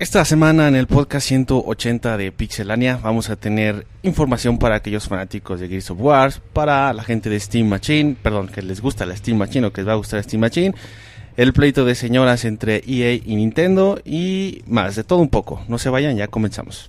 Esta semana en el podcast 180 de Pixelania vamos a tener información para aquellos fanáticos de Gears of War, para la gente de Steam Machine, perdón, que les gusta la Steam Machine o que les va a gustar Steam Machine, el pleito de señoras entre EA y Nintendo y más, de todo un poco. No se vayan, ya comenzamos.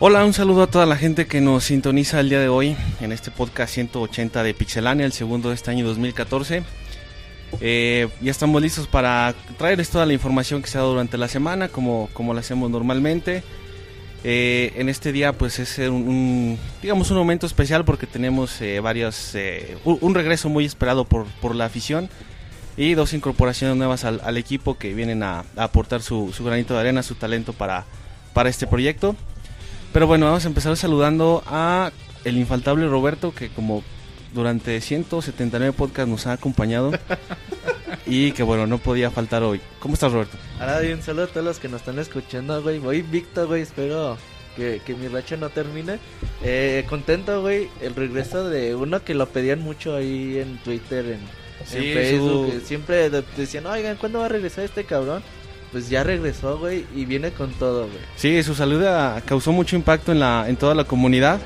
Hola, un saludo a toda la gente que nos sintoniza el día de hoy en este podcast 180 de Pixelania, el segundo de este año 2014. Eh, ya estamos listos para traerles toda la información que se ha dado durante la semana, como, como lo hacemos normalmente. Eh, en este día, pues es un, digamos un momento especial porque tenemos eh, varios, eh, un, regreso muy esperado por, por la afición y dos incorporaciones nuevas al, al equipo que vienen a, a aportar su, su, granito de arena, su talento para, para este proyecto. Pero bueno, vamos a empezar saludando a el infaltable Roberto, que como durante 179 podcasts nos ha acompañado y que bueno, no podía faltar hoy. ¿Cómo estás, Roberto? Ahora bien, saludo a todos los que nos están escuchando, güey. Voy invicto, güey. Espero que, que mi racha no termine. Eh, contento, güey. El regreso de uno que lo pedían mucho ahí en Twitter, en, Sí, en Facebook. su- Siempre de- decían, oigan, ¿cuándo va a regresar este cabrón? Pues ya regresó, güey, y viene con todo, güey. Sí, su saluda causó mucho impacto en la en toda la comunidad,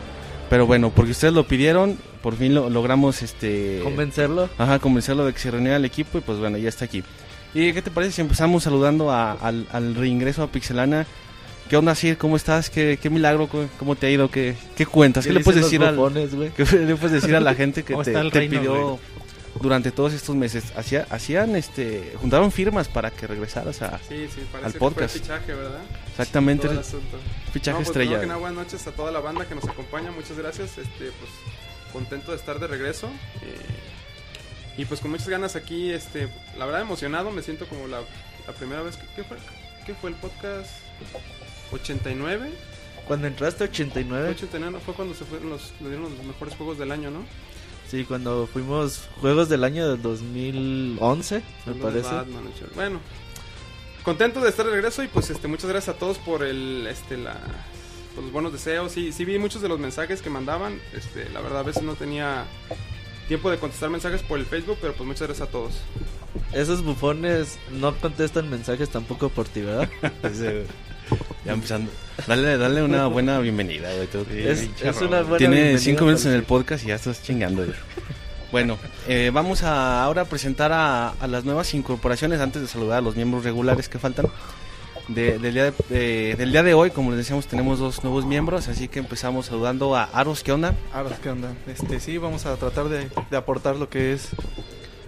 pero bueno, porque ustedes lo pidieron, por fin lo logramos este Convencerlo. Ajá, convencerlo de que se reuniera el equipo y pues bueno, ya está aquí. ¿Y qué te parece si empezamos saludando a- al, al reingreso a Pixelana? ¿Qué onda, Sir? ¿Cómo estás? ¿Qué, qué milagro? ¿Cómo- ¿Cómo te ha ido? ¿Qué, qué cuentas? ¿Qué, le puedes decir al bufones? ¿Qué le puedes decir a la gente que ¿Cómo te, te reino, pidió durante todos estos meses? Hacía, hacían, este, juntaron firmas para que regresaras a Sí, sí, parece al que podcast. fue fichaje, ¿verdad? Exactamente, el asunto. fichaje No, pues, estrella. que nada, buenas noches a toda la banda que nos acompaña, muchas gracias. Este, pues contento de estar de regreso. eh, y pues con muchas ganas aquí, este, la verdad emocionado, me siento como la, la primera vez que ¿qué fue? ¿Qué fue el podcast 89? Cuando entraste 89, 89 no fue cuando se fueron los, le dieron los mejores juegos del año, ¿no? Sí, cuando fuimos Juegos del año del 2011, me parece. Batman. Bueno, contento de estar de regreso y pues este muchas gracias a todos por el este la por los buenos deseos. Sí, sí vi muchos de los mensajes que mandaban. Este, la verdad a veces no tenía tiempo de contestar mensajes por el Facebook, pero pues muchas gracias a todos. Esos bufones no contestan mensajes tampoco por ti, ¿verdad? Ya empezando. Dale, dale una buena bienvenida, güey. tú- es, una buena Tiene bienvenida cinco minutos en el podcast y ya estás chingando. güey. Bueno, eh, vamos a ahora presentar a, a las nuevas incorporaciones antes de saludar a los miembros regulares que faltan. De- del, día de, de- del día de hoy, como les decíamos, tenemos dos nuevos miembros, así que empezamos saludando a Aros, ¿qué onda? Ahora, ¿qué onda? Este, sí, vamos a tratar de, de aportar lo que es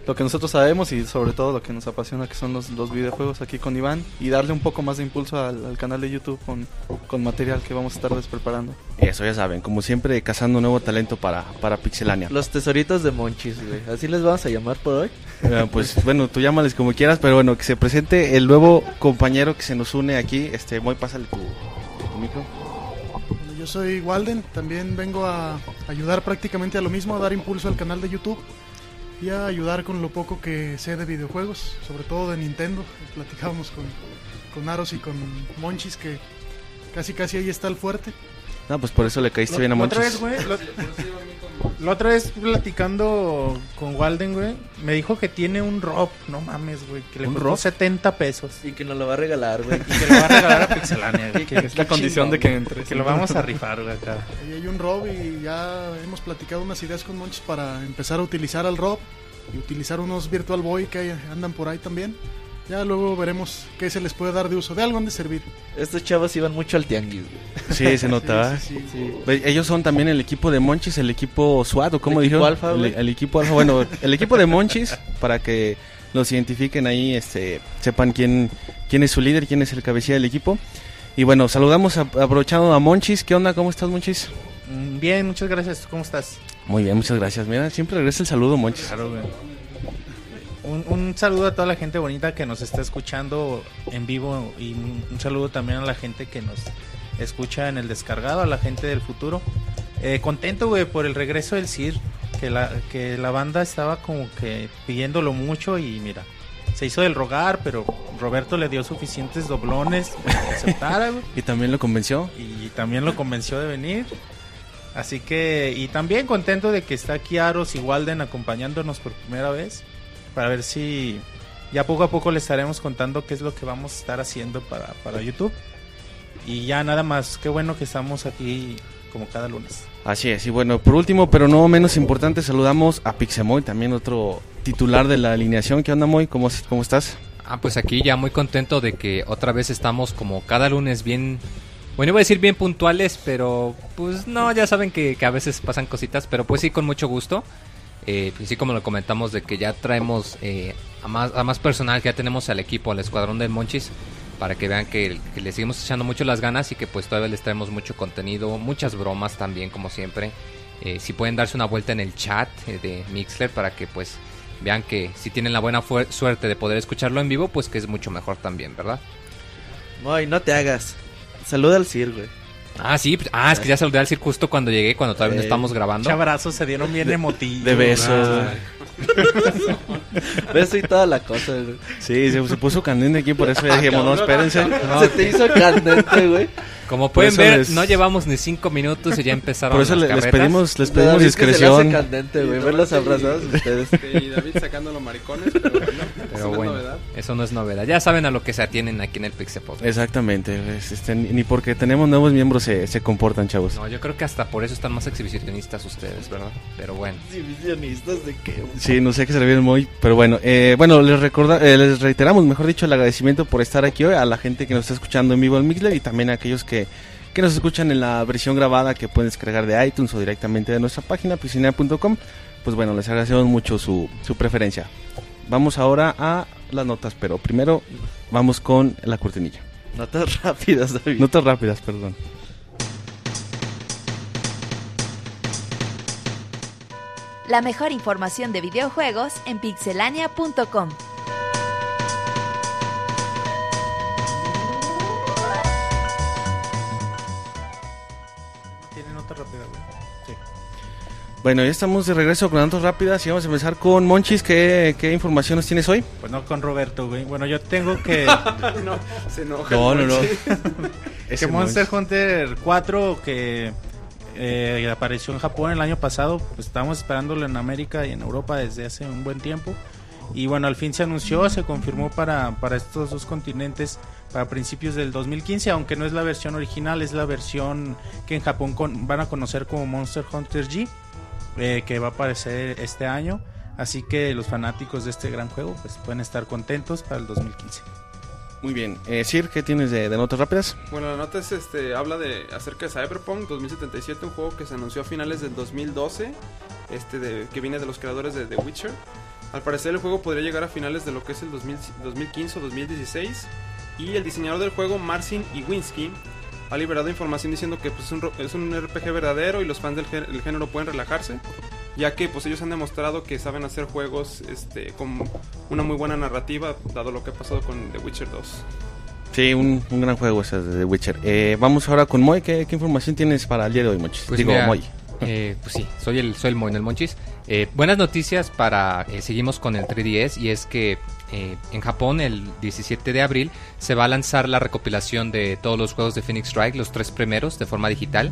lo que nosotros sabemos y sobre todo lo que nos apasiona que son los, los videojuegos aquí con Iván y darle un poco más de impulso al, al canal de YouTube con, con material que vamos a estar preparando. Eso ya saben, como siempre, cazando nuevo talento para, para Pixelania. Los tesoritos de Monchis, güey. Así les vamos a llamar por hoy. Eh, pues bueno, tú llámales como quieras, pero bueno, que se presente el nuevo compañero que se nos une aquí. Este, Moy, pásale tu, tu micro. Bueno, Yo soy Walden, también vengo a ayudar prácticamente a lo mismo, a dar impulso al canal de YouTube y a ayudar con lo poco que sé de videojuegos, sobre todo de Nintendo. Platicábamos con, con Aros y con Monchis que casi casi ahí está el fuerte. No, pues por eso le caíste bien a otra Monchis. vez, güey. lo- La otra vez platicando con Walden, güey, me dijo que tiene un ROP, no mames, güey, que le ¿Un costó ROP? 70 pesos Y que nos lo va a regalar, güey. y que lo va a regalar a Pixelania, güey, que, Es la condición de que entres. que lo vamos a rifar, güey, acá. Ahí hay un Rob y ya hemos platicado unas ideas con Monchis para empezar a utilizar al Rob y utilizar unos Virtual Boy que andan por ahí también. Ya luego veremos qué se les puede dar de uso. De algo han de servir. Estos chavos iban mucho al tianguis, güey. Sí, se nota. Sí, sí, sí. Sí. Ve, Ellos son también el equipo de Monchis, el equipo SWAT, o como El equipo alfa, el, el equipo alfa. Bueno, el equipo de Monchis, para que los identifiquen ahí, este, sepan quién, quién es su líder, quién es el cabecilla del equipo. Y bueno, saludamos a- aprovechando a Monchis. ¿Qué onda? ¿Cómo estás, Monchis? Mm, Bien, muchas gracias. ¿Cómo estás? Muy bien, muchas gracias. Mira, siempre regresa el saludo, Monchis. Claro, güey. Un, un saludo a toda la gente bonita que nos está escuchando en vivo y un, un saludo también a la gente que nos escucha en el descargado, a la gente del futuro. Eh, contento, güey, por el regreso del CIR, que la, que la banda estaba como que pidiéndolo mucho y mira, se hizo del rogar, pero Roberto le dio suficientes doblones para que aceptara, güey Y también lo convenció. y también lo convenció de venir. Así que, y también contento de que está aquí Aros y Walden acompañándonos por primera vez. Para ver si ya poco a poco le estaremos contando qué es lo que vamos a estar haciendo para, para YouTube. Y ya nada más, qué bueno que estamos aquí como cada lunes. Así es, y bueno, por último, pero no menos importante, saludamos a Pixemoy, también otro titular de la alineación. ¿Qué onda, Moy? ¿Cómo, cómo estás? Ah, pues aquí ya muy contento de que otra vez estamos como cada lunes bien... Bueno, iba a decir bien puntuales, pero pues no, ya saben que, que a veces pasan cositas, pero pues sí, con mucho gusto. Eh, pues sí, como lo comentamos, de que ya traemos eh, a, más, a más personal, que ya tenemos al equipo, al escuadrón del Monchis, para que vean que, le seguimos echando mucho las ganas y que pues todavía les traemos mucho contenido, muchas bromas también, como siempre. Eh, si pueden darse una vuelta en el chat eh, de Mixler para que pues vean que si tienen la buena suerte de poder escucharlo en vivo, pues que es mucho mejor también, ¿verdad? Moy, no te hagas. Saluda al Sir, güey. Ah, sí, pues- ah, es que ya saludé al Sir justo cuando llegué, cuando todavía no Eh, estamos grabando. Chabrazos se dieron bien emotivos. De besos. Beso y toda la cosa, güey. Sí, se, se puso candente aquí, por eso ya dijimos, no, espérense. Se te hizo candente, güey. Como pueden ver, les- no llevamos ni cinco minutos y ya empezaron Por eso las le- les pedimos, les pedimos David que se le hace discreción. candente, güey. Verlos abrazados ustedes. Este, y David sacando los maricones, pero bueno, es Pero una bueno, novedad. eso no es novedad. Ya saben a lo que se atienen aquí en el Pixel Podcast. Exactamente, este, ni porque tenemos nuevos miembros se, se comportan, chavos. No, yo creo que hasta por eso están más exhibicionistas ustedes, ¿verdad? Pero bueno. Divisionistas de qué. Sí, no sé qué se le viene muy, pero bueno, eh, bueno, les recorda, eh, les reiteramos, mejor dicho, el agradecimiento por estar aquí hoy a la gente que nos está escuchando en vivo en Mixler y también a aquellos que, que nos escuchan en la versión grabada que pueden descargar de iTunes o directamente de nuestra página piscina.com. Pues bueno, les agradecemos mucho su, su preferencia. Vamos ahora a las notas, pero primero vamos con la cortinilla. Notas rápidas, David. Notas rápidas, perdón. La mejor información de videojuegos en pixelania.com. Tienen otra rápida, güey. Bueno, ya estamos de regreso con notas rápidas y vamos a empezar con Monchis. ¿Qué, qué información nos tienes hoy? Pues no con Roberto, güey. Bueno, yo tengo que... no, se enoja. No, no, no. que Monster. Hunter 4 que eh, apareció en Japón el año pasado, pues estábamos esperándolo en América y en Europa desde hace un buen tiempo. Y bueno, al fin se anunció, se confirmó para, para estos dos continentes para principios del 2015, aunque no es la versión original, es la versión que en Japón con- van a conocer como Monster Hunter G, eh, que va a aparecer este año. Así que los fanáticos de este gran juego pues pueden estar contentos para el 2015. Muy bien. Eh, Sir, ¿qué tienes de, de notas rápidas? Bueno, la nota es, este, habla de acerca de Cyberpunk 2077, un juego que se anunció a finales del 2012, este, de, que viene de los creadores de The Witcher. Al parecer el juego podría llegar a finales de lo que es el 2000 2015 o 2016. Y el diseñador del juego, Marcin Iwinski, ha liberado información diciendo que pues, es, un, ro- es un RPG verdadero y los fans del gé- el género pueden relajarse. Ya que pues ellos han demostrado que saben hacer juegos este, con una muy buena narrativa, dado lo que ha pasado con The Witcher 2. Sí, un, un gran juego ese de The Witcher. Eh, vamos ahora con Moy. ¿Qué, qué información tienes para el día de hoy, Monchis? Pues Digo, mira, Moy. Eh, pues sí, soy el, soy el Moy, el Monchis. Eh, buenas noticias para. eh, seguimos con el 3DS y es que eh, en Japón el 17 de abril se va a lanzar la recopilación de todos los juegos de Phoenix Strike, los tres primeros de forma digital,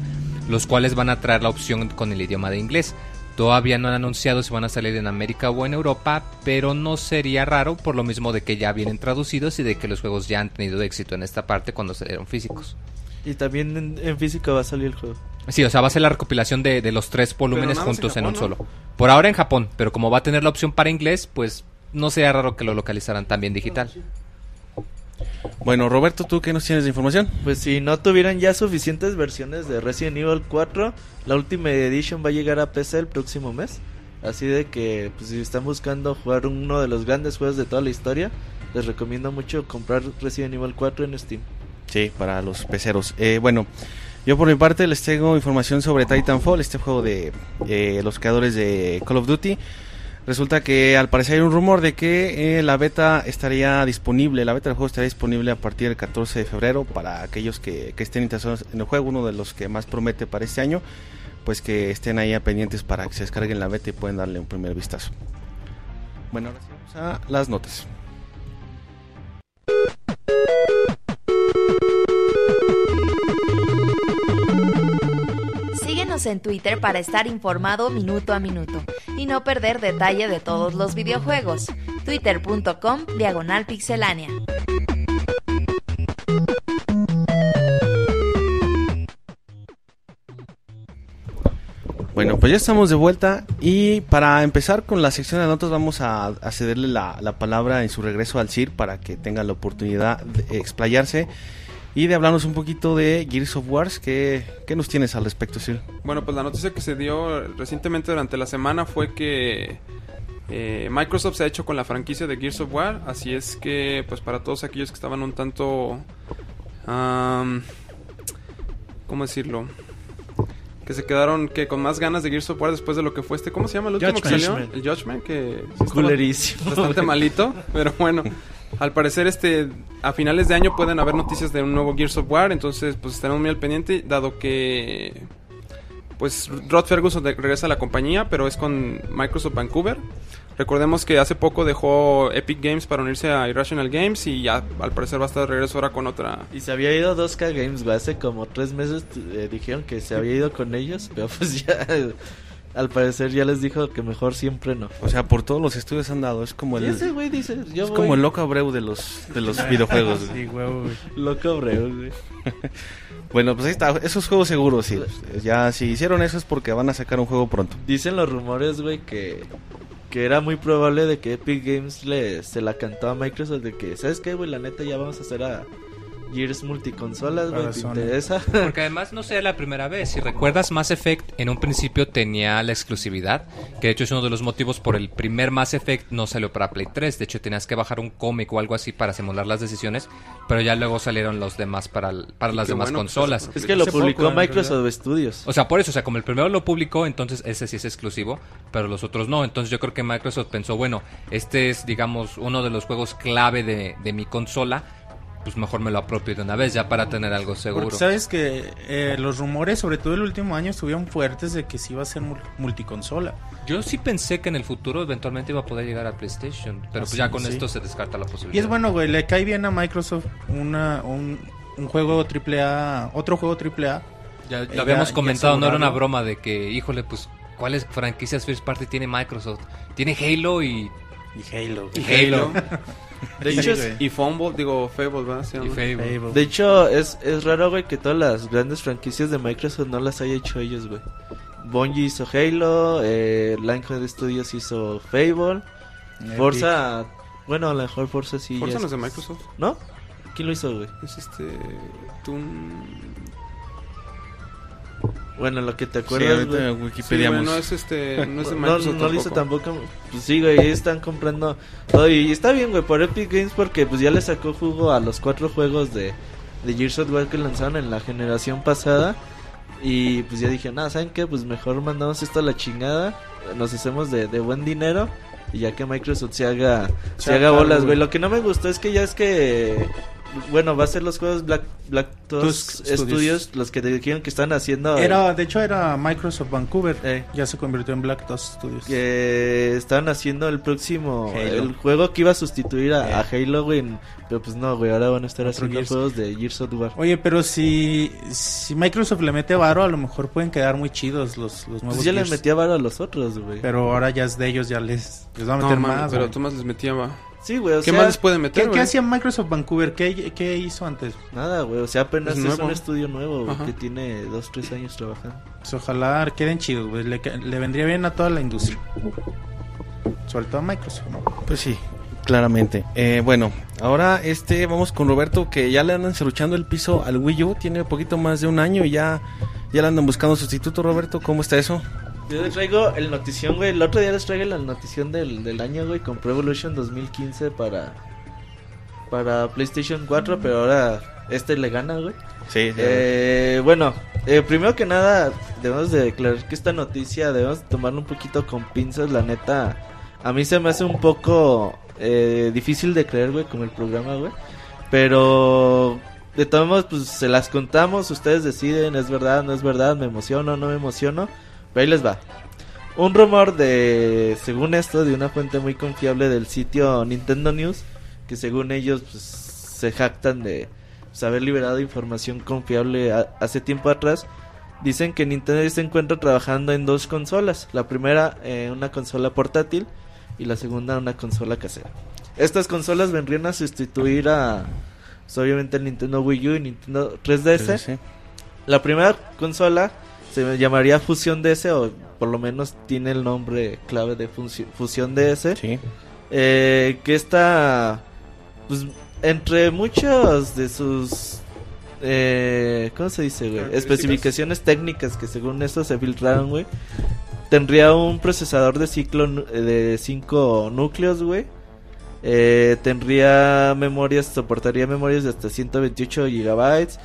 los cuales van a traer la opción con el idioma de inglés. Todavía no han anunciado si van a salir en América o en Europa, pero no sería raro por lo mismo de que ya vienen traducidos y de que los juegos ya han tenido éxito en esta parte cuando salieron físicos. Y también en, en físico va a salir el juego. Sí, o sea, va a ser la recopilación de, de los tres volúmenes en juntos en, un ¿no? solo. Por ahora en Japón, pero como va a tener la opción para inglés, pues no sería raro que lo localizaran también digital. Bueno, Roberto, ¿tú qué nos tienes de información? Pues si no tuvieran ya suficientes versiones de Resident Evil 4, la Ultimate Edition va a llegar a PC el próximo mes. Así de que, pues si están buscando jugar uno de los grandes juegos de toda la historia, les recomiendo mucho comprar Resident Evil 4 en Steam. Sí, para los peceros. Eh, bueno, yo por mi parte les tengo información sobre Titanfall, este juego de eh, los creadores de Call of Duty. Resulta que al parecer hay un rumor de que eh, la beta estaría disponible, la beta del juego estaría disponible a partir del 14 de febrero para aquellos que, que estén interesados en el juego, uno de los que más promete para este año, pues que estén ahí a pendientes para que se descarguen la beta y pueden darle un primer vistazo. Bueno, ahora sí vamos a las notas. Síguenos en Twitter para estar informado minuto a minuto y no perder detalle de todos los videojuegos. Twitter.com Diagonal Pixelánea. Bueno, pues ya estamos de vuelta y para empezar con la sección de notas vamos a, a cederle la, la palabra en su regreso al CIR para que tenga la oportunidad de explayarse y de hablarnos un poquito de Gears of Wars. ¿Qué, qué nos tienes al respecto, Sir? Bueno, pues la noticia que se dio recientemente durante la semana fue que eh, Microsoft se ha hecho con la franquicia de Gears of War. Así es que, pues para todos aquellos que estaban un tanto... am, ¿Cómo decirlo? Que se quedaron que con más ganas de Gears of War después de lo que fue este... ¿Cómo se llama el último que Judgment. salió? El Judgment, que... sí Culerísimo. Bastante malito, pero bueno. Al parecer, este, a finales de año pueden haber noticias de un nuevo Gears of War, entonces pues estaremos muy al pendiente, dado que pues Rod Ferguson regresa a la compañía, pero es con Microsoft Vancouver. Recordemos que hace poco dejó Epic Games para unirse a Irrational Games y ya al parecer va a estar de regreso ahora con otra. Y se había ido 2K Games. Hace como tres meses eh, dijeron que se había ido con ellos, pero pues ya, al parecer ya les dijo que mejor siempre no. O sea, por todos los estudios han dado, es como el, ese güey dice, yo es voy como el loco Abreu de los, de los videojuegos. güey. Sí, huevo, güey. loco breu, güey. Bueno, pues ahí está, esos juegos seguros, sí. Ya si hicieron eso es porque van a sacar un juego pronto. Dicen los rumores, güey, que, que era muy probable de que Epic Games le, se la cantó a Microsoft de que, ¿sabes qué, güey? La neta ya vamos a hacer a Gears multiconsolas, güey, ¿te Sony. interesa? Porque además no sea la primera vez. Si recuerdas, Mass Effect en un principio tenía la exclusividad, que de hecho es uno de los motivos por el primer Mass Effect no salió para Play 3. De hecho, tenías que bajar un cómic o algo así para simular las decisiones, pero ya luego salieron los demás para, para las demás bueno, pues, consolas. eso- es que lo publicó poco, Microsoft Studios. O sea, por eso, o sea, como el primero lo publicó, entonces ese sí es exclusivo, pero los otros no. Entonces yo creo que Microsoft pensó, bueno, este es, digamos, uno de los juegos clave de, de mi consola, pues mejor me lo apropio de una vez ya para tener algo seguro. Porque sabes que eh, los rumores, sobre todo el último año, estuvieron fuertes de que sí iba a ser mul- multiconsola. Yo sí pensé que en el futuro eventualmente iba a poder llegar a PlayStation, pero pues ya con sí. esto se descarta la Y posibilidad. es bueno, güey, le cae bien a Microsoft una, un, un juego AAA, otro juego AAA. Ya, Eh, lo habíamos ya- comentado, ya no era una broma de que, híjole, pues, ¿cuáles franquicias First Party tiene Microsoft? Tiene Halo y, Y Halo. y Halo. De Sí, hecho, güey. Y Fumble, digo Fable, ¿verdad? Se y llama. Fable. Fable. de hecho es, es raro, güey, que todas las grandes franquicias de Microsoft no las haya hecho ellos, güey. Bungie hizo Halo, eh, Lionhead Studios hizo Fable, Epic. Forza, bueno, a lo mejor Forza sí. Forza no es- es de Microsoft. ¿No? ¿Quién lo hizo, güey? Es este. Toon- Bueno, lo que te Sí, acuerdas, ahorita güey. Sí, Wikipedia. güey, no es este. No es de No, Microsoft. no lo hizo tampoco. tampoco. Pues sí, güey, ahí están comprando todo. Y está bien, güey, por Epic Games porque pues ya le sacó jugo a los cuatro juegos de, de Gears of War que lanzaron en la generación pasada. Y pues ya dije, nada, ¿saben qué? Pues mejor mandamos esto a la chingada. Nos hacemos de, de buen dinero. Y ya que Microsoft se haga, se Se haga bolas, güey. güey. Lo que no me gustó es que ya es que. Bueno, va a ser los juegos Black, Black Tusk Tusk Studios. Studios. los que te dijeron que están haciendo. Era, de hecho era Microsoft Vancouver. Eh. Ya se convirtió en Black Tusk Studios. que estaban haciendo el próximo Halo. el juego que iba a sustituir a, Eh. a Halo, güey. Pero pues no, güey, ahora van a estar Otro haciendo Gears. juegos de Gears of War. Oye, pero si, si Microsoft le mete varo, a lo mejor pueden quedar muy chidos los, los nuevos Pues ya le Gears. metía varo a los otros, güey. Pero ahora ya es de ellos, ya les, les va a No, meter más. pero güey. Tomás les metía. va. Sí, güey, o ¿Qué sea, más les pueden meter, ¿Qué, hacía Microsoft Vancouver? ¿Qué, qué hizo antes? nada, güey, o sea, apenas Es un estudio nuevo, güey, que tiene dos, tres años trabajando. Pues ojalá queden chidos, güey. Le, le vendría bien a toda la industria. Sobre todo a Microsoft, ¿no? Pues sí, claramente. Eh, bueno, ahora este vamos con Roberto que ya le andan cerruchando el piso al Wii U. Tiene poquito más de un año y ya, ya le andan buscando sustituto. Roberto, ¿cómo está eso? Yo les traigo el notición, güey. El otro día les traigo la notición del, del año, güey. Compré Evolution 2015 para para PlayStation 4, pero ahora este le gana, güey. Sí, sí. Eh, bueno, eh, primero que nada, debemos de declarar que esta noticia debemos tomarla un poquito con pinzas, la neta. A mí se me hace un poco eh, difícil de creer, güey, como el programa, güey. Pero de todos modos, pues se las contamos, ustedes deciden, es verdad, no es verdad, me emociono, no me emociono. Pero ahí les va. Un rumor de, según esto, de una fuente muy confiable del sitio Nintendo News, que según ellos pues, se jactan de pues, haber liberado información confiable a- hace tiempo atrás. Dicen que Nintendo se encuentra trabajando en dos consolas. La primera, eh, una consola portátil y la segunda, una consola casera. Estas consolas vendrían a sustituir a, pues, obviamente, el Nintendo Wii U y Nintendo 3DS. Sí, sí. La primera consola se llamaría Fusion DS o por lo menos tiene el nombre clave de Fusion DS. Sí. Eh, que está, pues, entre muchos de sus, eh, ¿cómo se dice, güey? Especificaciones técnicas que según esto se filtraron, güey. Tendría un procesador de ciclo eh, de 5 núcleos, güey. Eh, tendría memorias, soportaría memorias de hasta 128 gigabytes.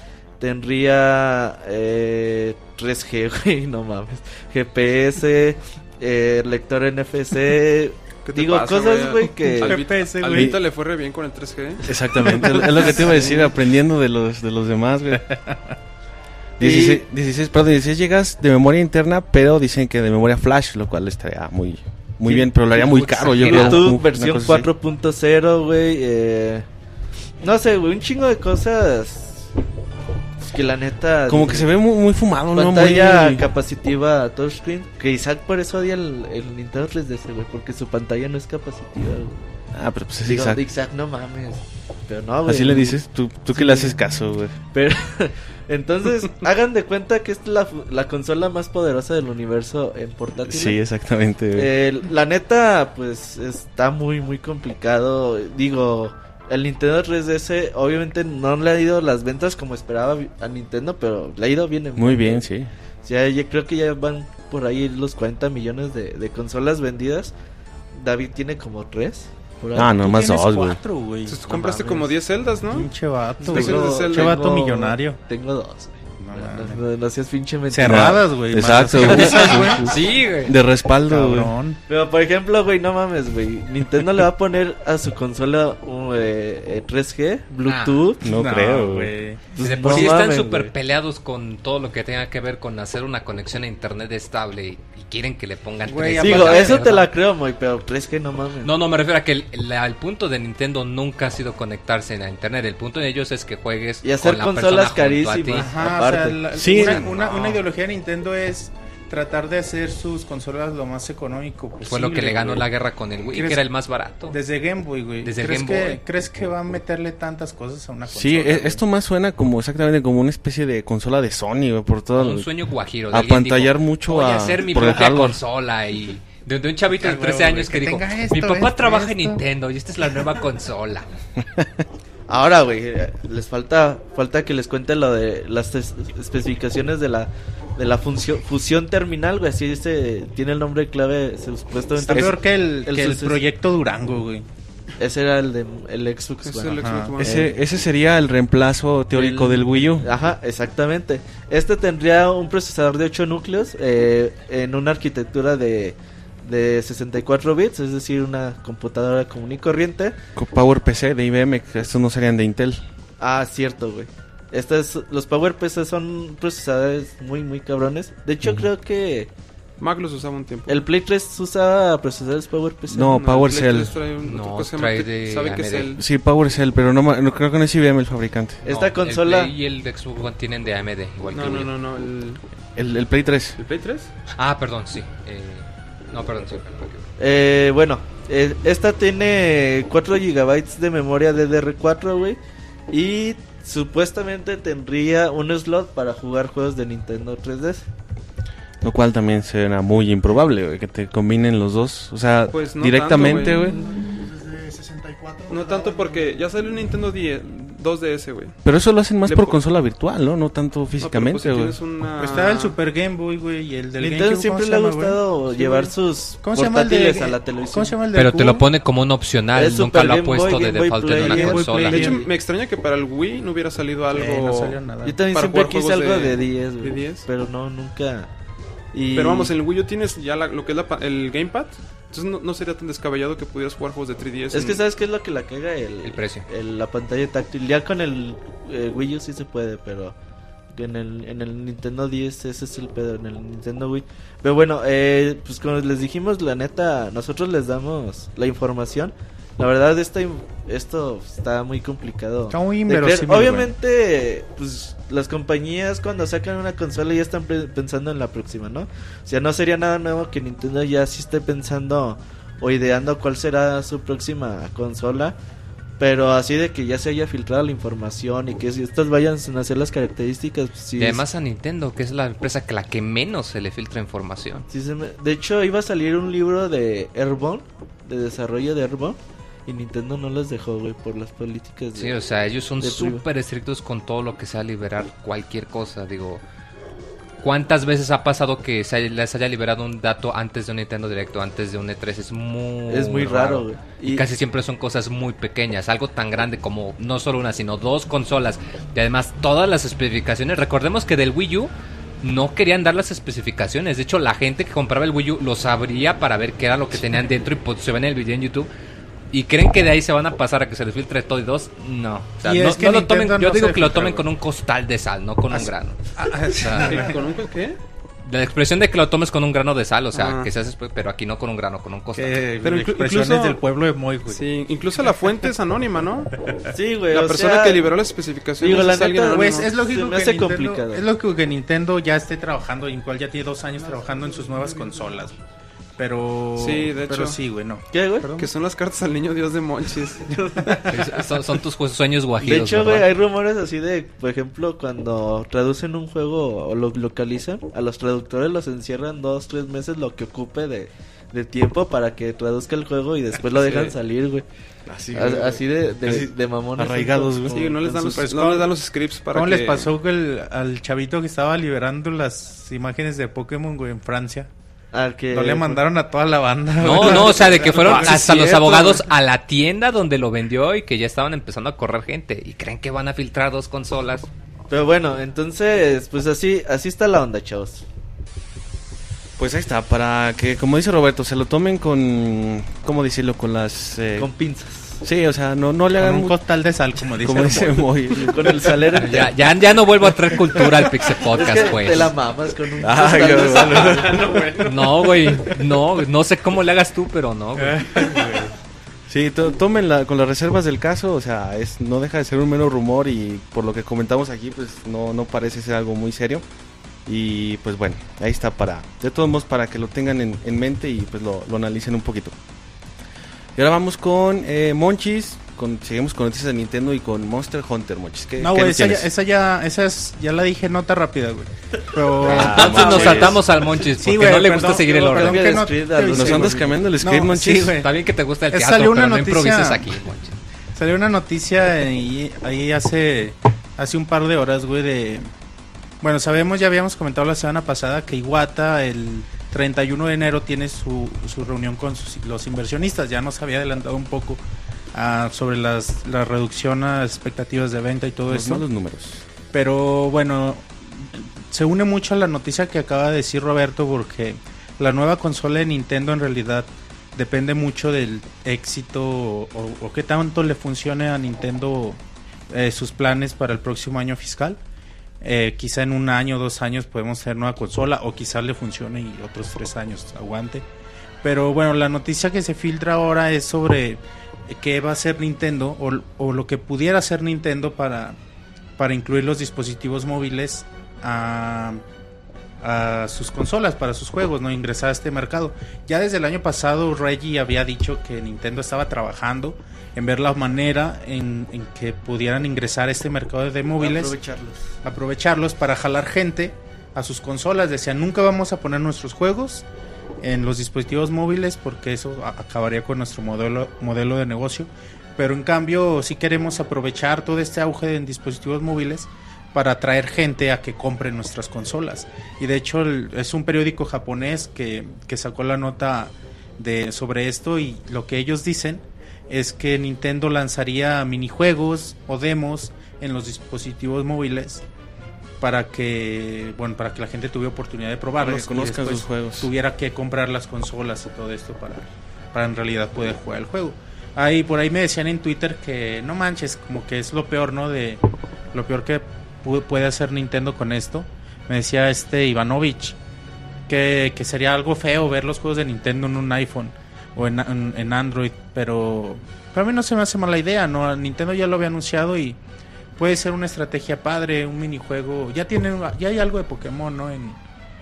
Tendría eh, 3G, güey, no mames. GPS, eh, lector NFC. ¿Qué te Digo, pasa, cosas, güey, que... Al le fue re bien con el 3G. Exactamente, es lo que te iba a decir, aprendiendo de los, de los demás, güey. 16, 16, perdón, 16 gigas de memoria interna, pero dicen que de memoria flash, lo cual estaría muy, muy Sí. bien, pero lo haría muy caro, yo creo. Versión cosa así. 4.0, güey. Eh, no sé, güey, un chingo de cosas. Que la neta. Como que se ve muy, muy fumado, ¿no? Pantalla Muy... capacitiva touchscreen. Que Isaac por eso odia el, el Nintendo 3DS, güey. Porque su pantalla no es capacitiva, güey. Ah, pero pues es Digo, Isaac. Isaac, no mames. Pero no, güey. Así le dices, tú, tú que le haces caso, güey. Pero, entonces, hagan de cuenta que esta es la, la consola más poderosa del universo en portátil. Sí, exactamente. Eh, la neta, pues está muy, muy complicado. Digo, el Nintendo 3DS obviamente no le ha ido las ventas como esperaba a Nintendo, pero le ha ido bien. en Muy bien, sí. Yo creo que ya van por ahí los 40 millones de, de consolas vendidas. David tiene como 3. Ah, no, más Tienes dos, güey. güey. Tú compraste como 10 celdas, ¿no? Pinche vato, güey. Pinche vato millonario. Tengo dos. No No, mames. no- no pinche. Cerradas, güey. Exacto, güey. Sí, güey. De respaldo, güey. Pero por ejemplo, güey, no mames, güey. Nintendo le va a poner a su consola un, eh, eh, 3G, Bluetooth. No, creo, güey. Pues, De por no sí están súper peleados con todo lo que tenga que ver con hacer una conexión a internet estable y, y quieren que le pongan Güey, 3G. Digo, eso te la creo, muy, pero 3G no mames. No, no, me refiero a que el, la- el punto de Nintendo nunca ha sido conectarse a internet. El punto de ellos es que juegues Y hacer con la consolas carísimas. Ajá, Aparte. O sea, la- Sí. una, una, No. una ideología de Nintendo es tratar de hacer sus consolas lo más económico posible. Fue lo que le ganó güey. la guerra con el Wii, ¿Crees- que era el más barato. Desde Game Boy, güey. Desde ¿Crees, Game que, Boy. ¿Crees que va a meterle tantas cosas a una consola? Sí, e- güey? esto más suena como exactamente como una especie de consola de Sony, güey, por todo. un el- sueño guajiro. apantallar dijo, mucho Voy a a- hacer mi propia hardware". consola y... De, de un chavito de Ah, 13 huevo, años que que dijo, esto, mi papá esto, trabaja en esto". Nintendo y esta es la nueva consola. Ahora, güey, les falta falta que les cuente lo de las es- especificaciones de la de la función fusión terminal, güey, así este tiene el nombre clave supuestamente. Está peor que el, el que el proyecto Durango, güey. Ese era el de el Xbox Es One. el Ajá. Xbox One. Ese, ese sería el reemplazo teórico El- del Wii U. Ajá, exactamente. Este tendría un procesador de 8 núcleos eh, en una arquitectura de, de 64 bits, es decir, una computadora común y corriente. Con Power PC de IBM, que estos no serían de Intel. Ah, cierto, güey. Estos, los PowerPC son procesadores muy, muy cabrones. De hecho, creo que Mac los usaba un tiempo. el Play 3 usa procesadores PowerPC. No, el PowerCell. Play 3 trae un- No, trae de Sabe que es AMD. el... Sí, Power Cell, pero no, no creo que no es IBM el fabricante. Esta No, consola- El Play y el Xbox One tienen de AMD, igual que No, no, no, no, el, El, el Play 3. el Play 3. Ah, perdón, sí. Eh, no, perdón, sí. Eh, bueno, eh, esta tiene 4 GB de memoria DDR4, güey. Y supuestamente tendría un slot para jugar juegos de Nintendo 3DS. Lo cual también suena muy improbable, güey, que te combinen los dos. O sea, Pues no directamente, tanto, güey. güey. Desde 64. No tanto porque ya salió un Nintendo 10, 2DS, güey. Pero eso lo hacen más Le por po- consola virtual, ¿no? No tanto físicamente, pues, si güey. una... Pues estaba el Super Game Boy, güey, y el del Nintendo GameCube, siempre ¿cómo le ha gustado llevar sus ¿Cómo se llama el de portátiles a la televisión. ¿Cómo se llama el de Pero te lo pone como un opcional, Es nunca Super lo ha Game Boy, puesto de Game default en una Game consola. De hecho, me extraña que para el Wii no hubiera salido algo... Eh, no salió nada. Yo también siempre quise algo de- de 10, güey. de 10. Pero no, nunca. Y... Pero vamos, en el Wii U tienes ya la- lo que es la pa- el Gamepad. Entonces no, no sería tan descabellado que pudieras jugar juegos de 3DS. Es que sabes qué es lo que la caga el, El precio. el- la pantalla táctil. Ya con el eh, Wii U sí se puede, pero en el, en el Nintendo 10 ese es el pedo, en el Nintendo Wii. Pero bueno, eh, pues como les dijimos, la neta, nosotros les damos la información. La verdad, esta, esto está muy complicado. Está muy inverosímil. Obviamente, pues las compañías cuando sacan una consola ya están pensando en la próxima, ¿no? O sea, no sería nada nuevo que Nintendo ya sí esté pensando o ideando cuál será su próxima consola. Pero así de que ya se haya filtrado la información y que si estas vayan a hacer las características, pues sí. Y además a Nintendo, que es la empresa que la que menos se le filtra información. sí se me- De hecho, iba a salir un libro de Airborne, de desarrollo de Airborne, y Nintendo no los dejó, güey, por las políticas de... Sí, o sea, ellos son súper estrictos con todo lo que sea liberar cualquier cosa. Digo, ¿cuántas veces ha pasado que se les haya liberado un dato antes de un Nintendo Directo, antes de un E3? Es muy, Es muy raro, güey. Y, casi siempre son cosas muy pequeñas. Algo tan grande como no solo una, sino dos consolas. Y además todas las especificaciones. Recordemos que del Wii U no querían dar las especificaciones. De hecho, la gente que compraba el Wii U lo sabría para ver qué era lo que tenían dentro y pues, se ven en el video en YouTube. ¿Y creen que de ahí se van a pasar a que se les filtre todo y dos? No. O sea, Y no, es que no lo tomen, yo no digo que lo tomen güey. con un costal de sal, no con un grano. Ah, O sea, ¿Con un qué? la expresión de que lo tomes con un grano de sal, o sea, Ah. que se hace, pero aquí no con un grano, con un costal. Pero inclu- expresiones incluso- del pueblo de Moy, güey. Sí, incluso la fuente es anónima, ¿no? Sí, güey. La o persona sea, que liberó las especificaciones digo, la es alguien neta, anónimo. Pues es lógico que Nintendo, complicado. es lógico que Nintendo ya esté trabajando, y cual ya tiene dos años trabajando en sus nuevas consolas. Pero, Sí, de pero hecho. sí, güey, no. ¿Qué, güey? Que son las cartas al niño Dios de Monchis. Son, son tus sueños De guajiros, hecho, güey, hay rumores así de, por ejemplo, cuando traducen un juego o lo localizan, a los traductores los encierran dos, tres meses lo que ocupe de, de tiempo para que traduzca el juego y después lo dejan salir, güey. Así, Así de, de, Así, de mamones. arraigados, güey. Sí, no les dan los, sus- no ¿cómo- les dan los scripts para ¿Cómo que... les pasó que el- al chavito que estaba liberando las imágenes de Pokémon, güey, en Francia? Al que- No le mandaron a toda la banda. No, no, o sea, de que fueron Ah, sí, hasta los abogados güey. a la tienda donde lo vendió y que ya estaban empezando a correr gente. Y creen que van a filtrar dos consolas. Pero bueno, entonces, pues así, así está la onda, chavos. Pues ahí está, para que, como dice Roberto, se lo tomen con, ¿cómo decirlo? Con las... eh, Con pinzas. Sí, o sea, no, no le Con hagan... un costal de sal, como dice. como el dice Moy. Con el salero entero. Ya, ya, ya no vuelvo a traer cultura al Pixel Es Podcast, que pues. te la mamas con un Ay, costal de sal. No, güey. No, no sé cómo le hagas tú, pero no, güey. Sí, to- tómenla con las reservas del caso, o sea, es no deja de ser un mero rumor y por lo que comentamos aquí, pues no, no parece ser algo muy serio. Y pues bueno, ahí está para, de todos modos, para que lo tengan en, en mente y pues lo, lo analicen un poquito. Y ahora vamos con eh, Monchis, con, seguimos con noticias de Nintendo y con Monster Hunter, Monchis. ¿Qué, No, güey, esa, ya, esa ya, esa es, ya la dije nota rápida, güey. Pero... Ah, Entonces nos saltamos al Monchis porque Sí, güey, no le perdón, gusta seguir el orden. Que no te Nos avisé, andas cambiando el script, No, Monchis. sí. Está bien que te gusta el teatro, salió pero una no noticia- improvises aquí, Monchis. Salió una noticia ahí, ahí hace, hace un par de horas, güey, de... Bueno, sabemos, ya habíamos comentado la semana pasada que Iwata el 31 de enero tiene su, su reunión con sus- los inversionistas. Ya nos había adelantado un poco ah, sobre las, la reducción a expectativas de venta y todo Los eso. malos números. Pero bueno, se une mucho a la noticia que acaba de decir Roberto porque la nueva consola de Nintendo en realidad depende mucho del éxito o, o qué tanto le funcione a Nintendo eh, sus planes para el próximo año fiscal. Eh, quizá en un año dos años podemos tener nueva consola o quizá le funcione y otros tres años aguante. Pero bueno, la noticia que se filtra ahora es sobre qué va a hacer Nintendo o, o lo que pudiera hacer Nintendo para, para incluir los dispositivos móviles a, a sus consolas, para sus juegos, no ingresar a este mercado. Ya desde el año pasado Reggie había dicho que Nintendo estaba trabajando en ver la manera en, en que pudieran ingresar a este mercado de móviles Aprovecharlos. aprovecharlos para jalar gente a sus consolas. Decían, nunca vamos a poner nuestros juegos en los dispositivos móviles porque eso acabaría con nuestro modelo, modelo de negocio. Pero en cambio sí queremos aprovechar todo este auge en dispositivos móviles para atraer gente a que compre nuestras consolas. Y de hecho el- es un periódico japonés que, que sacó la nota de, sobre esto y lo que ellos dicen es que Nintendo lanzaría minijuegos o demos en los dispositivos móviles para que bueno para que la gente tuviera oportunidad de probarlos que conozcan y sus juegos. tuviera que comprar las consolas y todo esto para para en realidad poder jugar el juego ahí por ahí me decían en Twitter que no manches como que es lo peor no de lo peor que puede hacer Nintendo con esto me decía este Ivanovich que, que sería algo feo ver los juegos de Nintendo en un iPhone o en, en- en Android, pero para mí no se me hace mala idea, ¿no? Nintendo ya lo había anunciado y puede ser una estrategia padre, un minijuego. Ya tiene, ya hay algo de Pokémon, ¿no? En,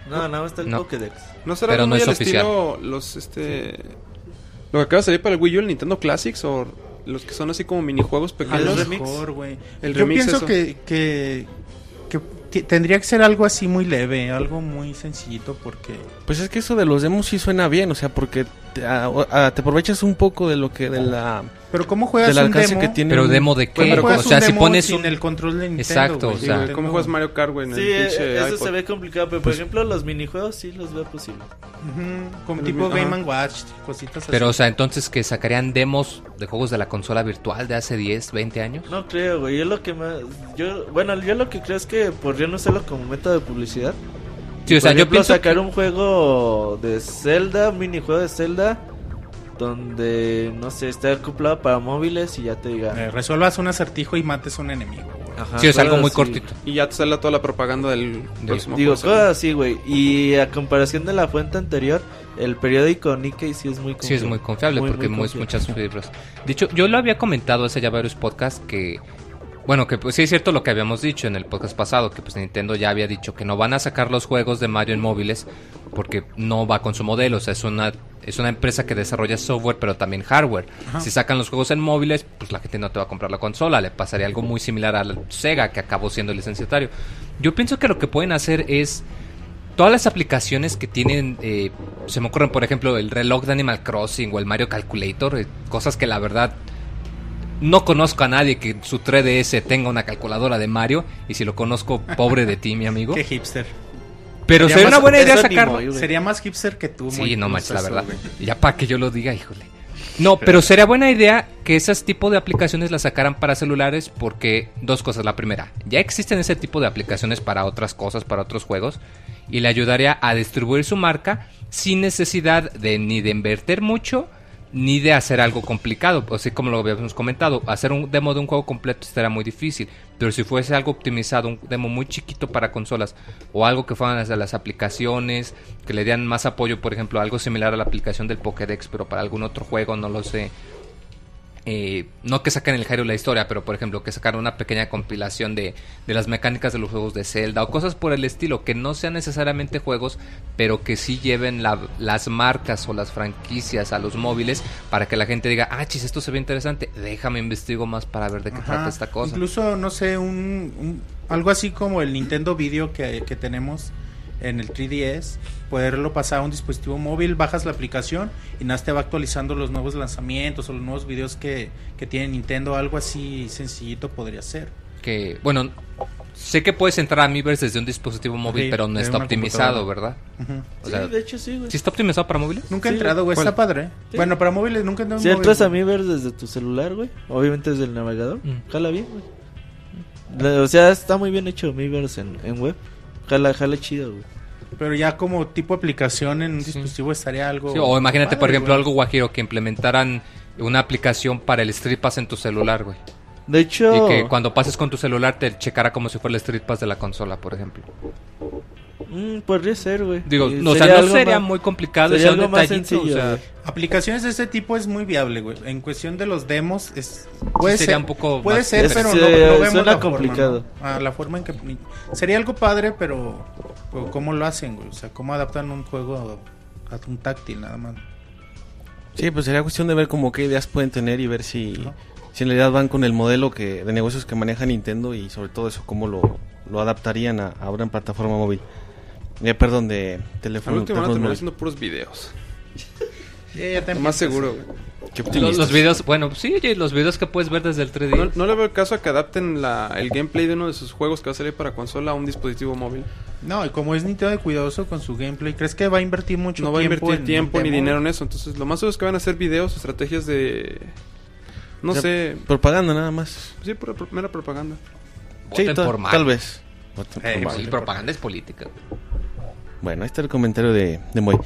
No, nada más está el No. Pokédex. ¿No será Pero no muy es al oficial. estilo los este lo que acaba de salir para el Wii U, el Nintendo Classics o los que son así como minijuegos a pequeños? lo remix. mejor, güey. El Yo remix, pienso eso. que, que, que tendría que ser algo así muy leve, algo muy sencillito porque... Pues es que eso de los demos sí suena bien, o sea, porque te, a- a- te aprovechas un poco de lo que de la Pero ¿cómo juegas del un alcance demo? que tiene. Pero un- demo de ¿Cómo qué? O sea, un si pones sin un... el control de Nintendo, Exacto, güey? o sea, ¿Cómo juegas Mario Kart, güey, en Sí, el pinche eso iPod? se ve complicado, pero Pues por ejemplo los minijuegos sí los veo posible. Ujú, como El tipo Game ajá. Watch, cositas así. Pero, o sea, entonces que sacarían demos de juegos de la consola virtual de hace 10, 20 años. No creo, güey. Yo lo que más. Yo, bueno, yo lo que creo es que podrían usarlo como método de publicidad. Sí, o sea, Por yo pienso sacar que- un juego de Zelda, un minijuego de Zelda, donde no sé, esté acoplado para móviles y ya te diga. Eh, resuelvas un acertijo y mates a un enemigo. güey. Ajá, Sí, es algo muy así. cortito. Y ya te sale toda la propaganda del próximo Digo, juego. cosas así, güey. Y a comparación de la fuente anterior, el periódico Nikkei sí es muy Sí, es muy confiable porque muy confiable. muchas fibras. Dicho, yo lo había comentado hace ya varios podcasts que, bueno, que pues sí es cierto lo que habíamos dicho en el podcast pasado, que pues Nintendo ya había dicho que no van a sacar los juegos de Mario en móviles porque no va con su modelo, o sea, es una es una empresa que desarrolla software pero también hardware. Si sacan los juegos en móviles, pues la gente no te va a comprar la consola, le pasaría algo muy similar al Sega que acabó siendo el licenciatario. Yo pienso que lo que pueden hacer es todas las aplicaciones que tienen, eh, se me ocurren, por ejemplo, el reloj de Animal Crossing o el Mario Calculator, eh, cosas que la verdad no conozco a nadie que su 3DS tenga una calculadora de Mario, y si lo conozco, pobre de ti, mi amigo. Qué hipster. Pero Sería sería una buena idea sacarlo. moy. Sería más hipster que tú. Sí, muy- no manches, la verdad. Ya para que yo lo diga, híjole. No, pero sería buena idea que esas tipo de aplicaciones las sacaran para celulares porque dos cosas. La primera, ya existen ese tipo de aplicaciones para otras cosas, para otros juegos, y le ayudaría a distribuir su marca sin necesidad de ni de invertir mucho ni de hacer algo complicado. Sea, como lo habíamos comentado, hacer un demo de un juego completo estaría muy difícil. Pero si fuese algo optimizado, un demo muy chiquito para consolas, o algo que fueran desde las aplicaciones, que le dieran más apoyo, por ejemplo, algo similar a la aplicación del Pokédex, pero para algún otro juego, no lo sé. Eh, no que saquen el Hyrule la historia, pero por ejemplo que sacaran una pequeña compilación de, de las mecánicas de los juegos de Zelda o cosas por el estilo, que no sean necesariamente juegos, pero que sí lleven la- las marcas o las franquicias a los móviles para que la gente diga, ah, chis, esto se ve interesante, déjame investigo más para ver de qué Ajá. trata esta cosa. Incluso, no sé, un, un- algo así como el Nintendo Video que, que tenemos en el 3DS, poderlo pasar a un dispositivo móvil, bajas la aplicación y nada, te va actualizando los nuevos lanzamientos o los nuevos videos que, que tiene Nintendo, algo así sencillito podría ser. Que, bueno, sé que puedes entrar a Miiverse desde un dispositivo móvil, Sí, pero no está optimizado. ¿verdad? O Sí, sea, de hecho sí, güey. ¿sí está optimizado para móviles? Nunca he Sí, entrado, güey, está padre. Sí. Bueno, para móviles nunca he entrado en Si móvil, entras a. Miiverse desde tu celular, güey, obviamente desde el navegador, Mm. jala bien, güey. O sea, está muy bien hecho Miiverse en, en web. Jala, jala chido, güey. Pero ya como tipo aplicación en un Sí. dispositivo estaría algo... Sí, o imagínate, por ejemplo, güey. algo guajiro que implementaran una aplicación para el Street Pass en tu celular, güey. De hecho, Y que cuando pases con tu celular te checara como si fuera el Street Pass de la consola, por ejemplo. Mm, podría ser, güey. Digo, Y no, o sea, sería no algo sería más- muy complicado, sería algo más sencillo, o sea, güey. Aplicaciones de este tipo es muy viable, güey. En cuestión de los demos, es, puede sería ser, un poco puede ser, Es- pero no, se- no vemos suena la forma. Ah, la forma en que sería algo padre, pero, pero cómo lo hacen, güey. O sea, cómo adaptan un juego a un táctil nada más. Sí, pues sería cuestión de ver como qué ideas pueden tener y ver si, si en realidad van con el modelo que de negocios que maneja Nintendo y sobre todo eso cómo lo, lo adaptarían a, ahora en plataforma móvil. Eh, perdón, de Al teléfono. último van a terminar haciendo puros videos. Ya, ya más seguro, güey. Qué Los, los videos, bueno, sí, los videos que puedes ver desde el 3D. No, no le veo caso a que adapten la, el gameplay de uno de sus juegos que va a salir para consola a un dispositivo móvil. No, y como es Nintendo de cuidadoso con su gameplay, ¿crees que va a invertir mucho no va a tiempo invertir en tiempo ni demo? dinero en eso. Entonces, lo más seguro es que van a hacer videos, estrategias de. No Ya, sé. Propaganda nada más. Sí, pura mera propaganda. Sí, Voten tal, por Mario. tal vez. Voten por Eh, Mario. Sí, propaganda es política. Bueno, ahí está el comentario de, de Moy.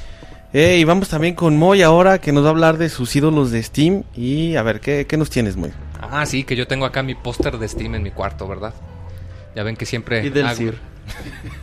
Eh, y vamos también con Moy ahora que nos va a hablar de sus ídolos de Steam. Y a ver, ¿qué, qué nos tienes, Moy? Ah, sí, que yo tengo acá mi póster de Steam en mi cuarto, ¿verdad? Ya ven que siempre... Y del hago- CIR.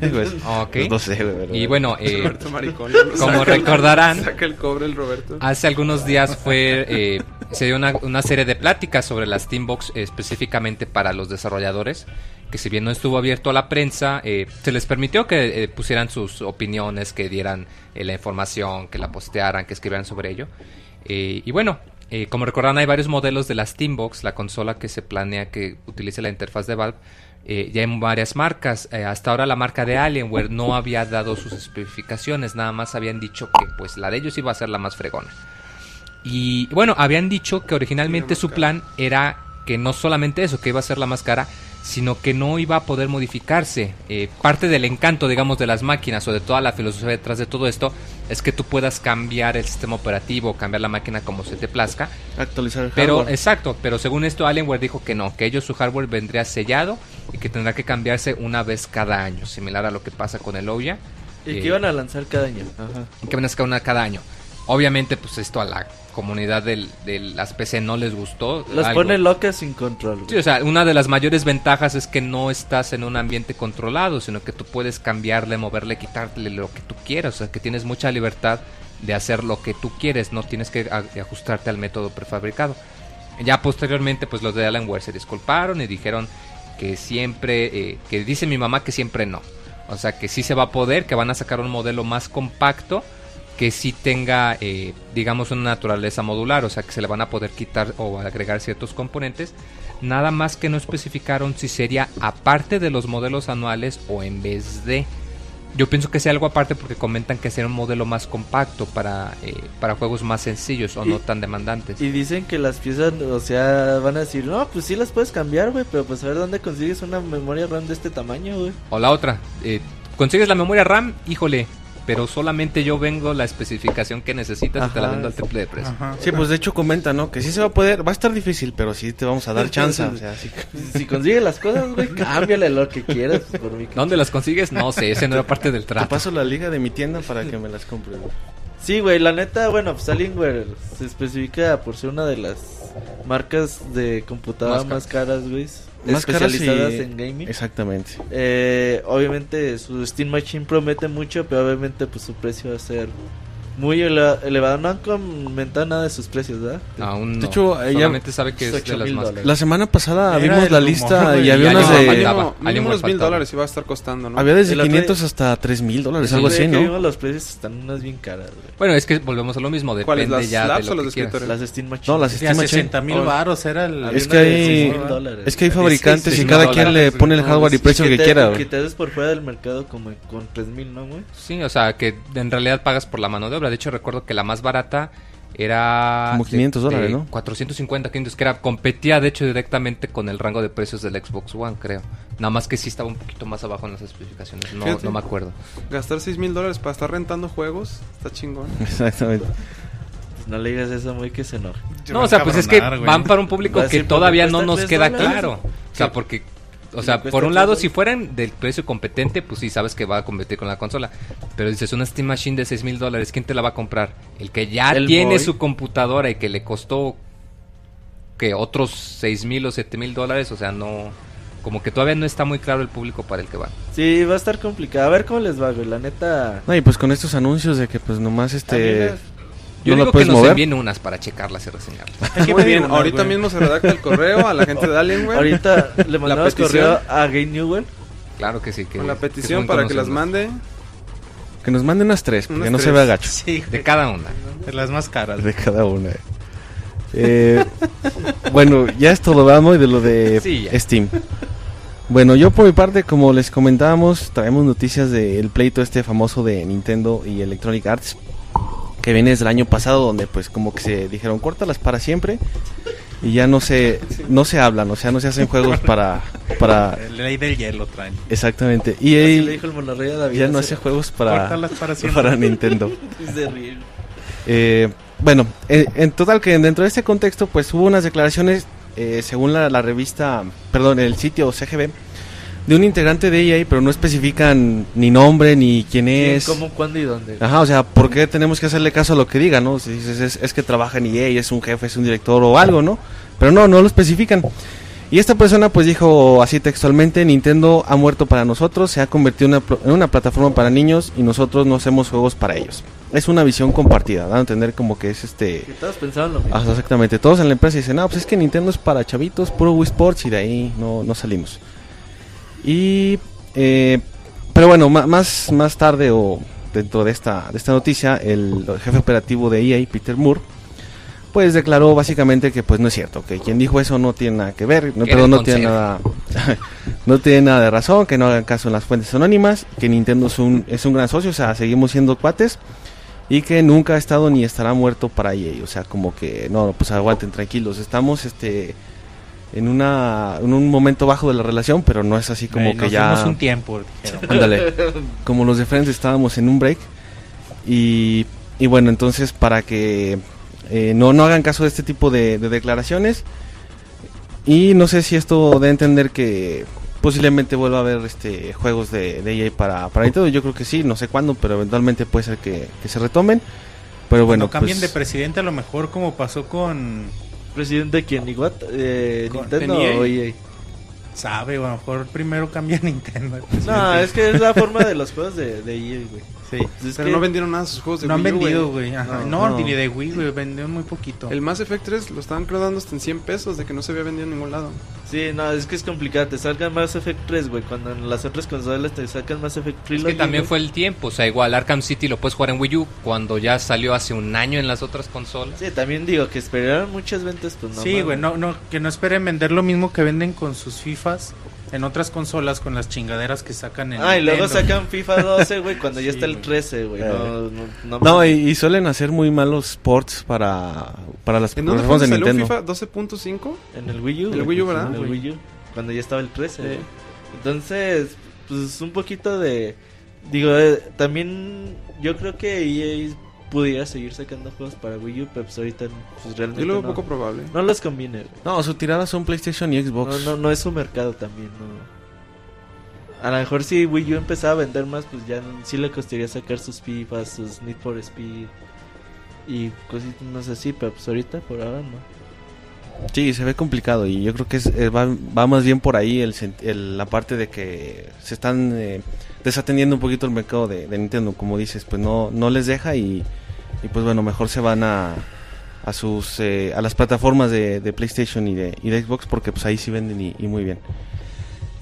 Pues, Ok. No sé, pero- Y bueno, eh, Roberto Maricón. como Saca el- recordarán- Saca el cobre el Roberto. hace algunos días fue eh, se dio una, una serie de pláticas sobre la Steambox eh, específicamente para los desarrolladores que si bien no estuvo abierto a la prensa eh, se les permitió que eh, pusieran sus opiniones que dieran eh, la información que la postearan que escribieran sobre ello y bueno como recordarán hay varios modelos de la Steambox la consola que se planea que utilice la interfaz de Valve ya en varias marcas. Hasta ahora la marca de Alienware no había dado sus especificaciones, nada más habían dicho que pues la de ellos iba a ser la más fregona. Y bueno, habían dicho que originalmente su plan era que no solamente eso, que iba a ser la más cara, sino que no iba a poder modificarse. Eh, parte del encanto, digamos, de las máquinas o de toda la filosofía detrás de todo esto es que tú puedas cambiar el sistema operativo, cambiar la máquina como se te plazca. Actualizar el Pero, hardware. exacto, pero según esto Alienware dijo que no, que ellos su hardware vendría sellado y que tendrá que cambiarse una vez cada año, similar a lo que pasa con el Ouya. Y Eh, que iban a lanzar cada año. Ajá. que van a sacar una cada año. Obviamente, pues esto a la comunidad del- de las PC no les gustó. Las algo. pone locas sin control. güey. Sí, o sea, una de las mayores ventajas es que no estás en un ambiente controlado, sino que tú puedes cambiarle, moverle, quitarle lo que tú quieras. O sea, que tienes mucha libertad de hacer lo que tú quieres, no tienes que ajustarte al método prefabricado. Ya posteriormente, pues los de Alienware se disculparon y dijeron que siempre, eh, que dice mi mamá que siempre no. O sea, que sí se va a poder, que van a sacar un modelo más compacto, que sí tenga, eh, digamos, una naturaleza modular, o sea, que se le van a poder quitar o agregar ciertos componentes. Nada más que no especificaron si sería aparte de los modelos anuales o en vez de. Yo pienso que sea algo aparte porque comentan que será un modelo más compacto para, eh, para juegos más sencillos o Y- no tan demandantes. Y dicen que las piezas, o sea, van a decir, no, pues sí las puedes cambiar, güey, pero pues a ver dónde consigues una memoria RAM de este tamaño, güey. O la otra, eh, consigues la memoria RAM, híjole, pero solamente yo vengo la especificación que necesitas y te la Ajá, vendo al triple de precio. Ajá. Sí, pues de hecho comenta, ¿no? Que sí se va a poder, va a estar difícil, pero sí te vamos a dar chance. o sea, sí. Si consigues las cosas, güey, cámbiale lo que quieras por mí. ¿Dónde las consigues? No sé, ese no era parte del Te trato. paso la liga de mi tienda para que me las compres. güey. Sí, güey, la neta, bueno, pues Alienware se especifica por ser una de las marcas de computadora Más más, caras, güey. Más y- especializadas en gaming. Exactamente. Eh, obviamente su Steam Machine promete mucho, pero obviamente pues su precio va a ser muy ele- elevado. No han comentado nada de sus precios, ¿verdad? Aún De no. hecho, ella- solamente sabe que es de las mil más. La semana pasada Era vimos la lista y y había unas de... Mínimo, unos mil dólares iba a estar costando, ¿no? Había desde El otro 500 día- hasta 3 mil dólares, Sí, algo así, ¿no? los precios están unas bien caras, güey. Bueno, es que volvemos a lo mismo, ¿Cuáles, depende las ya de lo o los que de? Las Steam Machine. No, las Steam Machine. 60 mil Oh. baros era el... Es que de hay- 6,000 dólares. Es que hay Es fabricantes y cada mil quien le pone el hardware y precio que quiera. que te des por fuera del mercado como con 3000, ¿no, güey? Sí, o sea, que en realidad pagas por la mano de obra. De hecho, recuerdo que la más barata era... Como de- 500 dólares, de ¿no? 450, 500, que era, competía de hecho directamente con el rango de precios del Xbox One, creo. Nada más que sí estaba un poquito más abajo en las especificaciones. No, Fíjate. no me acuerdo. Gastar 6 mil dólares para estar rentando juegos está chingón. Exactamente. Pues no le digas eso, muy que se enoje. No, o sea, pues es que van para un público que todavía no nos queda dólares. claro. O sea, porque, o sea, por un lado, si fueran del precio competente, pues sí, sabes que va a competir con la consola. Pero dices, una Steam Machine de 6 mil dólares, ¿quién te la va a comprar? El que ya El tiene su computadora y que le costó que otros 6 mil o 7 mil dólares, o sea, no... Como que todavía no está muy claro el público para el que va. Sí, va a estar complicado. A ver cómo les va, güey. La neta. No, y pues con estos anuncios de que pues nomás este... Yo ¿No la digo que puedes nos mover? envíen unas para checarlas y reseñarlas. Muy bien, ahorita güey. mismo se redacta el correo a la gente de Alienware. Ahorita le mandamos petición. correo a Game Newell. Claro que sí. Que, con la petición para que las mande. Que nos manden unas tres, porque Unas no se vea gacho. Sí, güey. De cada una. De las más caras. De cada una. Eh, bueno, ya es todo, vamos, y de lo de Sí. Steam. Bueno, yo por mi parte, como les comentábamos, traemos noticias del pleito este famoso de Nintendo y Electronic Arts, que viene desde el año pasado, donde pues como que se dijeron, córtalas para siempre, y ya no se, no se hablan, o sea, no se hacen juegos para... para La ley del hielo traen. exactamente. Y le dijo el David. ya no hace- juegos para, para siempre. para Nintendo. Es de reír. Eh, bueno, en, en total que dentro de este contexto, pues hubo unas declaraciones, eh, según la, la revista, perdón, el sitio CGB, de un integrante de EA, pero no especifican ni nombre ni quién ¿Quién, es. ¿Cómo, cuándo y dónde? Ajá, o sea, ¿por qué tenemos que hacerle caso a lo que diga, no? Si dices, es, es que trabaja en EA, es un jefe, es un director o algo, ¿no? Pero no, no lo especifican. Y esta persona pues dijo así textualmente, Nintendo ha muerto para nosotros, se ha convertido en una, en una plataforma para niños y nosotros no hacemos juegos para ellos. Es una visión compartida, dando a entender como que es este... Que todos pensaban lo mismo. Exactamente, todos en la empresa dicen, no, pues es que Nintendo es para chavitos, puro Wii Sports y de ahí no, no salimos. Y... eh, pero bueno, más, más tarde o dentro de esta, de esta noticia, el jefe operativo de EA, Peter Moore, pues declaró básicamente que pues no es cierto, que quien dijo eso no tiene nada que ver, no, perdón, no tiene nada, no tiene nada de razón, que no hagan caso en las fuentes anónimas, que Nintendo es un, es un gran socio, o sea, seguimos siendo cuates y que nunca ha estado ni estará muerto para EA, o sea, como que no, pues aguanten tranquilos, estamos este en una en un momento bajo de la relación, pero no es así como Eh, que nos ya un tiempo, dijeron. Ándale. Como los de Friends estábamos en un break. Y, y bueno, entonces para que eh, no, no hagan caso de este tipo de, de declaraciones. Y no sé si esto de entender que posiblemente vuelva a haber este juegos de, de EA para, para Nintendo. Yo creo que sí, no sé cuándo, pero eventualmente puede ser que, que se retomen. Pero bueno, Cuando cambien pues, de presidente, a lo mejor como pasó con. ¿Presidente de quién? ¿Igual? Eh, Con- ¿Nintendo o EA? Sabe, a lo mejor primero cambia Nintendo. No, es que es la forma de los juegos de, de EA, güey. Sí. Pues es Pero no vendieron nada de sus juegos de No han Wii U, vendido, güey. No, No, no. ni de Wii, güey. Vendieron muy poquito. El Mass Effect 3 lo estaban creo dando hasta en 100 pesos de que no se había vendido en ningún lado. Sí, no, es que es complicado. Te salgan Mass Effect 3, güey. Cuando en las otras consolas te sacan Mass Effect Es Trilogy. que también fue el tiempo, o sea, igual Arkham City lo puedes jugar en Wii U cuando ya salió hace un año en las otras consolas. Sí, también digo que esperaron muchas ventas, pues no. sí, güey. No, no, que no esperen vender lo mismo que venden con sus FIFAs en otras consolas con las chingaderas que sacan en Ah, y luego Nintendo. sacan FIFA 12, güey, cuando ya está el güey. 13, güey. Eh. No, no, no, No, y, y suelen hacer muy malos ports para, para las ¿En dónde fue de que salió Nintendo. FIFA 12.5? En el Wii U. El güey, Wii U, ¿verdad? En el. Wii U. Cuando ya estaba el 13. Sí. güey. Entonces, pues un poquito de. Digo, eh, también yo creo que EA pudiera seguir sacando juegos para Wii U, pero pues ahorita pues, realmente Yo lo veo no, poco probable. no les conviene. güey. No, su tirada son PlayStation y Xbox. No, no, no es su mercado también, no. A lo mejor si Wii U empezaba a vender más, pues ya sí le costaría sacar sus FIFA, sus Need for Speed y cositas no sé así, pero pues ahorita por ahora no. Sí, se ve complicado y yo creo que es, eh, va, va más bien por ahí el- la parte de que se están eh, desatendiendo un poquito el mercado de, de Nintendo, como dices, pues no, no les deja y, y pues bueno, mejor se van a, a sus eh, a las plataformas de, de PlayStation y de, y de Xbox porque pues ahí sí venden y, y muy bien.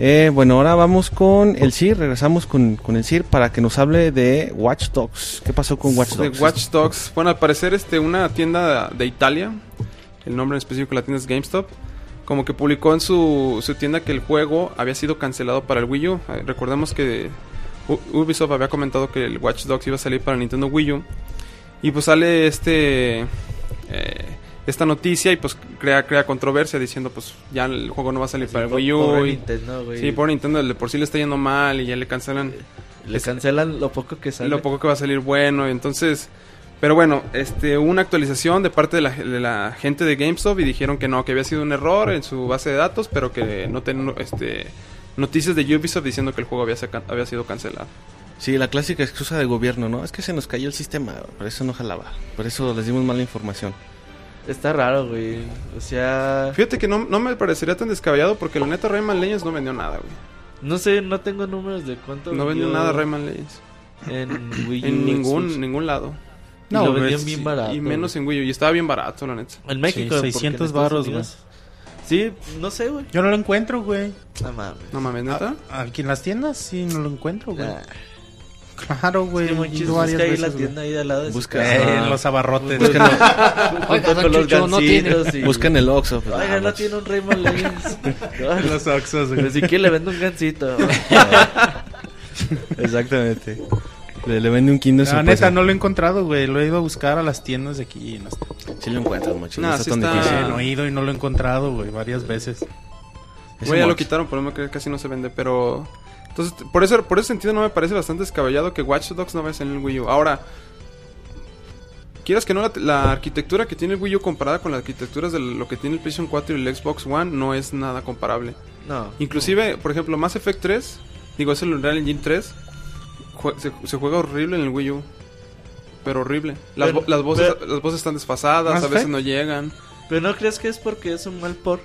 Eh, bueno, ahora vamos con el CIR, regresamos con, con el CIR para que nos hable de Watch Dogs. ¿Qué pasó con Watch De Dogs? Watch Dogs. Bueno, al parecer este, una tienda de Italia, el nombre en específico de la tienda es GameStop, como que publicó en su, su tienda que el juego había sido cancelado para el Wii U. Eh, recordemos que Ubisoft había comentado que el Watch Dogs iba a salir para Nintendo Wii U. Y pues sale este... eh, esta noticia y pues crea, crea controversia diciendo pues ya el juego no va a salir para el Wii U. pobre y- Nintendo, güey. sí, por Nintendo de por sí le está yendo mal y ya le cancelan Le cancelan lo poco que sale. lo poco que va a salir bueno. y Entonces, pero bueno, este, hubo una actualización de parte de la, de la gente de GameStop y dijeron que no, que había sido un error en su base de datos, pero que no tenían este, noticias de Ubisoft diciendo que el juego había, había sido cancelado. Sí, la clásica excusa de gobierno, ¿no? Es que se nos cayó el sistema, por eso no jalaba. Por eso les dimos mala información. Está raro, güey. O sea, Fíjate que no, no me parecería tan descabellado porque la neta Rayman Legends no vendió nada, güey. no sé, no tengo números de cuánto No vendió nada Rayman Legends. en Wii U. En ningún, Xbox. ningún lado. Y lo güey, vendían bien barato. y menos güey. en Wii U. Y estaba bien barato, la neta. en México. Sí, porque en 600 Estados varos, Unidos- Sí, no sé, güey. Yo no lo encuentro, güey. No mames. No mames, neta. Aquí en las tiendas sí no lo encuentro, güey. Ah, Claro, güey. Sí, busca ahí veces, la tienda ahí al lado de Busca-. Eh, en los abarrotes. Busquen, los no tiene. busquen el Oxxo. pues, Oiga, no tiene un Raymond Legends. En los Oxxos, güey. Pero si quiere le vendo un gancito. Exactamente. Le, le vende un Kindle La neta, no lo he encontrado, güey. Lo he ido a buscar a las tiendas de aquí. y No, está- Sí lo encuentras, macho. No, No, está sí tan está- difícil. No he ido y no lo he encontrado, güey, varias veces. Güey, ya lo quitaron, por eso que casi no se vende, pero... Entonces, por, eso, por ese sentido no me parece bastante descabellado que Watch Dogs no vaya a salir en el Wii U. Ahora, quieras que no, la, la arquitectura que tiene el Wii U comparada con las arquitecturas de lo que tiene el PlayStation 4 y el Xbox One no es nada comparable. No. Inclusive, por ejemplo, Mass Effect 3, digo, es el Unreal Engine 3, jue- se, se juega horrible en el Wii U. Pero horrible. Las, Pero- vo- las, voces, pero- las voces están desfasadas, ¿Mass a veces Effect? no llegan. ¿Pero no crees que es porque es un mal por?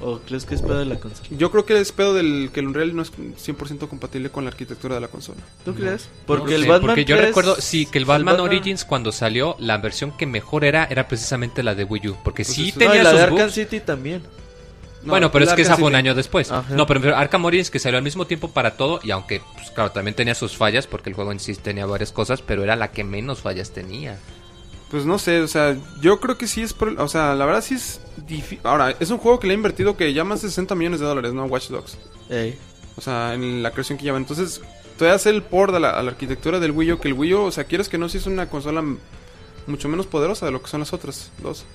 ¿O crees que es pedo de la consola? Yo creo que es pedo del que el Unreal no es 100% compatible con la arquitectura de la consola. ¿Tú crees? Porque, el Batman porque yo 3 recuerdo, sí, que el Batman, Origins cuando salió, la versión que mejor era, era precisamente la de Wii U. Porque Pues sí eso- No, y tenía la de sus Arkham bugs. City también. No, bueno, pero es que esa Arkham fue un año después. Ajá. No, pero Arkham Origins que salió al mismo tiempo para todo y aunque, pues, claro, también tenía sus fallas porque el juego en sí tenía varias cosas, pero era la que menos fallas tenía. Pues no sé, o sea, yo creo que sí es... por- o sea, la verdad sí es difícil. Ahora, es un juego que le ha invertido que ya más de 60 millones de dólares, ¿no? Watch Dogs. Ey. O sea, en la creación que lleva. Entonces, todavía hacer el port a la, a la arquitectura del Wii U, que el Wii U, o sea, quieres que no, sí es una consola mucho menos poderosa de lo que son las otras dos.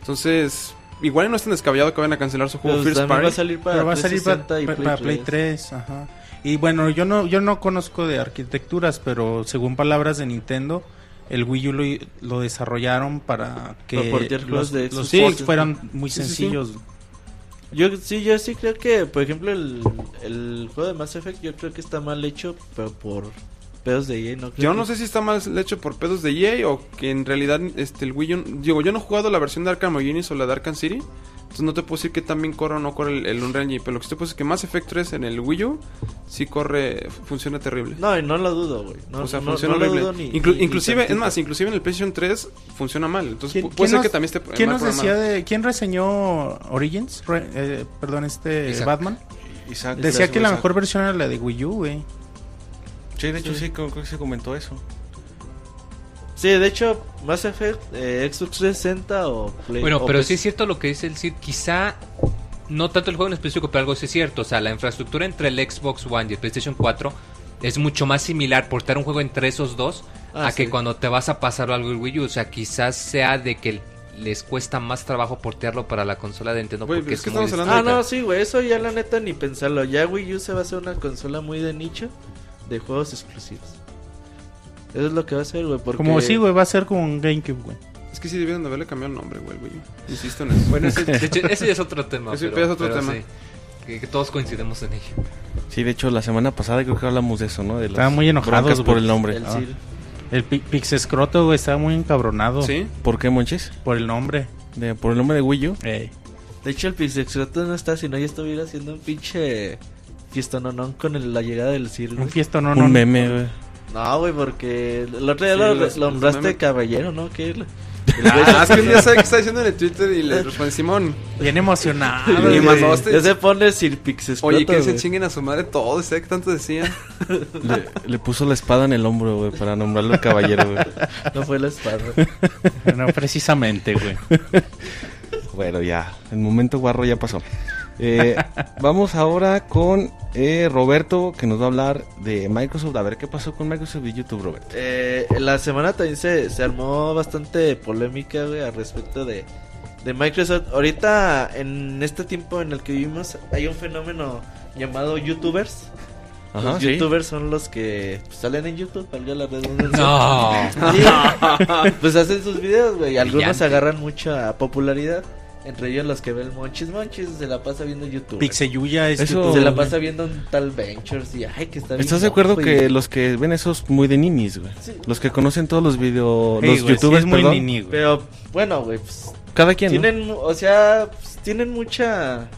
Entonces, igual no es tan descabellado que vayan a cancelar su juego Pero First también va a Party. salir para Pero va a salir para, 360 y para- Play, para Play 3, ajá. Y bueno, yo no yo no conozco de arquitecturas, pero según palabras de Nintendo, el Wii U lo, lo desarrollaron para que Para los, de los Sí. fueran muy Sí, sí, sí. sencillos. Yo sí, yo sí creo que, por ejemplo, el, el juego de Mass Effect, yo creo que está mal hecho, pero por pedos de EA, ¿no? Creo Yo que- no sé si está mal hecho por pedos de EA o que en realidad este el Wii U, digo, yo no he jugado la versión de Arkham Origins o la de Arkham City, entonces no te puedo decir que también corre o no corre el, el Unreal Engine, pero lo que sí te puedo decir es que Mass Effect 3 en el Wii U sí corre, funciona terrible. No, y no lo dudo, güey. No, o sea, no- funciona no lo horrible. dudo ni- Inclu- ni- ni inclusive, es tantito. más, inclusive en el PlayStation 3 funciona mal, entonces ¿Quién, pu- puede ser nos, que también esté quién mal nos decía de quién reseñó Origins? Re- eh, perdón, este Isaac. Batman. Isaac, Decía que la Isaac. mejor versión era la de Wii U, güey. Sí, de hecho sí, creo, creo que se comentó eso. Sí, de hecho, Mass Effect, eh, Xbox 360 o Play. Bueno, o pero PS- sí es cierto lo que dice el Cid. Quizá no tanto el juego en específico, pero algo sí es cierto. O sea, la infraestructura entre el Xbox One y el PlayStation 4 es mucho más similar portar un juego entre esos dos Ah, a que cuando te vas a pasar algo el Wii U. O sea, quizás sea de que les cuesta más trabajo portearlo para la consola de Nintendo porque es es, que muy estamos Ah, hablando no, sí, güey, eso ya la neta ni pensarlo. Ya Wii U se va a hacer una consola muy de nicho de juegos exclusivos. Eso es lo que va a ser, güey, porque... Como sí, güey, va a ser como un GameCube, güey. Es que sí debieron de haberle cambiado el nombre, güey, U. Insisto en eso. Bueno, ese, de hecho, ese ya es otro tema. Ese pero- es otro pero tema. sí, que, que todos coincidimos en ello. Sí, de hecho la semana pasada creo que hablamos de eso, ¿no? De Estaban muy enojados, por güey. el nombre. El Ah. El Pi- Pixescroto, güey, estaba muy encabronado ¿Sí? ¿Por qué, Monchis? por el nombre. De, por el nombre de Wii U. Ey. De hecho, el Pixexroto no está, si no ya estuviera haciendo un pinche fiestononón con el- la llegada del Sir, güey. Un fiesto no, un meme, güey. No, güey, porque el otro día Sí, lo, los- lo los nombraste caballero, ¿no? Que el- Ah, es que un día sabe que está diciendo en el Twitter y le responde Simón. Bien emocionado. Y este- Ya se pone Sir Pixexroto, Oye, que se chinguen a su madre todos, ¿sabes qué tanto decían? Le, le puso la espada en el hombro, güey, para nombrarlo el caballero, güey. No fue la espada. No, precisamente, güey. Bueno, ya, el momento guarro ya pasó. Eh, vamos ahora con eh, Roberto, que nos va a hablar de Microsoft. A ver qué pasó con Microsoft y YouTube, Roberto. Eh, la semana también se, se armó bastante polémica, güey, al respecto de, de Microsoft. Ahorita, en este tiempo en el que vivimos, hay un fenómeno llamado YouTubers. Ajá, los sí. YouTubers son los que pues, salen en YouTube, valga la redundancia. No. Pues hacen sus videos, güey. Algunos Brillante. agarran mucha popularidad. Entre ellos los que ven Monchis Monchis, se la pasa viendo YouTube. Pixeyuya es Eso- YouTube, se la pasa viendo un tal Ventures y ay, que está bien ¿Estás de acuerdo y- que los que ven esos muy de ninis, güey? Sí. Los que conocen todos los video, Ey, los sí youtubers, es muy perdón, nini, güey. Pero bueno, güey, pues cada quien, ¿no? tienen, o sea, pues, tienen mucha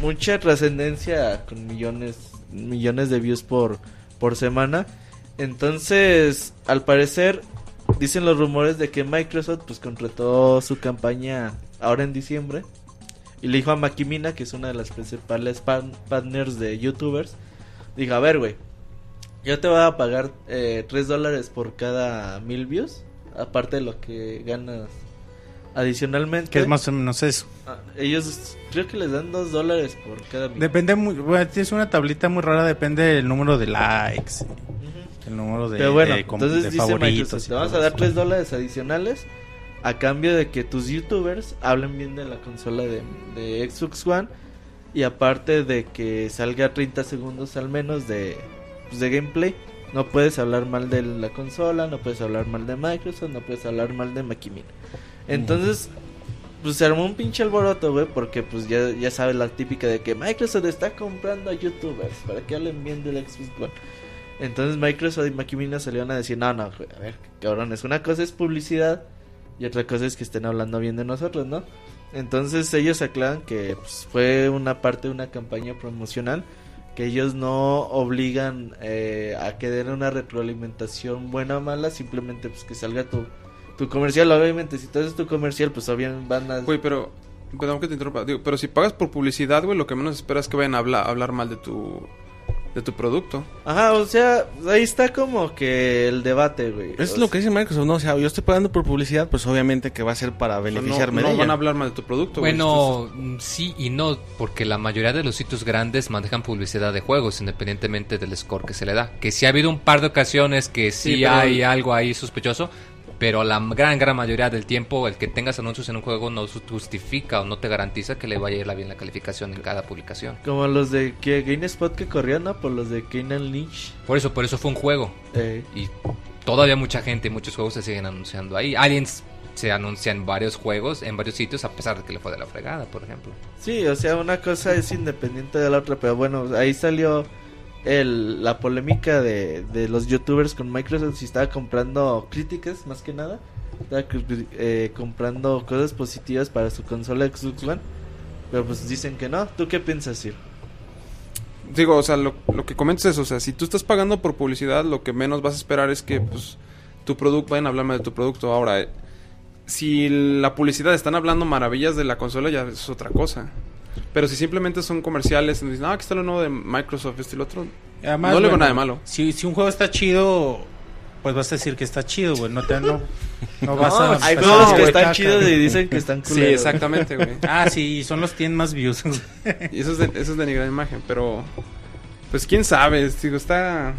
mucha trascendencia con millones millones de views por por semana. Entonces, al parecer dicen los rumores de que Microsoft pues contrató su campaña ahora en diciembre y le dijo a Makimina, que es una de las principales pan- partners de YouTubers, dijo, "A ver, güey, yo te voy a pagar eh, 3 dólares por cada mil views, aparte de lo que ganas adicionalmente. Que es más o menos eso. Ah, ellos creo que les dan 2 dólares por cada mil. Depende, muy, bueno, es una tablita muy rara, depende del número de likes, el número de, Pero bueno, de com- entonces de dice favoritos. Te vamos a dar eso. 3 dólares adicionales a cambio de que tus youtubers hablen bien de la consola de, de Xbox One y aparte de que salga 30 segundos al menos de, pues, de gameplay. No puedes hablar mal de la consola, no puedes hablar mal de Microsoft, no puedes hablar mal de Makimina. Entonces, pues se armó un pinche alboroto, güey, porque pues ya, ya sabes la típica de que Microsoft está comprando a youtubers para que hablen bien del Xbox One. Entonces Microsoft y Makimina salieron a decir, no, no, güey, a ver, cabrones, una cosa es publicidad y otra cosa es que estén hablando bien de nosotros, ¿no? Entonces ellos aclaran que pues, fue una parte de una campaña promocional, que ellos no obligan eh, a que den una retroalimentación buena o mala, simplemente pues que salga tu, tu comercial, obviamente, si tú haces tu comercial, pues obviamente van a... Güey, pero. Perdón que te interrumpa. Digo, pero si pagas por publicidad, güey, lo que menos esperas es que vayan a hablar, a hablar mal de tu. De tu producto. Ajá, o sea, ahí está como que el debate, güey. Es O lo sea, que dice Microsoft, ¿no? O sea, yo estoy pagando por publicidad, pues obviamente que va a ser para O sea, no, beneficiarme no de ella. van a hablar mal de tu producto, güey. Bueno, mm, sí y no, porque la mayoría de los sitios grandes manejan publicidad de juegos, independientemente del score que se le da. Que sí ha habido un par de ocasiones que sí, Sí, pero- hay algo ahí sospechoso, pero la gran, gran mayoría del tiempo el que tengas anuncios en un juego no justifica o no te garantiza que le vaya a ir bien la calificación en cada publicación. Como los de que GameSpot que corrían, ¿no? Por los de Keenan Lynch. Por eso, por eso fue un juego. Eh, Y todavía mucha gente y muchos juegos se siguen anunciando ahí. Aliens se anuncia en varios juegos, en varios sitios, a pesar de que le fue de la fregada, por ejemplo. sí, o sea, una cosa es independiente de la otra, pero bueno, ahí salió el, la polémica de, de los youtubers con Microsoft si estaba comprando críticas, más que nada. Eh, comprando cosas positivas para su consola Xbox One. Pero pues dicen que no. ¿Tú qué piensas, Sir? Digo, o sea, lo, lo que comentas es, o sea, si tú estás pagando por publicidad, lo que menos vas a esperar es que, pues, tu producto, vayan a hablar mal de tu producto. Ahora, eh, si la publicidad están hablando maravillas de la consola, ya es otra cosa. Pero si simplemente son comerciales, y dicen, ah, aquí está lo nuevo de Microsoft, este y lo otro. Además, no le veo bueno, nada de malo. Si, si un juego está chido, pues vas a decir que está chido, güey. No, te, no, no vas No, a... hay juegos que están chidos y dicen que están Sí, culeros. exactamente, güey. Ah, sí, son los que tienen más views. Y eso es, de, eso es denigrar imagen, pero... Pues quién sabe, digo, está...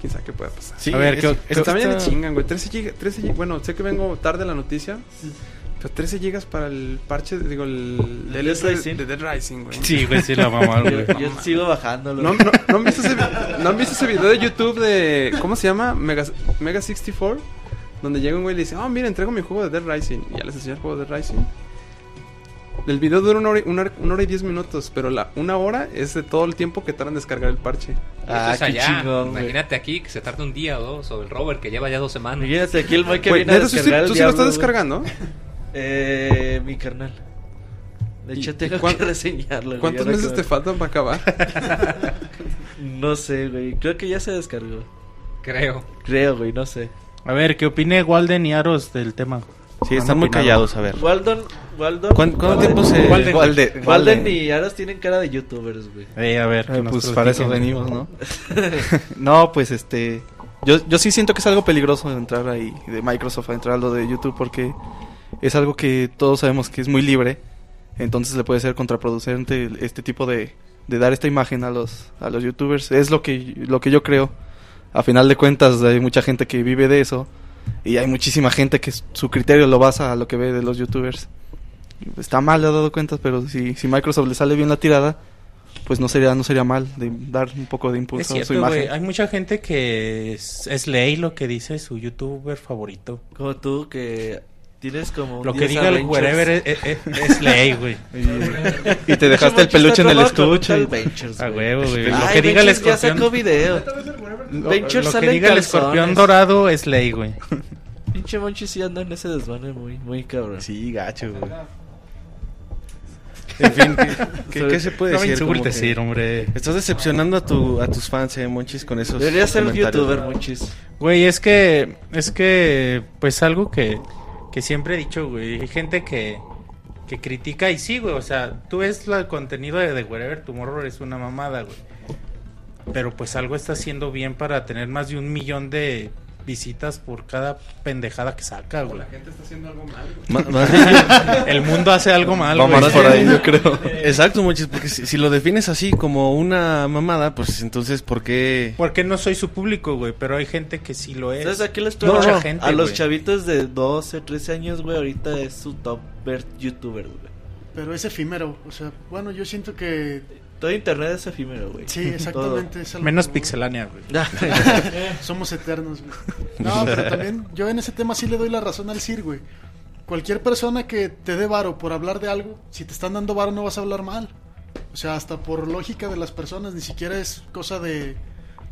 Quién sabe qué puede pasar. Sí, A ver, es- ¿qué- es- Pero también le está- chingan, güey. 13 gigas, 13 gigas- Bueno, sé que vengo tarde a la noticia. Pero 13 gigas para el parche, digo, el ¿De Dead Rising? de Dead Rising, güey. Sí, güey, sí la Yo, güey. yo sigo bajándolo. ¿No, no, ¿no han visto ese, ¿No han visto ese video de YouTube de... ¿Cómo se llama? Mega, Mega 64. Donde llega un güey y le dice, oh, mira, entrego mi juego de Dead Rising. Y ya les enseñó el juego de Dead Rising. El video dura una hora, y- una, hora- una hora y diez minutos, pero la una hora es de todo el tiempo que tardan en descargar el parche. Ah, qué allá. chingón. Imagínate aquí que se tarda un día o dos, o el Robert que lleva ya dos semanas. Imagínate aquí el Moy que Güey, viene a ¿neta, tú sí- descargar el ¿tú sí lo estás descargando? Eh, mi carnal. De hecho, ¿Y- tengo que reseñarlo. ¿Cuántos meses que te faltan para acabar? No sé, güey. Creo que ya se descargó. Creo. Creo, güey, no sé. A ver, ¿qué opine Walden y Aros del tema? Sí, ¿Han están muy callados, a ver. Waldon, Waldon. ¿Cuán- ¿Cuánto Walden- tiempo se...? Walden. Walden, Walden y Aros tienen cara de youtubers, güey. Eh, a ver, Eh, pues para eso venimos, ¿no? no, pues este. Yo, yo sí siento que es algo peligroso entrar ahí de Microsoft a entrar a lo de YouTube porque es algo que todos sabemos que es muy libre. Entonces le puede ser contraproducente este tipo de, de dar esta imagen a los, a los youtubers. Es lo que, lo que yo creo. A final de cuentas hay mucha gente que vive de eso y hay muchísima gente que su criterio lo basa a lo que ve de los youtubers. Está mal, le he dado cuentas, pero si, si Microsoft le sale bien la tirada, pues no sería no sería mal de dar un poco de Es impulso a su imagen. Hay mucha gente que es, es ley lo que dice su youtuber favorito. Como tú, que tienes como. Lo que 10 diga el wherever es, es- es ley, güey. Y, te dejaste el peluche en el estuche. Ventures, A huevo, güey. Lo que diga el Ventures ya escorpión. sacó video. Lo, Ventures lo que diga el escorpión dorado es ley, güey. Pinche Monchi sí anda en ese desvane muy, muy cabrón. Sí, gacho, güey. En fin, ¿qué, qué- qué se puede no me decir? Que hombre. Estás decepcionando a, tu, a tus fans, eh, Monchis, con esos Debería ser comentarios. youtuber, Monchis. Güey, es que, es que, pues algo que, que siempre he dicho, güey. Hay gente que, que critica y sí, güey. O sea, tú ves el contenido de The Wherever Tomorrow es una mamada, güey. pero pues algo está haciendo bien para tener más de un millón de visitas por cada pendejada que saca, güey. La gente está haciendo algo mal. El mundo hace algo mal, Va güey. más por ahí, yo creo. Exacto, muchis, porque si, si lo defines así como una mamada, pues entonces, ¿por qué? Porque no soy su público, güey, pero hay gente que sí lo es. ¿Sabes a qué les No, gente, a los chavitos de 12, 13 años, güey, ahorita es su top ver youtubers, güey. Pero es efímero. O sea, bueno, yo siento que Todo internet es efímero, güey. sí, exactamente. es a lo Menos pixelánea, güey. Somos eternos, güey. No, pero también yo en ese tema sí le doy la razón al Sir, güey. Cualquier persona que te dé varo por hablar de algo, si te están dando varo no vas a hablar mal. O sea, hasta por lógica de las personas, ni siquiera es cosa de,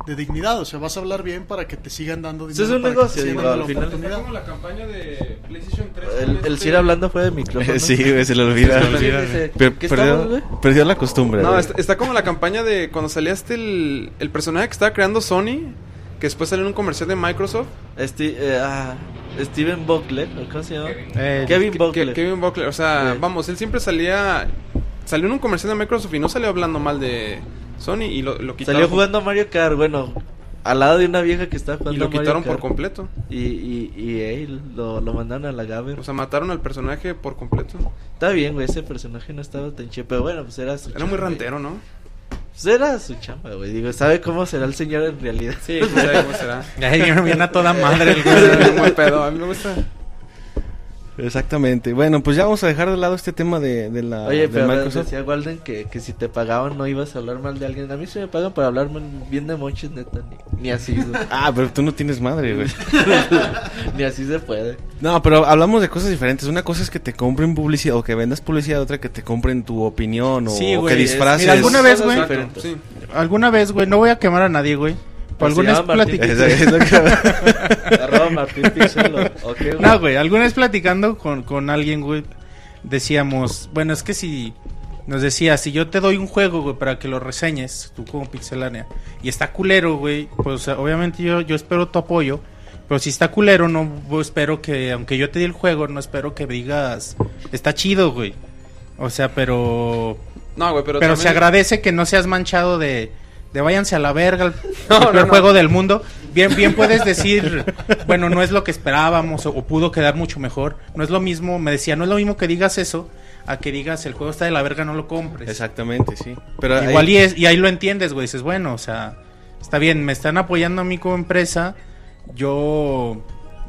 de dignidad. O sea, vas a hablar bien para que te sigan dando Eso dinero. es un para que negocio, te sigan digo, dando al la final. Está como la campaña de PlayStation 3. El, el este- Sir hablando fue de micrófono. Sí, güey, se le olvida. Perdió, la costumbre. No, está, está como la campaña de cuando salía este el, el personaje que estaba creando Sony, que después salió en un comercial de Microsoft. Esti- eh, ah, Steven Buckler, ¿o ¿cómo se llama? Eh, Kevin Que- Buckler. Kevin Buckler, o sea, Sí. vamos, él siempre salía salió en un comercial de Microsoft y no salió hablando mal de Sony y lo, lo quitaron. Salió jugando a Mario Kart, bueno, al lado de una vieja que estaba jugando y lo a Mario quitaron por completo. Y, y, y él lo, lo mandaron a la Gaber. O sea, mataron al personaje por completo. Está bien, güey, ese personaje no estaba tan chido, pero bueno, pues era su Era chamba, muy güey. rantero, ¿no? Pues era su chamba, güey. Digo, ¿sabe cómo será el señor en realidad? Sí, quién sabe cómo será. Ay, viene a toda madre el güey. pedo. A mí me gusta. Exactamente. Bueno, pues ya vamos a dejar de lado este tema de, de la Oye, de pero Microsoft. decía Walden que, que si te pagaban no ibas a hablar mal de alguien. A mí se me pagan para hablar mal- bien de monches, neta. Ni, ni así, güey. Ah, pero tú no tienes madre, güey. ni así se puede. No, pero hablamos de cosas diferentes. Una cosa es que te compren publicidad o que vendas publicidad, otra que te compren tu opinión o, Sí, o güey, que es- disfraces. mira, alguna vez, güey. Sí. Alguna vez, güey, no voy a quemar a nadie, güey. Alguna se vez llama Martín. platiqué. Es- es lo que- Arroba Martín Pixel, ¿o- o qué, güey? No, güey, alguna vez platicando con, con alguien, güey, decíamos, bueno, es que si nos decía, si yo te doy un juego, güey, para que lo reseñes, tú como pixelánea, y está culero, güey, pues obviamente yo, yo espero tu apoyo, pero si está culero, no pues, espero que, aunque yo te di el juego, no espero que digas, está chido, güey. O sea, pero... No, güey, pero, Pero, también- se agradece que no seas manchado de, de váyanse a la verga, el, No, peor no, no. juego del mundo. Bien, bien puedes decir, bueno, no es lo que esperábamos o, o pudo quedar mucho mejor. No es lo mismo, me decía, no es lo mismo que digas eso a que digas el juego está de la verga, no lo compres. Exactamente, sí. Pero Igual ahí- y, es, y ahí lo entiendes, güey. Dices, bueno, o sea, está bien, me están apoyando a mí como empresa. Yo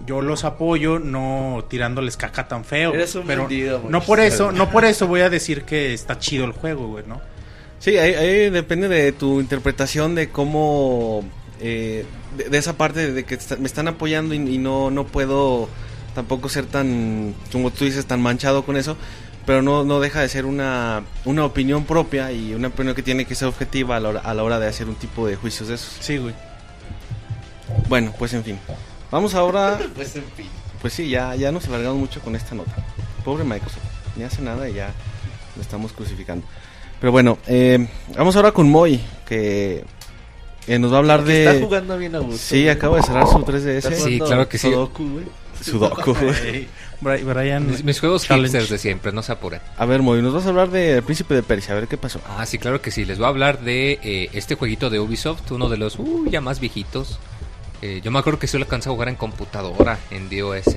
yo los apoyo no tirándoles caca tan feo. Eres un pero vendido, güey. no por eso, no por eso voy a decir que está chido el juego, güey, ¿no? Sí, ahí, ahí depende de tu interpretación de cómo... eh, de, de esa parte de que está- me están apoyando y, y no, no puedo tampoco ser tan, como tú dices, tan manchado con eso. Pero no, no deja de ser una, una opinión propia y una opinión que tiene que ser objetiva a la hora, a la hora de hacer un tipo de juicios de esos. Sí, güey. Bueno, pues en fin. Vamos ahora... Pues en fin. Pues sí, ya, ya nos alargamos mucho con esta nota. Pobre Microsoft. Ni hace nada y ya lo estamos crucificando. Pero bueno, eh, vamos ahora con Moy, que eh, nos va a hablar Que Está de... jugando bien a gusto. Sí, acaba de cerrar su Está 3DS. Sí, claro que sí. Sudoku, güey. Sudoku, güey. Bri- Brian. Mis, mis juegos hipsters de siempre, no se apuren. A ver, Moy, nos vas a hablar de El Príncipe de Persia, a ver qué pasó. Ah, sí, claro que sí. Les voy a hablar de eh, este jueguito de Ubisoft, uno de los uh, ya más viejitos. Eh, yo me acuerdo que sí lo alcanzé a jugar en computadora, en DOS.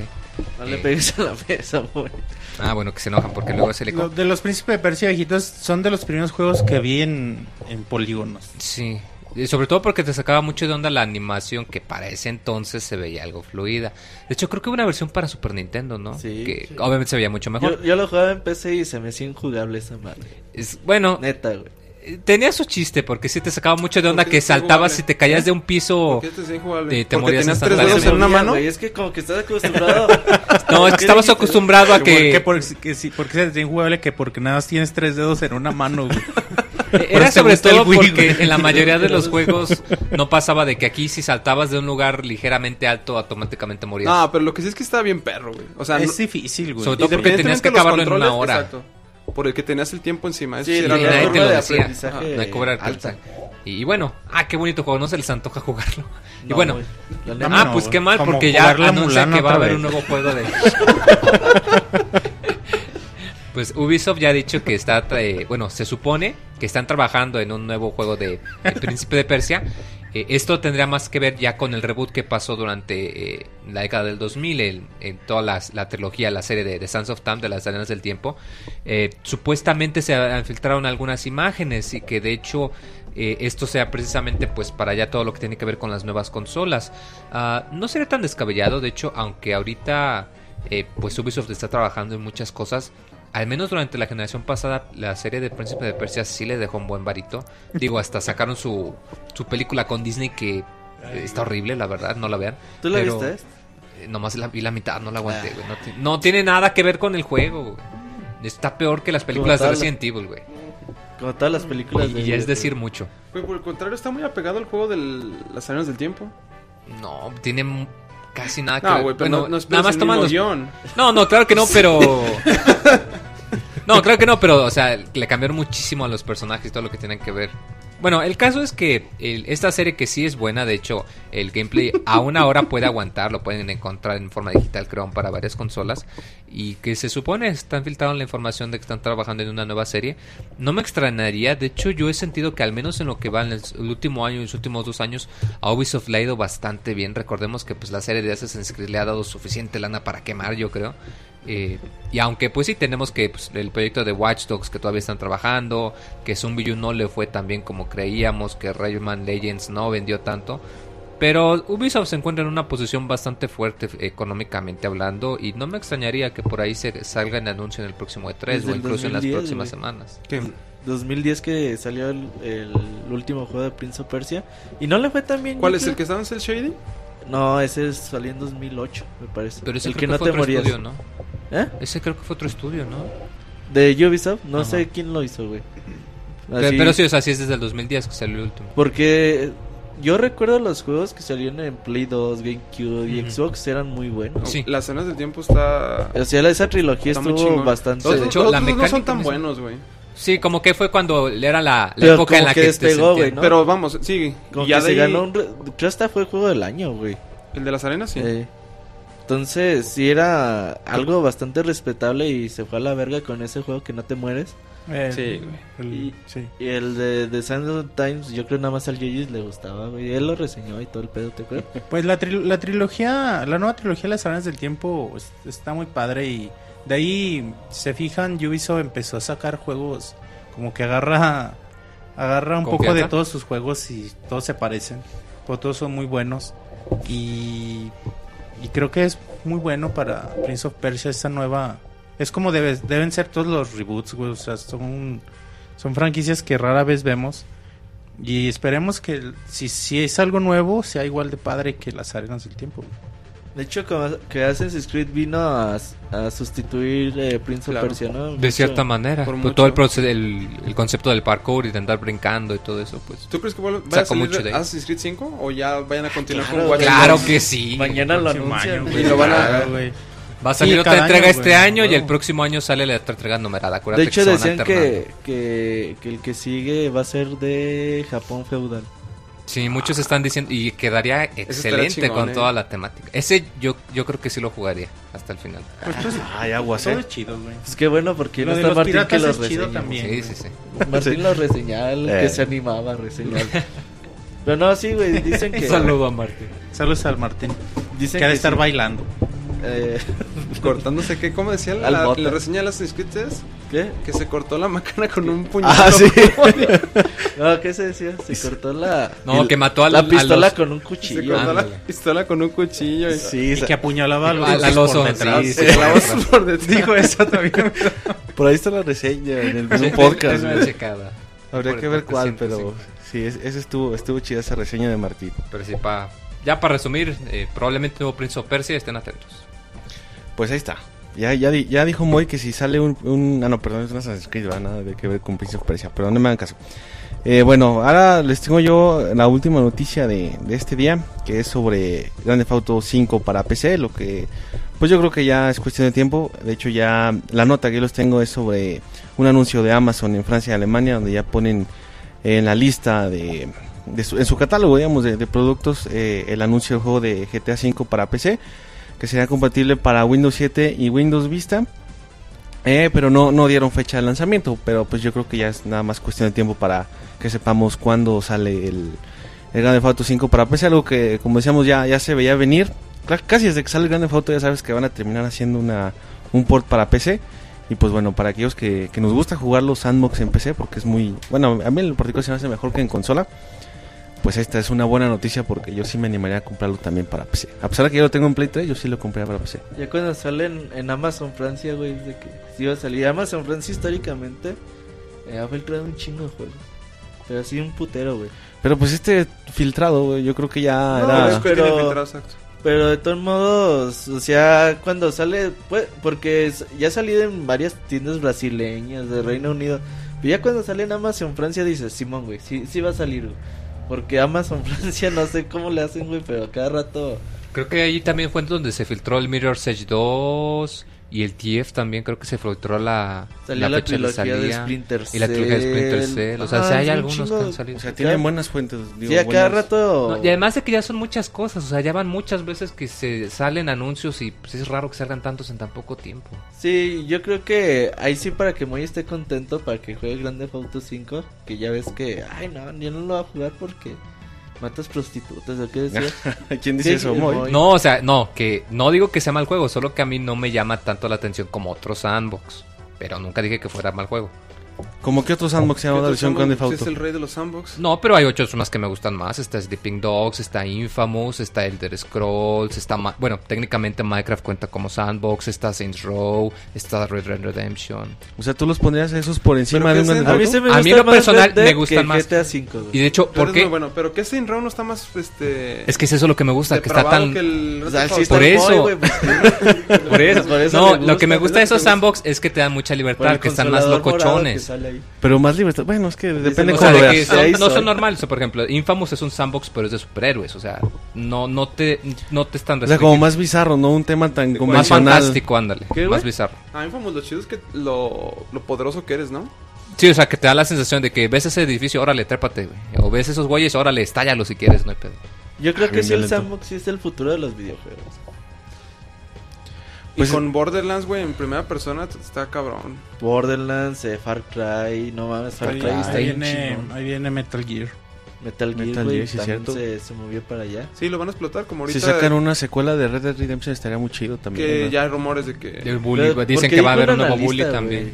No le Eh. pegues a la mesa, güey. Ah, bueno, que se enojan porque luego se le... Lo- de los príncipes de Persia viejitos son de los primeros juegos que vi en, en polígonos. Sí, y sobre todo porque te sacaba mucho de onda la animación que para ese entonces se veía algo fluida. De hecho, creo que hubo una versión para Super Nintendo, ¿no? Sí, que sí. obviamente se veía mucho mejor. Yo, yo lo jugaba en PC y se me hacía injugable esa madre. Es- bueno, Neta, güey. Eh, tenía su chiste porque sí te sacaba mucho de onda ¿Por qué que es saltabas y te caías de un piso... ¿Por qué te es? Te- te Porque morías tenías hasta tres dedos en una mano. güey, Es que como que estás acostumbrado. No, es que estabas acostumbrado a ¿Por qué? que... Por, que sí, ¿Por qué se te injugable que porque nada más tienes tres dedos en una mano, güey? Eh, Era sobre todo Wii, porque en la mayoría de los juegos no pasaba de que aquí si saltabas de un lugar ligeramente alto automáticamente morías. No, pero lo que sí es que estaba bien perro, güey. O sea, es no- difícil, güey. Sobre todo porque tenías que acabarlo en una hora. Exacto. Por el que tenías el tiempo encima. Eso Sí, sí, Y era la nadie bien. te curva lo de decía. aprendizaje Ajá, cobrar alta. Y, y bueno, ah, qué bonito juego, no se les antoja jugarlo. y No, bueno, ah, no, pues qué mal, porque ya Mulan que va a haber vez. un nuevo juego de... Pues Ubisoft ya ha dicho que está, eh, bueno, se supone que están trabajando en un nuevo juego de El Príncipe de Persia. Eh, esto tendría más que ver ya con el reboot que pasó durante eh, la década del 2000, el- en toda las- la, trilogía, la serie de, de Sands of Time, de las Arenas del Tiempo. Eh, supuestamente se filtraron algunas imágenes y que de hecho esto sea precisamente pues para ya todo lo que tiene que ver con las nuevas consolas. Ah, no sería tan descabellado, de hecho, aunque ahorita pues Ubisoft está trabajando en muchas cosas. Al menos durante la generación pasada, la serie de Príncipe de Persia sí le dejó un buen varito. Digo, hasta sacaron su, su película con Disney que está horrible, la verdad, no la vean. ¿Tú la Pero, viste? eh, nomás la, vi la mitad, no la aguanté, güey. No, ti- no tiene nada que ver con el juego, güey. Está peor que las películas de Resident Evil, güey. Como todas las películas Y, de y ya es decir mucho. Güey, por el contrario, está muy apegado al juego de las arenas del tiempo. No, tiene casi nada que No, pero Bueno, no, no nada más toman mismo los... guion. No, no, claro que no, pero... No, claro que no, pero, o sea, le cambiaron muchísimo a los personajes y todo lo que tienen que ver. Bueno, el caso es que el- esta serie que sí es buena, de hecho, el gameplay aún ahora puede aguantar, lo pueden encontrar en forma digital, creo, para varias consolas, y que se supone están filtrando la información de que están trabajando en una nueva serie. No me extrañaría, de hecho, yo he sentido que al menos en lo que va en el, el último año y los últimos dos años, a Ubisoft le ha ido bastante bien. Recordemos que pues la serie de Assassin's Creed le ha dado suficiente lana para quemar, yo creo. Eh, y aunque pues sí tenemos que pues, el proyecto de Watch Dogs que todavía están trabajando, que Zombie U no le fue tan bien como creíamos, que Rayman Legends no vendió tanto. Pero Ubisoft se encuentra en una posición bastante fuerte eh, económicamente hablando y no me extrañaría que por ahí se salga en anuncio en el próximo E3 Desde o incluso en las 2010, próximas semanas. 2010 que salió el, el último juego de Prince of Persia. Y no le fue tan bien. ¿Cuál es el que está en el shady? No, ese es- salió en 2008, me parece. Pero ese el que que no fue te morías. estudio, ¿no? ¿Eh? Ese creo que fue otro estudio, ¿no? De Ubisoft, no Ajá. sé quién lo hizo, güey. Así- Pero sí, o sea, sí es desde el 2010 que salió el último. Porque yo recuerdo los juegos que salieron en Play 2, GameCube y Ujú. Xbox eran muy buenos. Sí. Las arenas del tiempo está... O sea, esa trilogía está estuvo bastante... De hecho, la no son tan buenos, güey. Sí, como que fue cuando era la, la época en la que que, despegó, güey, ¿no? Pero vamos, sí. Como ya que de se ahí- ganó un... re- Creo hasta fue juego del año, güey. El de las arenas, sí. Eh, entonces, sí era algo bastante respetable y se fue a la verga con ese juego que no te mueres. Eh, Sí, güey. el- Y- sí. Y el de, de Sands of Times, yo creo nada más al Yoyis le gustaba, güey. Él lo reseñó y todo el pedo, ¿te acuerdas? Pues la, tril- la trilogía, la nueva trilogía de las arenas del tiempo es- está muy padre y de ahí, si se fijan, Ubisoft empezó a sacar juegos como que agarra agarra un poco de todos sus juegos y todos se parecen, pero todos son muy buenos y, y creo que es muy bueno para Prince of Persia esta nueva es como debe- deben ser todos los reboots, güey, o sea, son son franquicias que rara vez vemos y esperemos que si, si es algo nuevo sea igual de padre que las arenas del tiempo. güey. De hecho, como que Assassin's Creed vino a, a sustituir eh, Prince Claro. of Persia, ¿no? De Mucho- cierta manera. por Pues todo el, proce- el, el concepto del parkour y de andar brincando y todo eso, pues. ¿Tú crees que vaya a mucho de ahí. Assassin's Creed 5 o ya vayan a continuar claro, con Watch Claro que sí. Mañana lo anuncian. Y lo van a- güey. Va a salir Sí, otra entrega año, este güey, año y el próximo año sale la otra entrega numerada. De Acuérdate hecho, que decían que, que, que el que sigue va a ser de Japón feudal. Sí, muchos están diciendo y quedaría excelente chingón, con eh. toda la temática. Ese yo yo creo que sí lo jugaría hasta el final. Pues, pues, Ay, aguas, todo ¿eh? es chido, güey. Pues qué bueno, porque Lo no está los Martín que piratas lo es chido reseña. también. Sí, sí, sí. Martín lo reseñaba, el Eh. que se animaba a reseñar. Pero no, sí, güey, dicen que... Saludo a Martín. Saludos al Martín. Dicen Que ha de que estar sí. bailando. Eh, Cortándose, ¿qué? ¿Cómo decía la, reseña de Assassin's Creed es? ¿Qué? Que se cortó la macana con un puñal. Ah, sí. No, ¿qué se decía? Se cortó la... No, el- que mató al- La a pistola los- con un Se cuchillo. cortó la pistola con un cuchillo. Y... Sí, Y que apuñalaba al, oso, por detrás. sí, Se clavó por detrás. Dijo eso también. por ahí está la reseña en el, Sí, podcast. denle una checada. Habría Por que ver cuál, pero 105. sí, es- ese estuvo, estuvo chida esa reseña de Martín. Pero sí, pa, ya para resumir, eh, probablemente nuevo Prince of Persia, estén atentos. Pues ahí está. Ya, ya, di- ya dijo Moy que si sale un, un- Ah, no, perdón, es una Assassin's Creed, ¿verdad? nada de que ver con Prince of Persia, pero no me hagan caso. Eh, bueno, ahora les tengo yo la última noticia de, de este día, que es sobre Grand Theft Auto 5 para PC, lo que pues yo creo que ya es cuestión de tiempo. De hecho, ya la nota que yo los tengo es sobre un anuncio de Amazon en Francia y Alemania, donde ya ponen en la lista de, de su, en su catálogo, digamos, de, de productos eh, el anuncio del juego de GTA 5 para PC, que será compatible para Windows 7 y Windows Vista. Eh, pero no, no dieron fecha de lanzamiento. Pero pues yo creo que ya es nada más cuestión de tiempo para que sepamos cuándo sale el, el Grand Theft Auto 5 para PC. Algo que, como decíamos, ya, ya se veía venir. Casi desde que sale el Grand Theft ya sabes que van a terminar haciendo una, un port para PC. Y pues bueno, para aquellos que, que nos gusta jugar los sandbox en PC, porque es muy... Bueno, a mí en particular se me hace mejor que en consola. Pues esta es una buena noticia porque yo sí me animaría a comprarlo también para PC. A pesar de que yo lo tengo en Play 3, yo sí lo compré para PC. Ya cuando sale en, en Amazon Francia, güey, de que sí iba a salir. Amazon Francia históricamente eh, ha filtrado un chingo de juegos. Pero así un putero, güey. Pero pues este filtrado, güey, yo creo que ya No, era... pero-. Pero de todos modos, o sea, cuando sale, pues, porque ya ha salido en varias tiendas brasileñas de Reino Unido. Pero ya cuando sale en Amazon Francia dices, Simón, güey, sí, sí va a salir, güey. Porque Amazon Francia no sé cómo le hacen, güey, pero cada rato... Creo que ahí también fue donde se filtró el Mirror's Edge 2 y el TF también creo que se filtró la, Salió la, fecha de trilogía de salida. Splinter Y la trilogía de Splinter Cell. O sea, sí hay algunos chingo. que han salido. O sea, tienen buenas fuentes. Digo, Sí, a cada buenas- rato... No, y además de que ya son muchas cosas, o sea, ya van muchas veces que se salen anuncios y pues es raro que salgan tantos en tan poco tiempo. Sí, yo creo que ahí sí para que Moy esté contento para que juegue Grande Auto 5, que ya ves que, ay no, yo no lo voy a jugar porque matas prostitutas, ¿o qué decía? ¿Quién dice eso? Moy. No, o sea, no, que no digo que sea mal juego, solo que a mí no me llama tanto la atención como otros sandbox. Pero nunca dije que fuera mal juego. ¿Cómo que otros sandbox se llama la versión Grand Es el rey de los sandbox. No, pero hay otros más que me gustan más. Está Sleeping Dogs, está Infamous, está Elder Scrolls, está... Ma- bueno, técnicamente Minecraft cuenta como sandbox, está Saints Row, está Red Dead Redemption. O sea, tú los pondrías esos por encima ¿Pero de un qué Grand es Theft A mí se me A mí lo más personal Red Dead me gustan más. GTA 5, güey. Y de hecho, Pero ¿por qué? muy bueno, pero que Saint Row no está más este Es que es eso lo que me gusta, que está tan... que el Por eso. güey, pues, Por eso. Por eso no, lo que me gusta, de esos sandbox es que te dan mucha libertad, que están más locochones. Sale ahí. Pero más libertad. Bueno, es que depende O O sea, cómo de lo que veas. son- no son normales. Sea, por ejemplo, Infamous es un sandbox, pero es de superhéroes. O sea, no, no te, no te están O sea, como más bizarro, ¿no? Un tema tan Más Más convencional. fantástico, ándale. ¿Qué, Más bizarro. A mí Infamous lo chido es que lo, lo poderoso que eres, ¿no? Sí, o sea, que te da la sensación de que ves ese edificio, órale, trépate, güey. O ves esos güeyes, órale, estállalo si quieres, no hay pedo. Yo creo Ah, que sí el violento. sandbox sí es el futuro de los videojuegos. Pues- y con Borderlands, güey, en primera persona está cabrón. Borderlands, eh, Far Cry, no mames, Far Ahí, Cry está ahí viene, ahí viene Metal Gear. Metal Gear, Metal güey, Gear, sí, cierto. se, se movió para allá. Sí, lo van a explotar como Si ahorita. sacan una secuela de Red Dead Redemption estaría muy chido también. que ¿no? ya hay rumores de que... El bully, Pero, dicen que va a haber un nuevo bully también.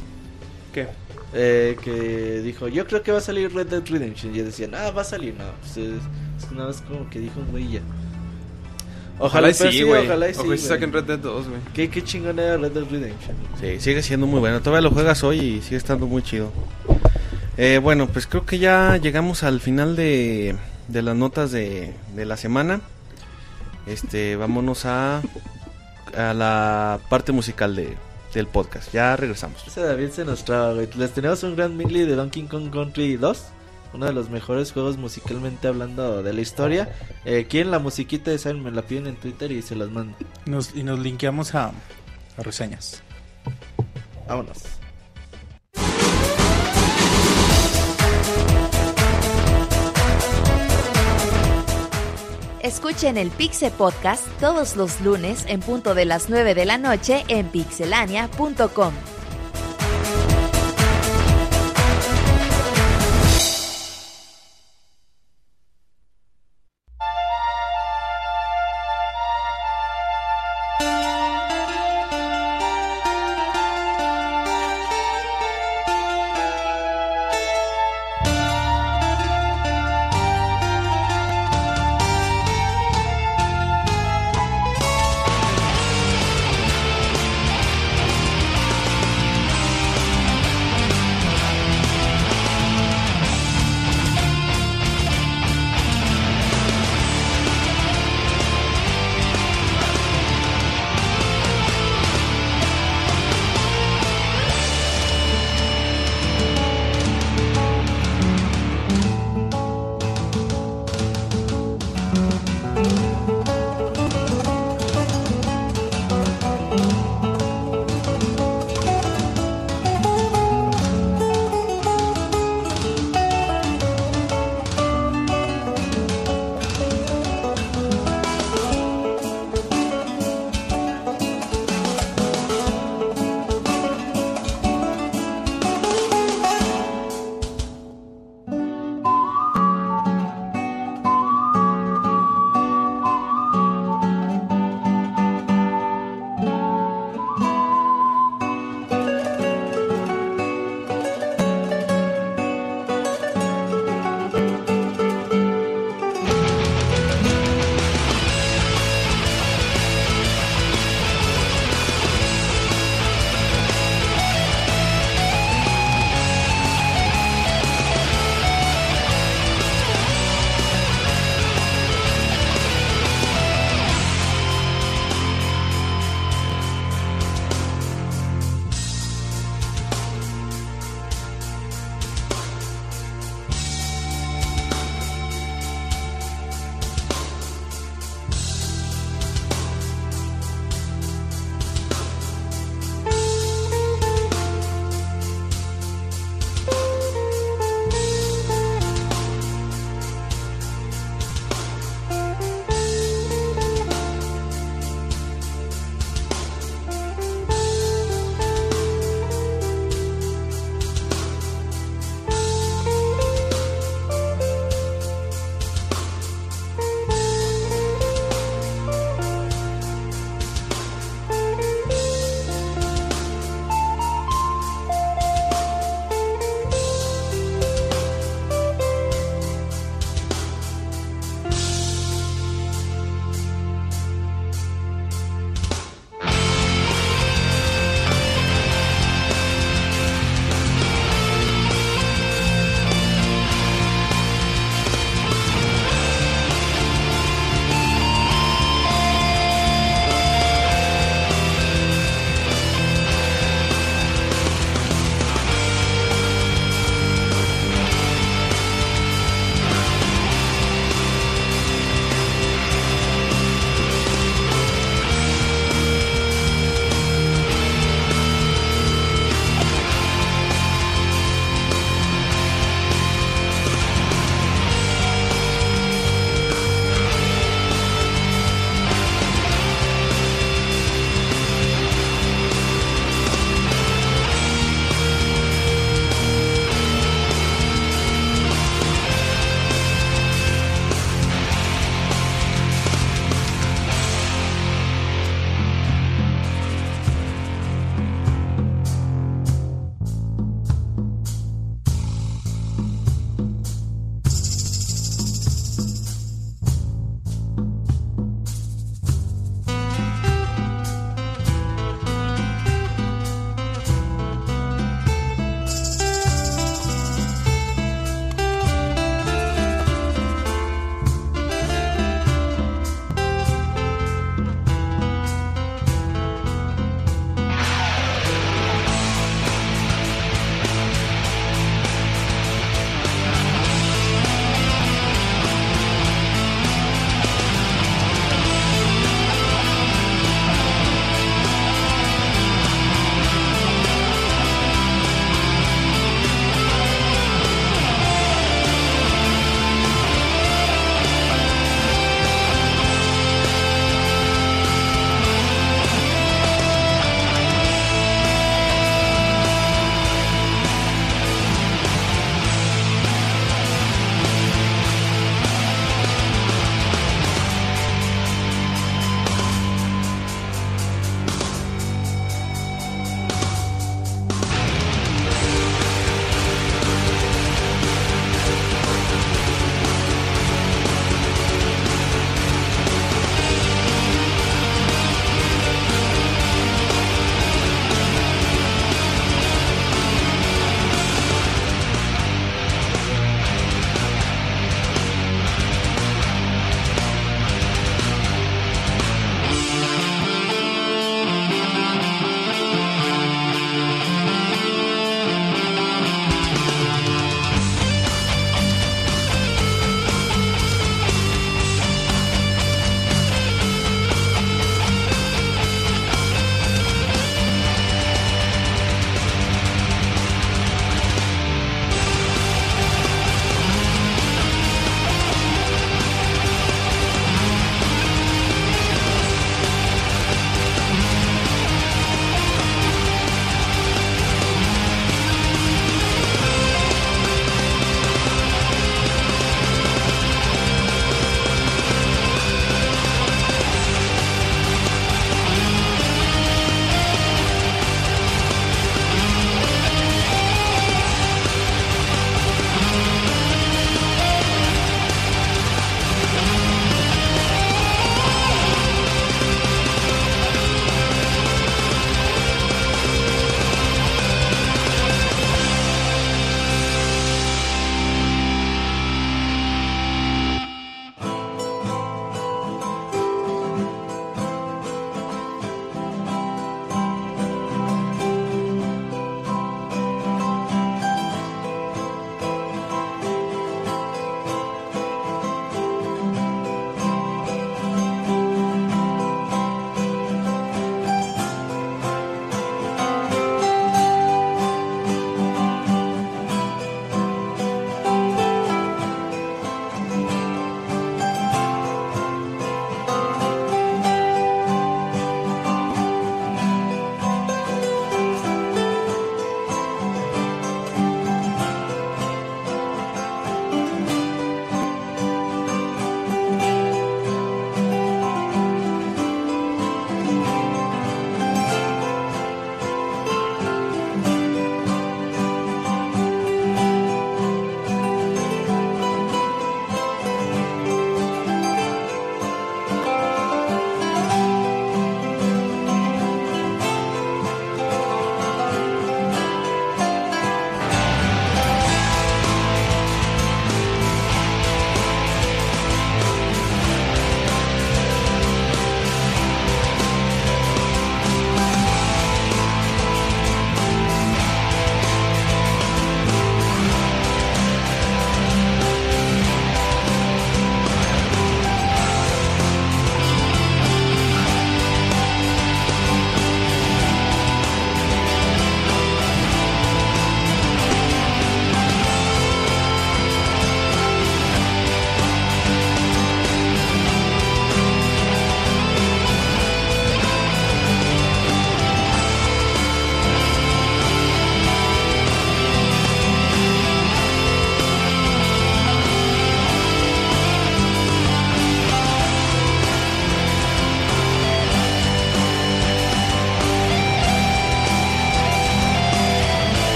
¿Qué? eh, que dijo, yo creo que va a salir Red Dead Redemption. Y yo decía, ah, va a salir, no. Pues es, es una vez como que dijo un güey ya. Ojalá, y pero sí, güey. Ojalá y Ojalá sí, y sí saquen Red Dead 2, güey. ¿Qué, qué chingón era Red Dead Redemption. Sí, sigue siendo muy bueno. Todavía lo juegas hoy y sigue estando muy chido. Eh, bueno, pues creo que ya llegamos al final de, de las notas de, de la semana. Este, vámonos a, a la parte musical de, del podcast. Ya regresamos. Ese David se nos traba, güey. Les tenemos un gran medley de Donkey Kong Country 2. Uno de los mejores juegos musicalmente hablando de la historia. Eh, ¿Quieren la musiquita de Saben? Me la piden en Twitter y se las mando. Nos, y nos linkeamos a, a reseñas. Vámonos. Escuchen el Pixe Podcast todos los lunes en punto de las 9 de la noche en pixelania.com.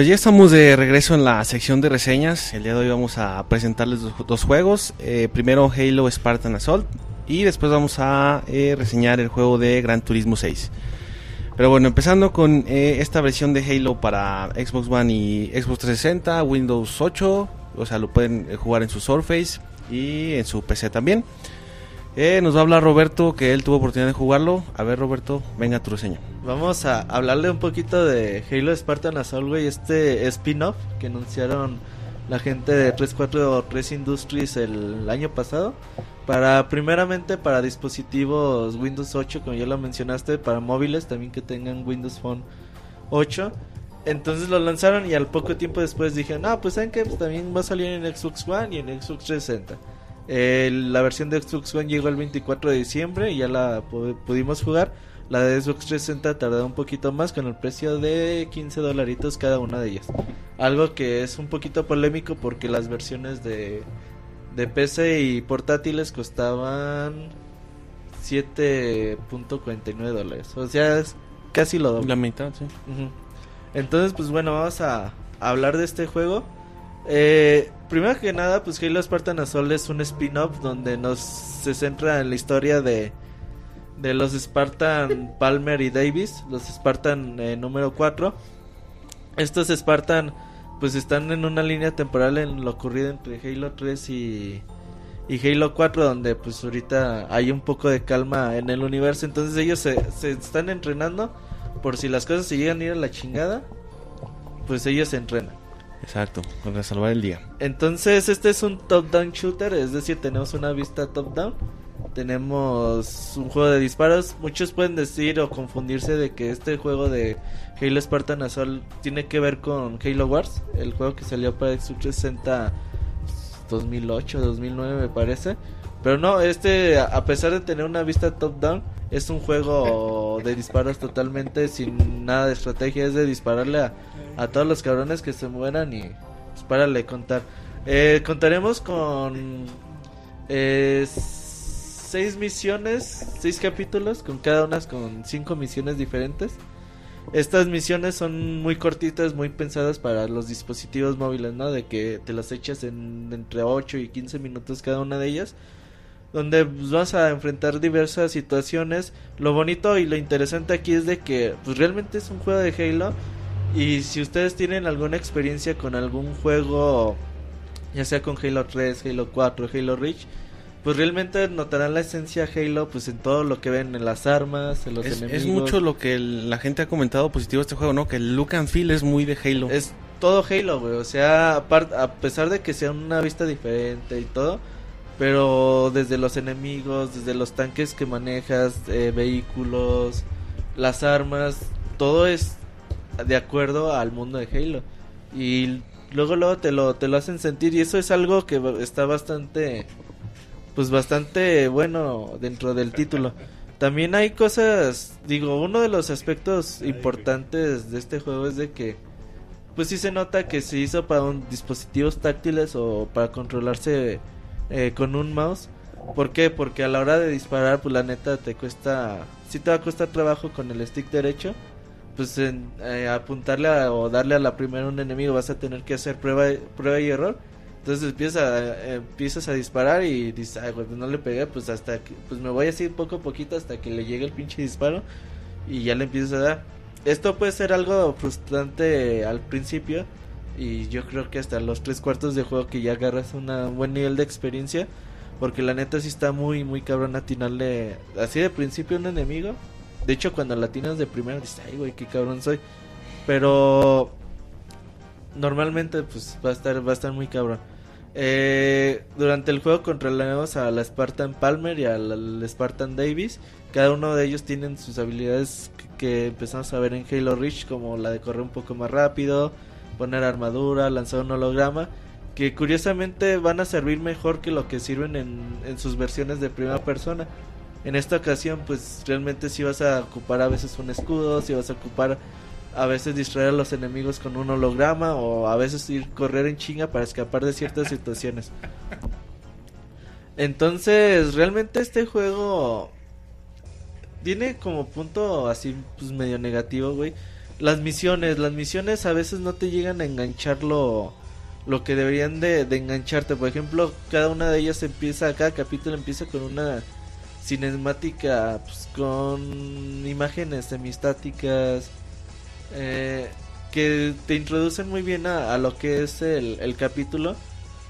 Pues ya estamos de regreso en la sección de reseñas. El día de hoy vamos a presentarles dos, juegos. Eh, primero Halo Spartan Assault y después vamos a eh, reseñar el juego de Gran Turismo 6. Pero bueno, empezando con eh, esta versión de Halo para Xbox One y Xbox 360, Windows 8, o sea, lo pueden jugar en su Surface y en su PC también. Eh, nos va a hablar Roberto, que él tuvo oportunidad de jugarlo. A ver, Roberto, venga tu reseña. Vamos a hablarle un poquito de Halo Spartan Assault, güey, este spin-off que anunciaron la gente de 343 Industries el año pasado. Para primeramente para dispositivos Windows 8, como ya lo mencionaste, para móviles también que tengan Windows Phone 8. Entonces lo lanzaron y al poco tiempo después dijeron, ah, pues saben que pues, también va a salir en Xbox One y en Xbox 360. Eh, la versión de Xbox One llegó el 24 de diciembre y ya la pu- pudimos jugar. La de Xbox 360 tardó un poquito más con el precio de 15 dolaritos cada una de ellas. Algo que es un poquito polémico porque las versiones de, de PC y portátiles costaban 7.49 dólares. O sea, es casi lo doble. La mitad, sí. Entonces, pues bueno, vamos a hablar de este juego. Eh, primero que nada, pues Halo Spartan Assault es un spin-off donde nos se centra en la historia de, de los Spartan Palmer y Davis, los Spartan eh, número 4. Estos Spartan pues están en una línea temporal en lo ocurrido entre Halo 3 y, y Halo 4 donde pues ahorita hay un poco de calma en el universo, entonces ellos se, se están entrenando por si las cosas se llegan a ir a la chingada, pues ellos se entrenan. Exacto, para salvar el día. Entonces, este es un top-down shooter, es decir, tenemos una vista top-down. Tenemos un juego de disparos. Muchos pueden decir o confundirse de que este juego de Halo Spartan Assault tiene que ver con Halo Wars, el juego que salió para Xbox 360 2008, 2009 me parece. Pero no, este, a pesar de tener una vista top-down, es un juego de disparos totalmente sin nada de estrategia. Es de dispararle a, a todos los cabrones que se mueran y pues párale contar. Eh, contaremos con eh, seis misiones, seis capítulos, con cada una con cinco misiones diferentes. Estas misiones son muy cortitas, muy pensadas para los dispositivos móviles, ¿no? De que te las echas en entre 8 y 15 minutos cada una de ellas. Donde pues, vas a enfrentar diversas situaciones. Lo bonito y lo interesante aquí es de que pues realmente es un juego de Halo. Y si ustedes tienen alguna experiencia con algún juego, ya sea con Halo 3, Halo 4, Halo Reach, pues realmente notarán la esencia Halo pues en todo lo que ven en las armas, en los Es, enemigos. es mucho lo que el- la gente ha comentado positivo de este juego, ¿no? Que el look and feel es muy de Halo. Es todo Halo, güey. O sea, a pesar de que sea una vista diferente y todo, pero desde los enemigos, desde los tanques que manejas, eh, vehículos, las armas, todo es de acuerdo al mundo de Halo. Y luego luego te lo te lo hacen sentir y eso es algo que está bastante pues bastante bueno dentro del título. También hay cosas, digo, uno de los aspectos importantes de este juego es de que pues sí se nota que se hizo para un, dispositivos táctiles o para controlarse eh, con un mouse. ¿Por qué? Porque a la hora de disparar, pues la neta te cuesta, sí te va a costar trabajo con el stick derecho. Pues en, eh, apuntarle o darle a la primera un enemigo vas a tener que hacer prueba, prueba y error. Entonces empiezas a, eh, empiezas a disparar y pues no le pegué, pues hasta que, pues me voy así poco a poquito hasta que le llegue el pinche disparo y ya le empiezas a dar. Esto puede ser algo frustrante al principio y yo creo que hasta los tres cuartos de juego que ya agarras un buen nivel de experiencia porque la neta sí está muy muy cabrón atinarle así de principio a un enemigo. De hecho cuando la atinas de primera dices, ay güey, qué cabrón soy. Pero normalmente pues va a estar va a estar muy cabrón. Eh, durante el juego controlamos a la Spartan Palmer y al, al Spartan Davis. Cada uno de ellos tienen sus habilidades que, que empezamos a ver en Halo Reach, como la de correr un poco más rápido, poner armadura, lanzar un holograma. que curiosamente van a servir mejor que lo que sirven en, en sus versiones de primera persona. En esta ocasión, pues realmente sí vas a ocupar a veces un escudo, si vas a ocupar a veces distraer a los enemigos con un holograma o a veces ir correr en chinga para escapar de ciertas situaciones. Entonces, realmente este juego tiene como punto así pues medio negativo, güey. Las misiones, las misiones a veces no te llegan a enganchar lo, que deberían de, de engancharte. Por ejemplo, cada una de ellas empieza, cada capítulo empieza con una cinemática pues, con imágenes semistáticas eh, que te introducen muy bien a, a lo que es el, el capítulo.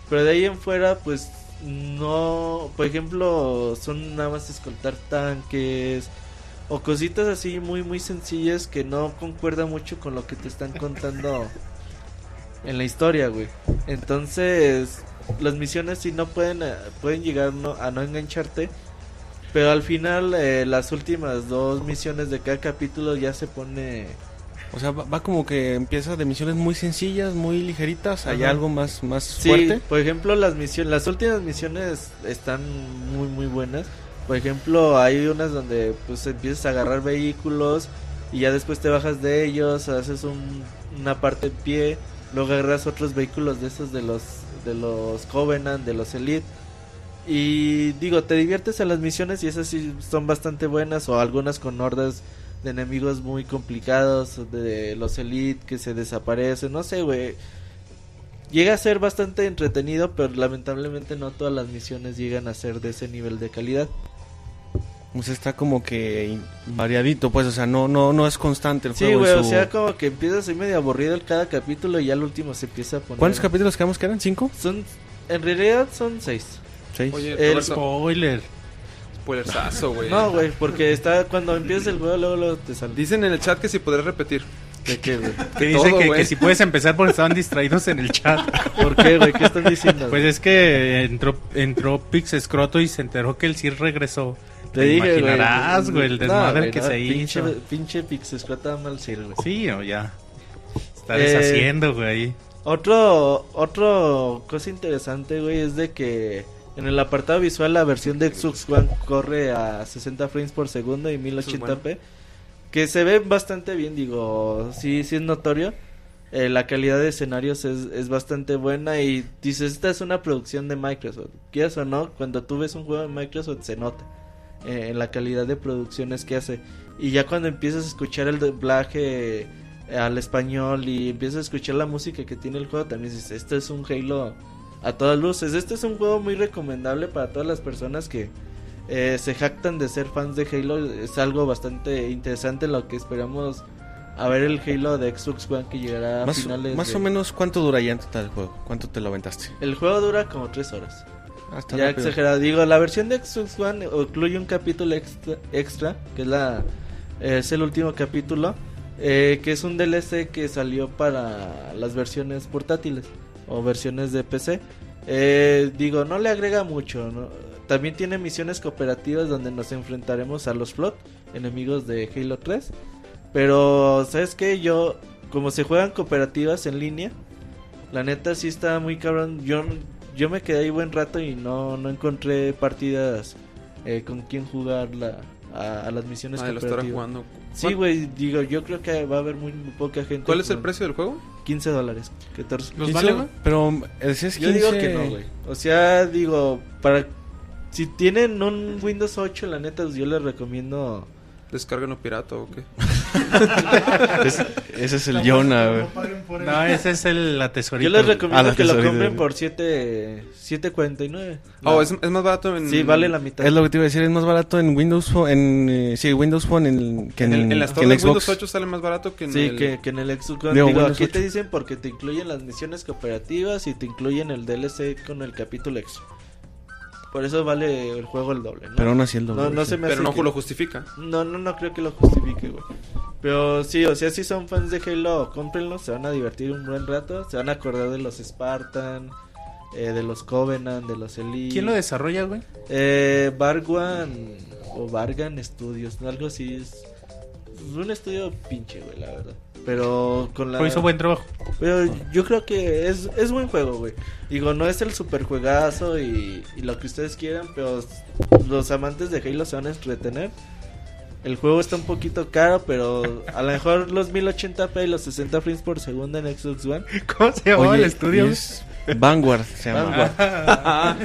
Pero de ahí en fuera, pues no, por ejemplo, son nada más escoltar tanques o cositas así muy muy sencillas que no concuerdan mucho con lo que te están contando en la historia, güey. Entonces, las misiones sí no pueden eh, pueden llegar no- a no engancharte, pero al final eh, las últimas dos misiones de cada capítulo ya se pone O sea, va, va como que empieza de misiones muy sencillas, muy ligeritas, hay algo más, más Sí, fuerte. por ejemplo, las misiones, las últimas misiones están muy muy buenas. Por ejemplo, hay unas donde pues empiezas a agarrar vehículos y ya después te bajas de ellos, haces un- una parte en pie, luego agarras otros vehículos de esos de los de los Covenant, de los Elite. Y digo, te diviertes en las misiones y esas sí son bastante buenas o algunas con hordas de enemigos muy complicados, de los Elite que se desaparecen, no sé, güey. Llega a ser bastante entretenido, pero lamentablemente no todas las misiones llegan a ser de ese nivel de calidad. O sea, está como que variadito, pues, o sea, no, no, no es constante el Sí, juego. en güey, o sea, como que empieza a ser medio aburrido el cada capítulo y ya al último se empieza a poner... ¿Cuántos capítulos quedamos que eran? ¿Cinco? Son, en realidad son seis. ¿Seis? Oye, El Roberto, Spoiler. spoilersazo, güey. No, güey, porque está cuando empiezas el juego luego, luego te sale. Dicen en el chat que si podrás repetir. ¿De qué, güey? Que dice todo, que, si puedes empezar porque estaban distraídos en el chat. ¿Por qué, güey? ¿Qué estás diciendo? Pues es que entró, entró Pix Escroto y se enteró que el CIR regresó. Te dije, güey. imaginarás, güey, el No, desmadre güey, que no, se pinche, hizo. Pinche Pixescrota mal sirve, güey. Sí, o ya. Está Eh, deshaciendo, güey. Otro, otro cosa interesante, güey, es de que en el apartado visual la versión de Xbox One corre a 60 frames por segundo y 1080p, que se ve bastante bien, digo, sí, sí es notorio. Eh, la calidad de escenarios es, es bastante buena y dices, esta es una producción de Microsoft. Quieras o no, cuando tú ves un juego de Microsoft se nota eh, en la calidad de producciones que hace. Y ya cuando empiezas a escuchar el doblaje eh, al español y empiezas a escuchar la música que tiene el juego, también dices, este es un Halo a todas luces. Este es un juego muy recomendable para todas las personas que eh, se jactan de ser fans de Halo. Es algo bastante interesante lo que esperamos a ver el Halo de Xbox One que llegará a Más, finales más de- o menos, ¿cuánto dura ya en total el juego? ¿Cuánto te lo aventaste? El juego dura como tres horas. Ya rápido. exagerado. Digo, la versión de Xbox One incluye un capítulo extra, extra que es la es el último capítulo, eh, que es un DLC que salió para las versiones portátiles o versiones de PC. Eh, digo, no le agrega mucho. ¿no? También tiene misiones cooperativas donde nos enfrentaremos a los Flood, enemigos de Halo 3. Pero, ¿sabes qué? Yo, como se juegan cooperativas en línea, la neta sí está muy cabrón. Yo, yo me quedé ahí buen rato y no, no encontré partidas eh, con quien jugar la, a, a las misiones Ah, lo jugando. Sí, ¿Cuál- güey, digo, yo creo que va a haber muy, muy poca gente. ¿Cuál es el precio del juego? 15 dólares. 14. ¿Los 15, vale, güey? Pero eh, decías Yo digo 15. que no, güey. O sea, digo, para... Si tienen un Windows 8, la neta, pues yo les recomiendo... ¿Descargan pirata o qué? Es- ese es el Jonah, güey. No paguen por él. No, ese es el, la tesorita. Yo les recomiendo Ah, que lo compren por 7... 7.49. Oh, es, es más barato en... Sí, vale la mitad. Es lo que te iba a decir, es más barato en Windows Phone, en, eh, sí, Windows Phone en, que en, En, el- en la que en Xbox. Windows 8 sale más barato que en Sí, el... que, que en el Xbox. Digo, Digo, aquí 8. te dicen porque te incluyen las misiones cooperativas y te incluyen el DLC con el capítulo extra. Por eso vale el juego el doble, ¿no? Pero aún así el doble. no, no sí. se me Pero no que- lo justifica. No, no, no creo que lo justifique, güey. Pero sí, o sea, si son fans de Halo, cómprenlo, se van a divertir un buen rato, se van a acordar de los Spartan, eh, de los Covenant, de los Elite. ¿Quién lo desarrolla, güey? Eh, Barguan o Bargan Studios, ¿no? algo así es. Un estudio pinche, güey, la verdad. Pero con la... Pero hizo buen trabajo. Pero yo creo que es, es buen juego, güey. Digo, no es el super juegazo y, y lo que ustedes quieran, pero los amantes de Halo se van a entretener. El juego está un poquito caro, pero a lo mejor los 1080p y los 60 frames por segundo en Xbox One. ¿Cómo se llamaba Oye, el estudio? es Vanguard se llama. Vanguard.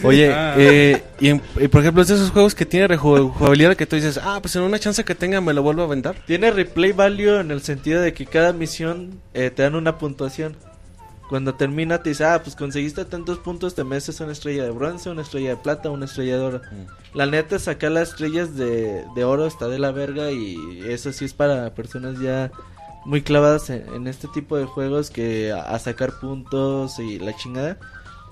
Oye, Ah. eh, y, en- y por ejemplo, es de esos juegos que tiene rejugabilidad que tú dices, ah, pues en una chance que tenga me lo vuelvo a aventar. Tiene replay value en el sentido de que cada misión eh, te dan una puntuación. Cuando termina te dice, ah, pues conseguiste tantos puntos, te mereces una estrella de bronce, una estrella de plata, una estrella de oro. La neta, sacar las estrellas de, de oro está de la verga y eso sí es para personas ya muy clavadas en, en este tipo de juegos que a, a sacar puntos y la chingada.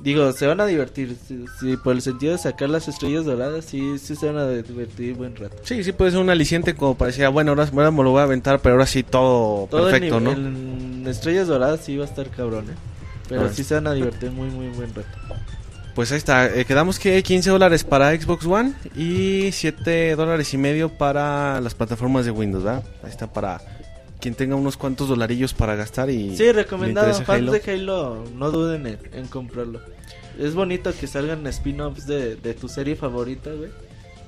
Digo, se van a divertir. Si, si por el sentido de sacar las estrellas doradas, sí, sí se van a divertir buen rato. Sí, sí puede ser un aliciente como para decir, ah, bueno, ahora, ahora me lo voy a aventar, pero ahora sí todo, Todo perfecto, el ¿no? en estrellas doradas sí va a estar cabrón, ¿eh? Pero Ah. sí se van a divertir muy, muy buen rato. Pues ahí está, eh, quedamos que 15 dólares para Xbox One y 7 dólares y medio para las plataformas de Windows, ¿verdad? Ahí está para quien tenga unos cuantos dolarillos para gastar y... Sí, recomendado. Fans Halo. de Halo, no duden en, en comprarlo. Es bonito que salgan spin-offs de, de tu serie favorita, güey.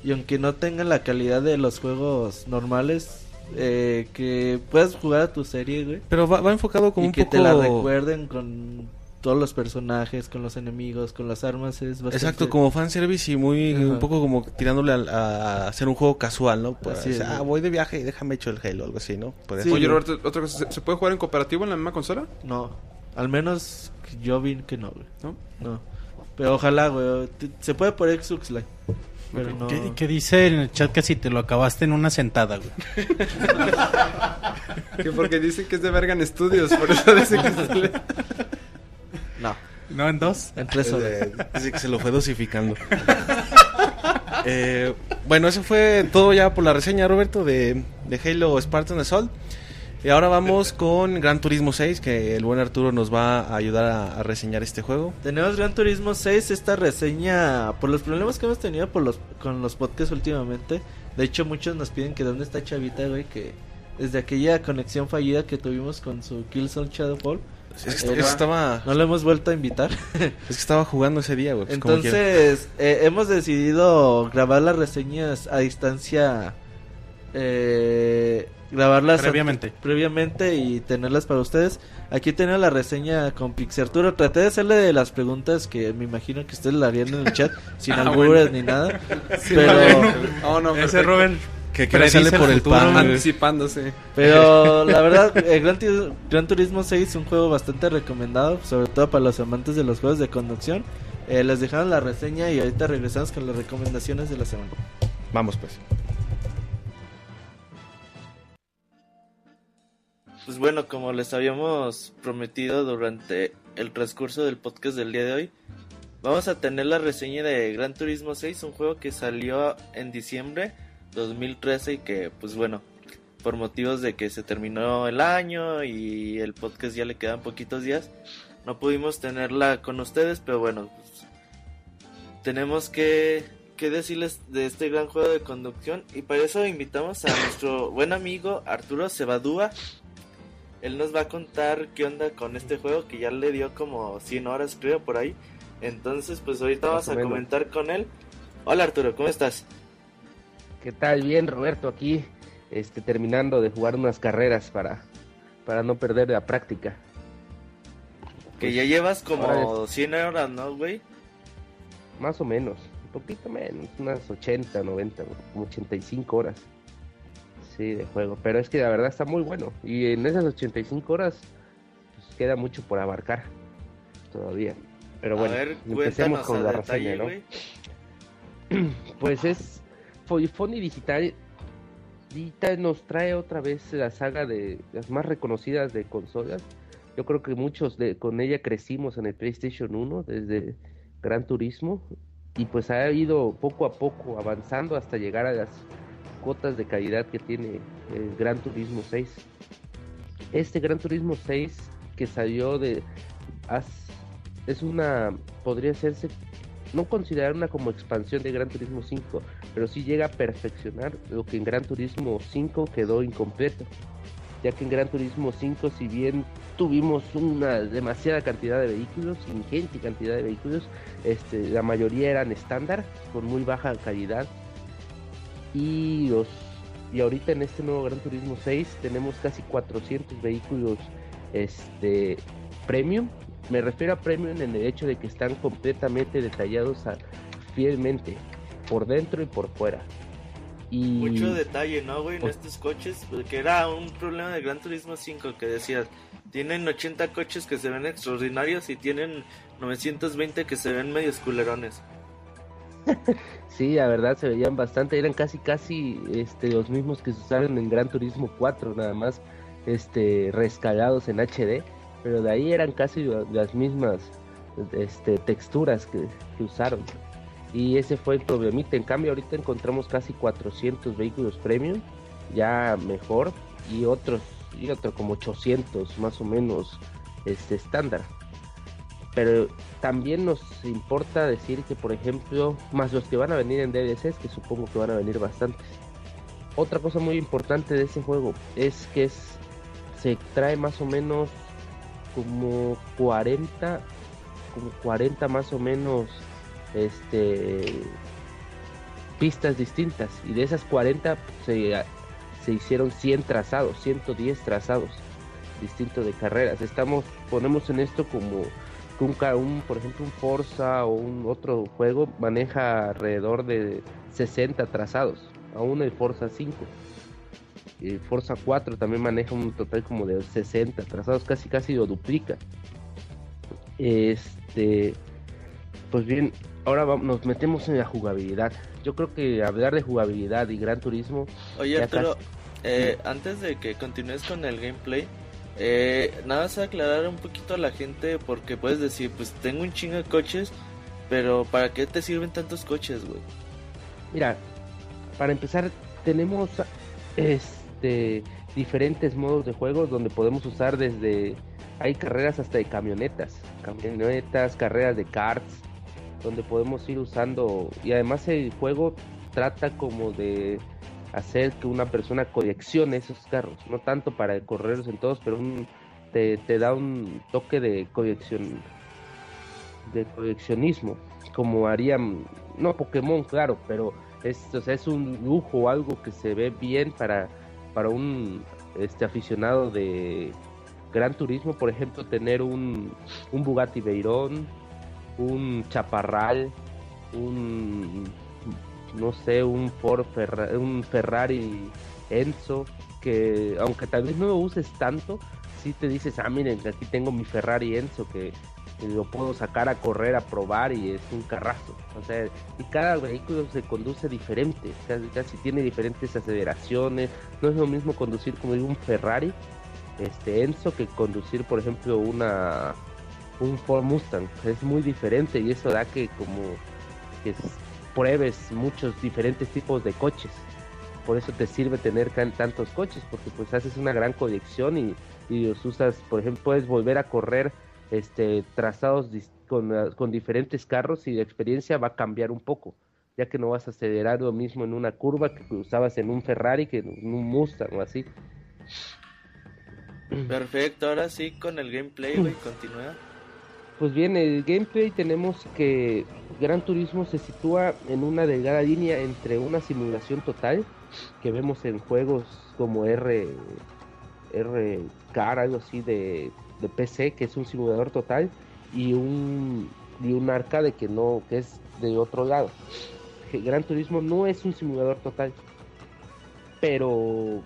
Y aunque no tengan la calidad de los juegos normales, eh, que puedas jugar a tu serie, güey. Pero va, va enfocado como y un que poco... te la recuerden con todos los personajes, con los enemigos, con las armas. Es bastante... Exacto, como fanservice y muy Ajá. un poco como tirándole al- a, hacer un juego casual, ¿no? Pues, Así es, ah, voy de viaje y déjame hecho el Halo, algo así, ¿no? Puede Sí, ser. Oye. Roberto, otra cosa, ¿se, puede jugar en cooperativo en la misma consola? No, al menos yo vi que no, güey. ¿No? No. Pero ojalá, güey. Te- Se puede por Xbox Live. Pero no. Que, que dice en el chat que si te lo acabaste en una sentada, güey. Que porque dicen que es de Vergan Studios, por eso dicen que No. ¿No en dos? En tres horas. Eh, Dice que se lo fue dosificando. Eh, bueno, eso fue todo ya por la reseña, Roberto, de, de Halo Spartan Assault. Y ahora vamos con Gran Turismo 6, que el buen Arturo nos va a ayudar a, a reseñar este juego. Tenemos Gran Turismo 6, esta reseña, por los problemas que hemos tenido por los, con los podcasts últimamente. De hecho, muchos nos piden que dónde está Chavita, güey, que desde aquella conexión fallida que tuvimos con su Killzone Shadowfall, Es que, Eh, es que estaba, no lo hemos vuelto a invitar. es que estaba jugando ese día, güey. pues. Entonces, eh, hemos decidido grabar las reseñas a distancia. Eh, grabarlas a- Previamente. previamente y tenerlas para ustedes. Aquí tengo la reseña con Pixarturo. Traté de hacerle de las preguntas que me imagino que ustedes la harían en el chat, sin Ah, albures bueno. ni nada. Sí, pero. Oh, no, Ese perfecto. Que, que sale por el el pan. Anticipándose. pero la verdad, Gran Turismo 6 es un juego bastante recomendado, sobre todo para los amantes de los juegos de conducción. Eh, les dejamos la reseña y ahorita regresamos con las recomendaciones de la semana. Vamos, pues. Pues bueno, como les habíamos prometido durante el transcurso del podcast del día de hoy, vamos a tener la reseña de Gran Turismo 6, un juego que salió en diciembre 2013 y que, pues bueno, por motivos de que se terminó el año y el podcast ya le quedan poquitos días, no pudimos tenerla con ustedes, pero bueno, pues, tenemos que, que decirles de este gran juego de conducción y para eso invitamos a nuestro buen amigo Arturo Cebadúa. Él nos va a contar qué onda con este juego que ya le dio como 100 horas creo por ahí. Entonces pues ahorita vamos a comentar con él. Hola Arturo, ¿cómo estás? ¿Qué tal? Bien, Roberto, aquí este, terminando de jugar unas carreras para, para no perder la práctica. Que Pues, ya llevas como ahora 100 horas, ¿no, güey? Más o menos, un poquito menos, unas 80, 90, como 85 horas. Sí, de juego. Pero es que la verdad está muy bueno. Y en esas 85 horas pues, queda mucho por abarcar todavía. Pero bueno, ver, empecemos con la reseña, ¿no? Pues es Fony Digital. Nos trae otra vez la saga de las más reconocidas de consolas. Yo creo que muchos con ella crecimos en el PlayStation 1 desde Gran Turismo y pues ha ido poco a poco avanzando hasta llegar a las cuotas de calidad que tiene el Gran Turismo 6. Este Gran Turismo 6 que salió de es una podría hacerse no considerar una como expansión de Gran Turismo 5, pero sí llega a perfeccionar lo que en Gran Turismo 5 quedó incompleto. ya que en Gran Turismo 5 si bien tuvimos una demasiada cantidad de vehículos, ingente cantidad de vehículos, este, la mayoría eran estándar, con muy baja calidad. Y los y ahorita en este nuevo Gran Turismo 6 tenemos casi 400 vehículos este premium. Me refiero a premium en el hecho de que están completamente detallados a, fielmente por dentro y por fuera. Y Mucho detalle, ¿no, güey? En estos coches, que era un problema de Gran Turismo 5 que decías, tienen 80 coches que se ven extraordinarios y tienen 920 que se ven medios culerones. Sí, la verdad se veían bastante, eran casi casi este los mismos que se usaron en Gran Turismo 4, nada más este rescalados en HD, pero de ahí eran casi la- las mismas este texturas que, usaron. Y ese fue el problemita. En cambio, ahorita encontramos casi 400 vehículos premium, ya mejor, y otros y otro como 800 más o menos este estándar. Pero también nos importa decir que, por ejemplo, más los que van a venir en DLCs, que supongo que van a venir bastantes. Otra cosa muy importante de ese juego es que se trae más o menos como 40, como 40 más o menos, este, pistas distintas. Y de esas 40 se, se hicieron 100 trazados, 110 trazados distintos de carreras. Estamos, ponemos en esto como que un, un, por ejemplo, un Forza o un otro juego maneja alrededor de 60 trazados, aún el Forza 5. El Forza 4 también maneja un total como de 60 trazados, casi casi lo duplica. Este, pues bien, ahora vamos, nos metemos en la jugabilidad. Yo creo que hablar de jugabilidad y Gran Turismo Oye, Arturo, eh, antes de que continúes con el gameplay, eh, nada más aclarar un poquito a la gente porque puedes decir, pues tengo un chingo de coches, pero ¿para qué te sirven tantos coches, güey? Mira, para empezar, tenemos este diferentes modos de juego donde podemos usar desde hay carreras hasta de camionetas, camionetas, carreras de karts, donde podemos ir usando y además el juego trata como de hacer que una persona coleccione esos carros, no tanto para correrlos en todos, pero un- te, te da un toque de colección de coleccionismo, como harían, no Pokémon, claro, pero es, es un lujo, algo que se ve bien para, para un este aficionado de Gran Turismo, por ejemplo, tener un, un Bugatti Veyron, un Chaparral, un no sé, un Ford Ferra- un Ferrari Enzo, que aunque tal vez no lo uses tanto, si te dices, ah, miren, aquí tengo mi Ferrari Enzo que lo puedo sacar a correr, a probar y es un carrazo. O sea, y cada vehículo se conduce diferente, casi, casi tiene diferentes aceleraciones. No es lo mismo conducir como un Ferrari este Enzo que conducir, por ejemplo, una un Ford Mustang. Es muy diferente y eso da que como que pruebes muchos diferentes tipos de coches. Por eso te sirve tener tantos coches, porque pues haces una gran colección y, y los usas, por ejemplo, puedes volver a correr este trazados con, ah, con diferentes carros y la experiencia va a cambiar un poco, ya que no vas a acelerar lo mismo en una curva que usabas en un Ferrari que en un Mustang o así. Perfecto, ahora sí con el gameplay, güey, continúa. Pues bien, el gameplay tenemos que Gran Turismo se sitúa en una delgada línea entre una simulación total que vemos en juegos como R R Car, algo así de, de PC, que es un simulador total, y un y un arcade que no que es de otro lado. Gran Turismo no es un simulador total, pero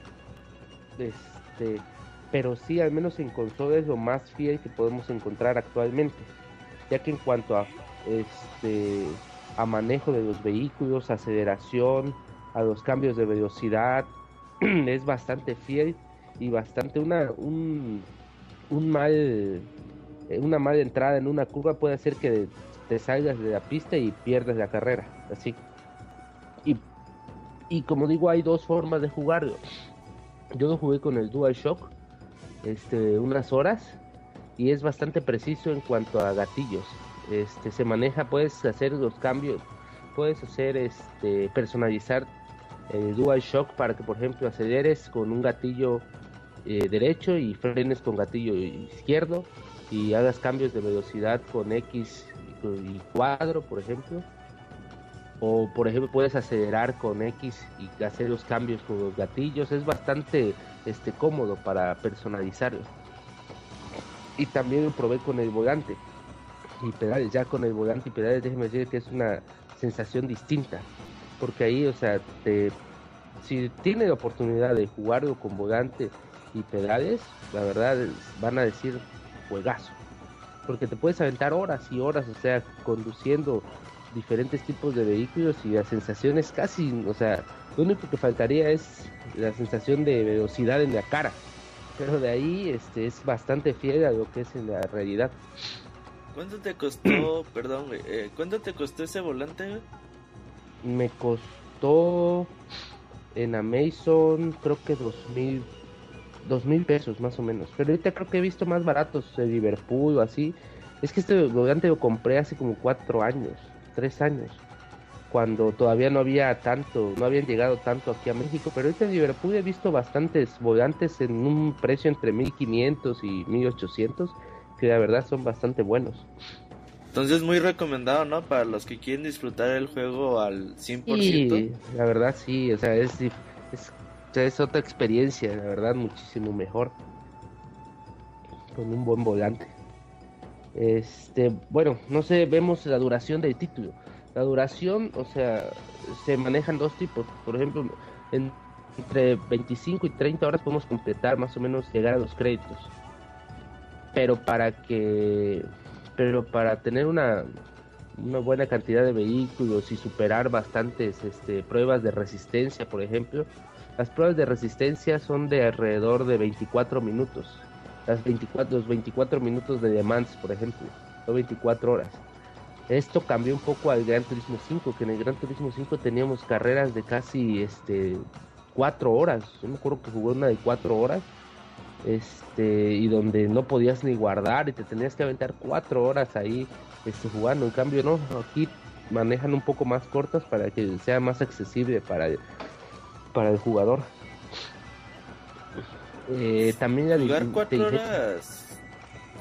este pero sí al menos en consola es lo más fiel que podemos encontrar actualmente ya que en cuanto a este a manejo de los vehículos aceleración a los cambios de velocidad es bastante fiel y bastante una un, un mal eh, una mala entrada en una curva puede hacer que te salgas de la pista y pierdas la carrera así y y como digo hay dos formas de jugarlo yo lo jugué con el DualShock este, unas horas y es bastante preciso en cuanto a gatillos. Este, se maneja, puedes hacer los cambios, puedes hacer, este, personalizar el DualShock para que, por ejemplo, aceleres con un gatillo eh, derecho y frenes con gatillo izquierdo y hagas cambios de velocidad con X y cuadro, por ejemplo. O por ejemplo puedes acelerar con X y hacer los cambios con los gatillos. Es bastante este cómodo para personalizarlo. Y también lo probé con el volante y pedales. Ya con el volante y pedales, déjeme decir que es una sensación distinta. Porque ahí, o sea, te, si tiene la oportunidad de jugarlo con volante y pedales, la verdad van a decir juegazo. Porque te puedes aventar horas y horas, o sea, conduciendo diferentes tipos de vehículos y la sensación es casi, o sea, lo único que faltaría es la sensación de velocidad en la cara. Pero de ahí este es bastante fiel a lo que es en la realidad. ¿Cuánto te costó, perdón, eh, cuánto te costó ese volante, Me costó en Amazon creo que dos mil, dos mil pesos más o menos. Pero ahorita creo que he visto más baratos en Liverpool o así. Es que este volante lo compré hace como cuatro años, tres años. Cuando todavía no había tanto, no habían llegado tanto aquí a México. Pero ahorita en Liverpool he visto bastantes volantes en un precio entre 1500 y 1800 que la verdad son bastante buenos. Entonces muy recomendado, ¿no? Para los que quieren disfrutar el juego al 100%. Sí, la verdad sí, o sea, es, es, es otra experiencia, la verdad muchísimo mejor. Con un buen volante. Este, bueno, no sé, vemos la duración del título. La duración, o sea, se manejan dos tipos. Por ejemplo, en, entre 25 y 30 horas podemos completar más o menos llegar a los créditos pero para que pero para tener una, una buena cantidad de vehículos y superar bastantes este, pruebas de resistencia, por ejemplo, las pruebas de resistencia son de alrededor de 24 minutos. Las 24, los 24 minutos de demands, por ejemplo, son 24 horas. Esto cambió un poco al Gran Turismo 5, que en el Gran Turismo 5 teníamos carreras de casi este 4 horas. Yo me acuerdo que jugué una de 4 horas este y donde no podías ni guardar y te tenías que aventar cuatro horas ahí este, jugando. En cambio, no, aquí manejan un poco más cortas para que sea más accesible para para el jugador. Eh, también jugar cuatro horas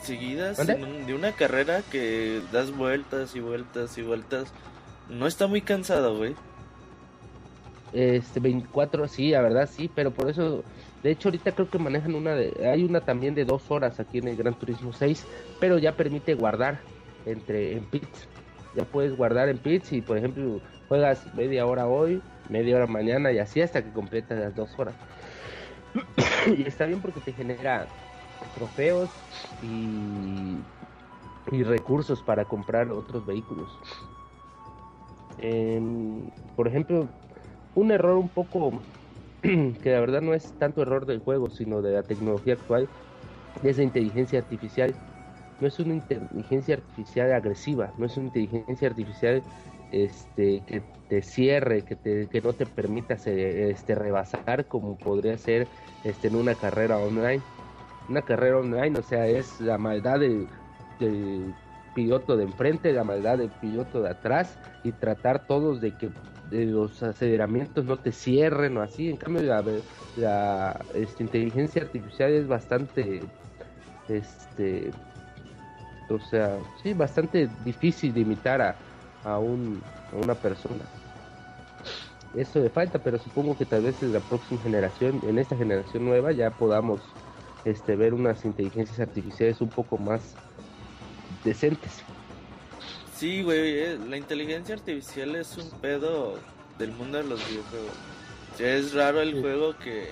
seguidas de una carrera que das vueltas y vueltas y vueltas no está muy cansado, güey. Este 24, sí, la verdad sí, pero por eso de hecho, ahorita creo que manejan una de, hay una también de dos horas aquí en el Gran Turismo 6, pero ya permite guardar entre en pits. Ya puedes guardar en pits y, por ejemplo, juegas media hora hoy, media hora mañana y así hasta que completas las dos horas. y está bien porque te genera trofeos y, y recursos para comprar otros vehículos. por ejemplo, un error un poco que la verdad no es tanto error del juego, sino de la tecnología actual, es la inteligencia artificial. No es una inteligencia artificial agresiva, no es una inteligencia artificial este, que te cierre, que, te, que no te permita este, rebasar como podría ser este, en una carrera online. Una carrera online, o sea, es la maldad del, del piloto de enfrente, la maldad del piloto de atrás y tratar todos de que de los aceleramientos no te cierren o así. En cambio, la, la este, inteligencia artificial es bastante, este, o sea, sí, bastante difícil de imitar a, a, un, a una persona. Eso le falta, pero supongo que tal vez en la próxima generación, en esta generación nueva, ya podamos este, ver unas inteligencias artificiales un poco más decentes. Sí, güey, eh, la inteligencia artificial es un pedo del mundo de los videojuegos. es raro el juego que,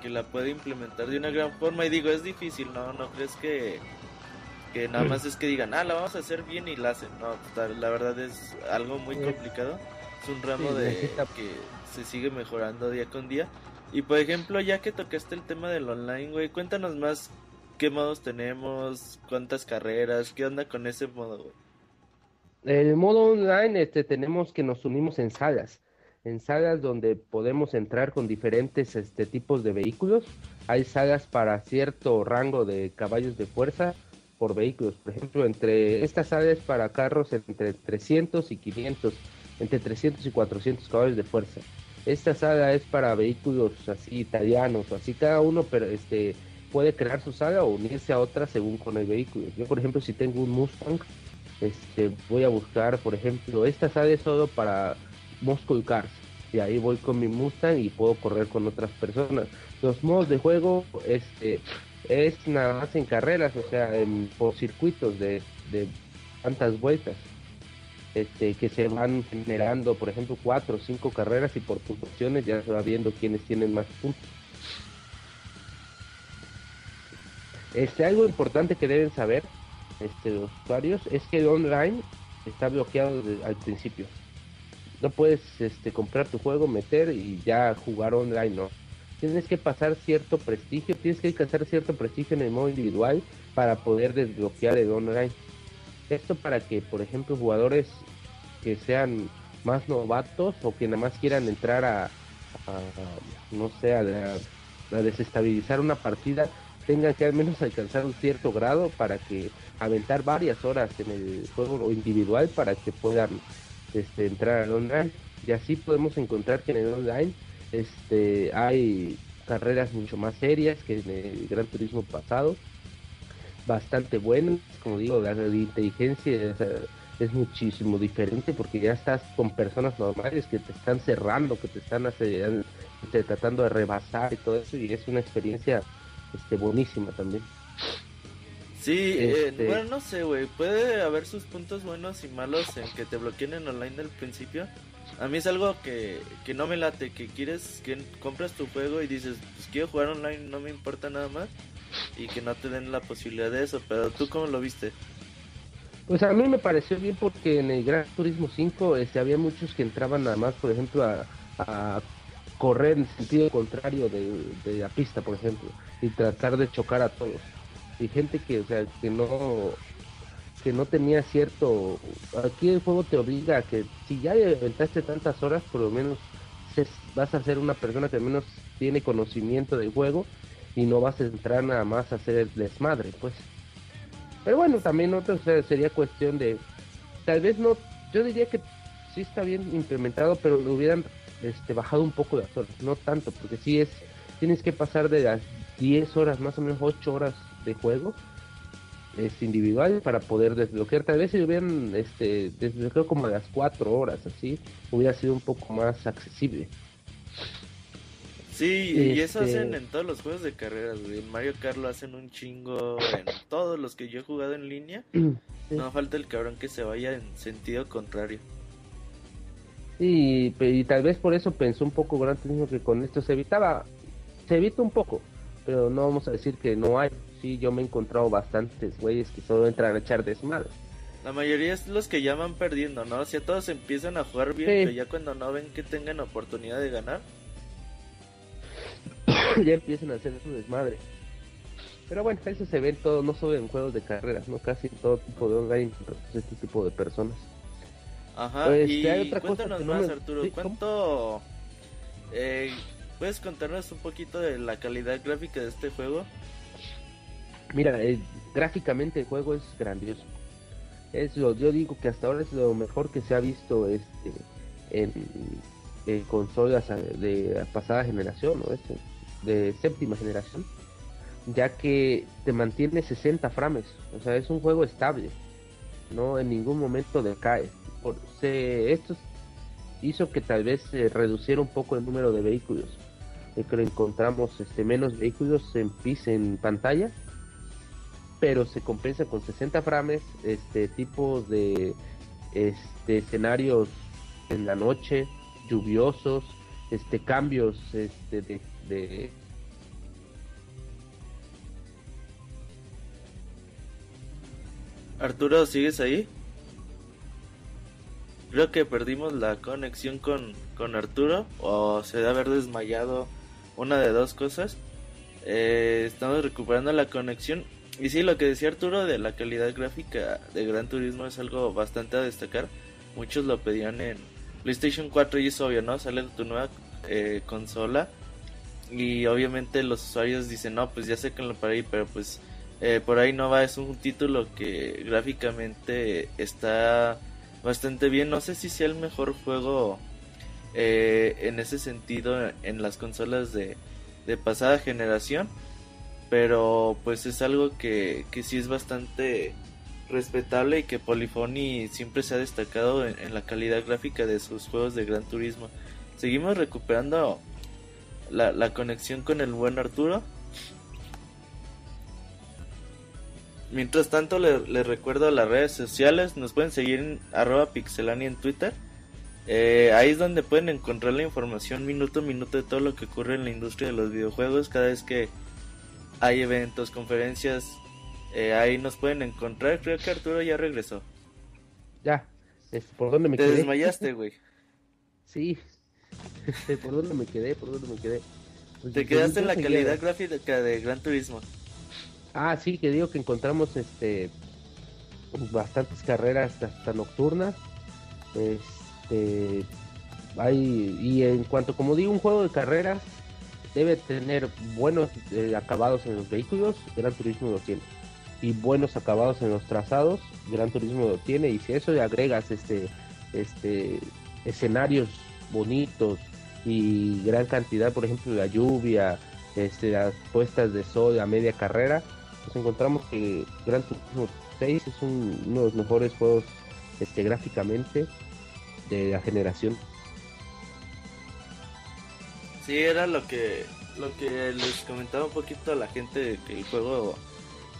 que la puede implementar de una gran forma. Y digo, es difícil, ¿no? No crees que, que nada más es que digan, ah, la vamos a hacer bien y la hacen. No, la verdad es algo muy complicado. Es un ramo de que se sigue mejorando día con día. Y por ejemplo, ya que tocaste el tema del online, güey, cuéntanos más qué modos tenemos, cuántas carreras, qué onda con ese modo, güey. El modo online este, tenemos que nos unimos en salas, en salas donde podemos entrar con diferentes este, tipos de vehículos. Hay salas para cierto rango de caballos de fuerza por vehículos. Por ejemplo, entre estas salas para carros entre 300 y 500, entre 300 y 400 caballos de fuerza. Esta sala es para vehículos así italianos, así cada uno, pero este puede crear su saga o unirse a otra según con el vehículo. Yo, por ejemplo, si tengo un Mustang, este, voy a buscar, por ejemplo, esta sale solo para Moscow Cars. Y ahí voy con mi Mustang y puedo correr con otras personas. Los modos de juego este, es nada más en carreras, o sea, en, por circuitos de, de tantas vueltas. Este, que se van generando, por ejemplo, cuatro o cinco carreras y por puntuaciones ya se va viendo quiénes tienen más puntos. Este, algo importante que deben saber este, los usuarios es que el online está bloqueado al principio. No puedes este, comprar tu juego, meter y ya jugar online, no. Tienes que pasar cierto prestigio, tienes que alcanzar cierto prestigio en el modo individual para poder desbloquear el online. Esto para que, por ejemplo, jugadores que sean más novatos o que nada más quieran entrar a, a- no sé, a, a desestabilizar una partida, tengan que al menos alcanzar un cierto grado para que aventar varias horas en el juego individual para que puedan este, entrar al online. Y así podemos encontrar que en el online este, hay carreras mucho más serias que en el Gran Turismo pasado bastante buenas, como digo, la de inteligencia es, es muchísimo diferente porque ya estás con personas normales que te están cerrando, que te están acelerando, este, tratando de rebasar y todo eso y es una experiencia este, buenísima también. Sí, eh, Este- bueno, no sé, güey. Puede haber sus puntos buenos y malos en que te bloqueen en online del principio. A mí es algo que, que no me late, que quieres, que compras tu juego y dices, pues quiero jugar online, no me importa nada más. Y que no te den la posibilidad de eso, pero tú cómo lo viste? Pues a mí me pareció bien porque en el Gran Turismo 5 este, había muchos que entraban nada más, por ejemplo, a, a correr en sentido contrario de, de la pista, por ejemplo, y tratar de chocar a todos. Y gente que, o sea, que no que no tenía cierto... Aquí el juego te obliga a que si ya inventaste tantas horas, por lo menos vas a ser una persona que al menos tiene conocimiento del juego y no vas a entrar nada más a hacer el desmadre, pues. Pero bueno, también otro o sea, sería cuestión de, tal vez no, yo diría que sí está bien implementado, pero lo hubieran este, bajado un poco las horas, no tanto, porque sí es, tienes que pasar de las 10 horas, más o menos 8 horas de juego, es individual para poder desbloquear, tal vez si hubieran este, desbloqueado como a las 4 horas, así, hubiera sido un poco más accesible. Sí, y eso Este- hacen en todos los juegos de carreras, güey. En Mario Kart lo hacen un chingo. En todos los que yo he jugado en línea. No falta el cabrón que se vaya en sentido contrario. Y tal vez por eso pensó un poco Gran Turismo que con esto se evitaba, se evita un poco, pero no vamos a decir que no hay. Yo me he encontrado bastantes güeyes que solo entran a echar desmadre. La mayoría es los que ya van perdiendo, ¿no? O sea, todos empiezan a jugar bien, Sí. pero ya cuando no ven que tengan oportunidad de ganar. ya empiezan a hacer su desmadre. Pero bueno, eso se ve en todo, no solo en juegos de carreras, no casi en todo tipo de online, encuentras este tipo de personas. Ajá, Pues, y hay otra cosa cuéntanos no más, me- Arturo. ¿cuánto... Eh, ¿Puedes contarnos un poquito de la calidad gráfica de este juego? Mira, eh, gráficamente el juego es grandioso. Es lo, yo digo que hasta ahora es lo mejor que se ha visto este en, consolas a- de pasada generación, ¿no? Este, de séptima generación, ya que te mantiene 60 frames, o sea, es un juego estable, no en ningún momento decae. Esto hizo que tal vez se reduciera un poco el número de vehículos, eh, que encontramos este, menos vehículos en en pantalla pero se compensa con 60 frames, este tipos de este escenarios en la noche, lluviosos, este cambios este de, de Arturo, ¿sigues ahí? Creo que perdimos la conexión con, con Arturo o se debe haber desmayado una de dos cosas. Eh, estamos recuperando la conexión. Y sí, lo que decía Arturo de la calidad gráfica de Gran Turismo es algo bastante a destacar. Muchos lo pedían en PlayStation 4 y es obvio, ¿no? Sale tu nueva eh, consola. Y obviamente los usuarios dicen, no, pues ya séquenlo para ahí, pero pues eh, por ahí no va. Es un título que gráficamente está bastante bien. No sé si sea el mejor juego eh, en ese sentido en las consolas de pasada generación. Pero pues es algo que, que sí es bastante respetable y que Polyphony siempre se ha destacado en, la calidad gráfica de sus juegos de Gran Turismo. Seguimos recuperando la, la conexión con el buen Arturo. Mientras tanto, les le recuerdo las redes sociales. Nos pueden seguir en arroba pixelania en Twitter. Eh, ahí es donde pueden encontrar la información minuto a minuto de todo lo que ocurre en la industria de los videojuegos. Cada vez que hay eventos, conferencias, eh, ahí nos pueden encontrar. Creo que Arturo ya regresó. Ya. ¿Por dónde me Te quedé? desmayaste, güey. sí. ¿Por dónde me quedé? ¿Por dónde me quedé? Pues, Te quedaste en la calidad gráfica de Gran Turismo. Ah, sí, que digo que encontramos este bastantes carreras hasta nocturnas. Este hay y en cuanto como digo un juego de carreras debe tener buenos eh, acabados en los vehículos, Gran Turismo lo tiene. Y buenos acabados en los trazados, Gran Turismo lo tiene y si a eso le agregas este este escenarios bonitos y gran cantidad, por ejemplo, la lluvia, este, las puestas de sol a media carrera, pues encontramos que Gran Turismo 6 es un- uno de los mejores juegos este, gráficamente de la generación. Sí, era lo que lo que les comentaba un poquito a la gente que el juego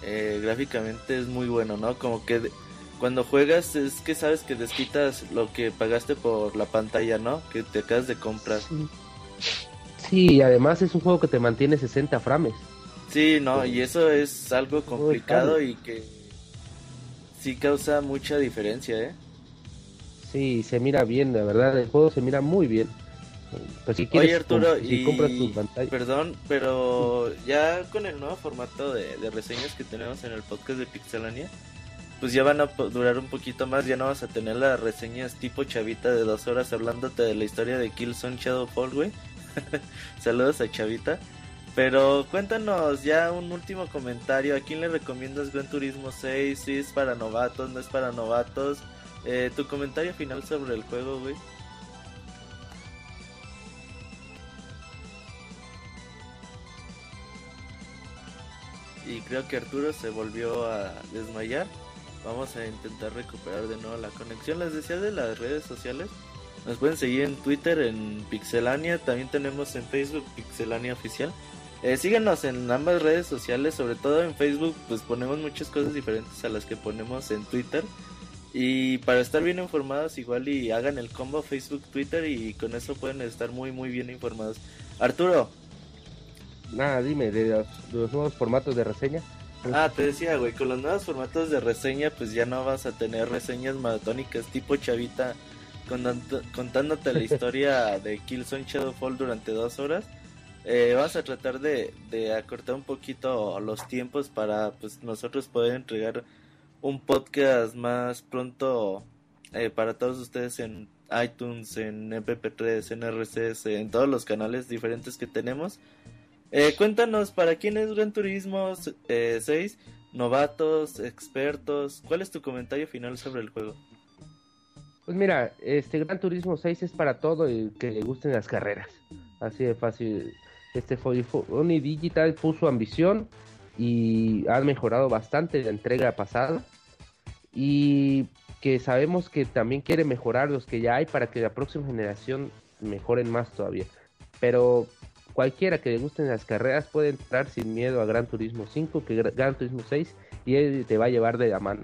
eh, gráficamente es muy bueno, ¿no? Como que de- cuando juegas es que sabes que desquitas lo que pagaste por la pantalla, ¿no? Que te acabas de comprar. Sí, y además es un juego que te mantiene 60 frames. Sí, no, y eso es algo complicado y que sí causa mucha diferencia, ¿eh? Sí, se mira bien, la verdad, el juego se mira muy bien. Pues si quieres, Oye Arturo, si y compras tu pantalla. perdón, pero ya con el nuevo formato de, de reseñas que tenemos en el podcast de Pixelania, pues ya van a durar un poquito más, ya no vas a tener las reseñas tipo chavita de dos horas hablándote de la historia de Killzone Shadowfall, güey. Saludos a Chavita. Pero cuéntanos ya un último comentario. ¿A quién le recomiendas Gran Turismo 6? Si es para novatos, no es para novatos. Eh, tu comentario final sobre el juego, güey. Y creo que Arturo se volvió a desmayar. Vamos a intentar recuperar de nuevo la conexión. Les decía de las redes sociales. Nos pueden seguir en Twitter en Pixelania. También tenemos en Facebook Pixelania Oficial. Eh, síguenos en ambas redes sociales. Sobre todo en Facebook pues ponemos muchas cosas diferentes a las que ponemos en Twitter. Y para estar bien informados igual y hagan el combo Facebook Twitter y con eso pueden estar muy muy bien informados. Arturo, Nada, dime, de los, de los nuevos formatos de reseña. Ah, te decía, güey, con los nuevos formatos de reseña, pues ya no vas a tener reseñas maratónicas tipo chavita contando- contándote la historia de Killzone Shadowfall durante dos horas. Eh, vas a tratar de, de acortar un poquito los tiempos para pues nosotros poder entregar un podcast más pronto eh, para todos ustedes en iTunes, en MP3, en RCS, en todos los canales diferentes que tenemos. Eh, cuéntanos, ¿para quién es Gran Turismo eh, 6? ¿Novatos? ¿Expertos? ¿Cuál es tu comentario final sobre el juego? Pues mira, este Gran Turismo 6 es para todo el que le gusten las carreras. Así de fácil. Este Sony Digital puso ambición y han mejorado bastante la entrega pasada. Y que sabemos que también quiere mejorar los que ya hay para que la próxima generación mejoren más todavía. Pero cualquiera que le gusten las carreras puede entrar sin miedo a Gran Turismo 5, que Gra- Gran Turismo 6 y él te va a llevar de la mano.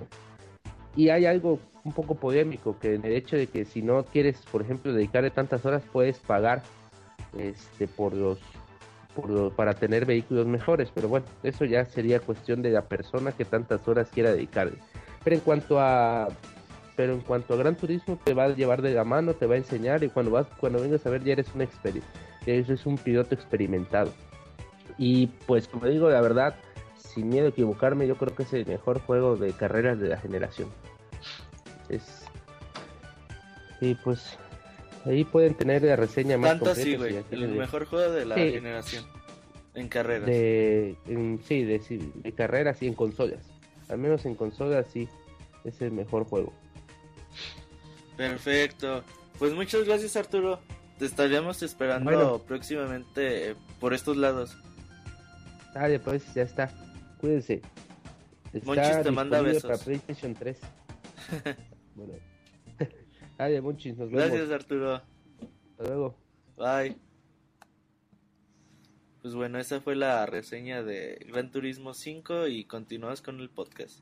Y hay algo un poco polémico, que en el hecho de que si no quieres, por ejemplo, dedicarle tantas horas, puedes pagar este por los, por los- para tener vehículos mejores, pero bueno, eso ya sería cuestión de la persona que tantas horas quiera dedicarle. Pero en cuanto a pero en cuanto a Gran Turismo te va a llevar de la mano, te va a enseñar y cuando vas cuando vengas a ver ya eres un exper eres un piloto experimentado. Y pues como digo, la verdad, sin miedo a equivocarme, yo creo que es el mejor juego de carreras de la generación. Es y pues ahí pueden tener la reseña más Tanto completa. güey. si la El mejor juego de la Sí. generación. En carreras. de, en- sí, de, sí, de carreras y en consolas. Al menos en consolas sí es el mejor juego. Perfecto. Pues muchas gracias, Arturo. Te estaríamos esperando Bueno. próximamente eh, por estos lados. Dale, pues, ya está. Cuídense. Está Monchis te manda besos. para PlayStation 3. bueno. Dale, Monchis, nos vemos. Gracias, Arturo. Hasta luego. Bye. Pues bueno, esa fue la reseña de Gran Turismo 5 y continuamos con el podcast.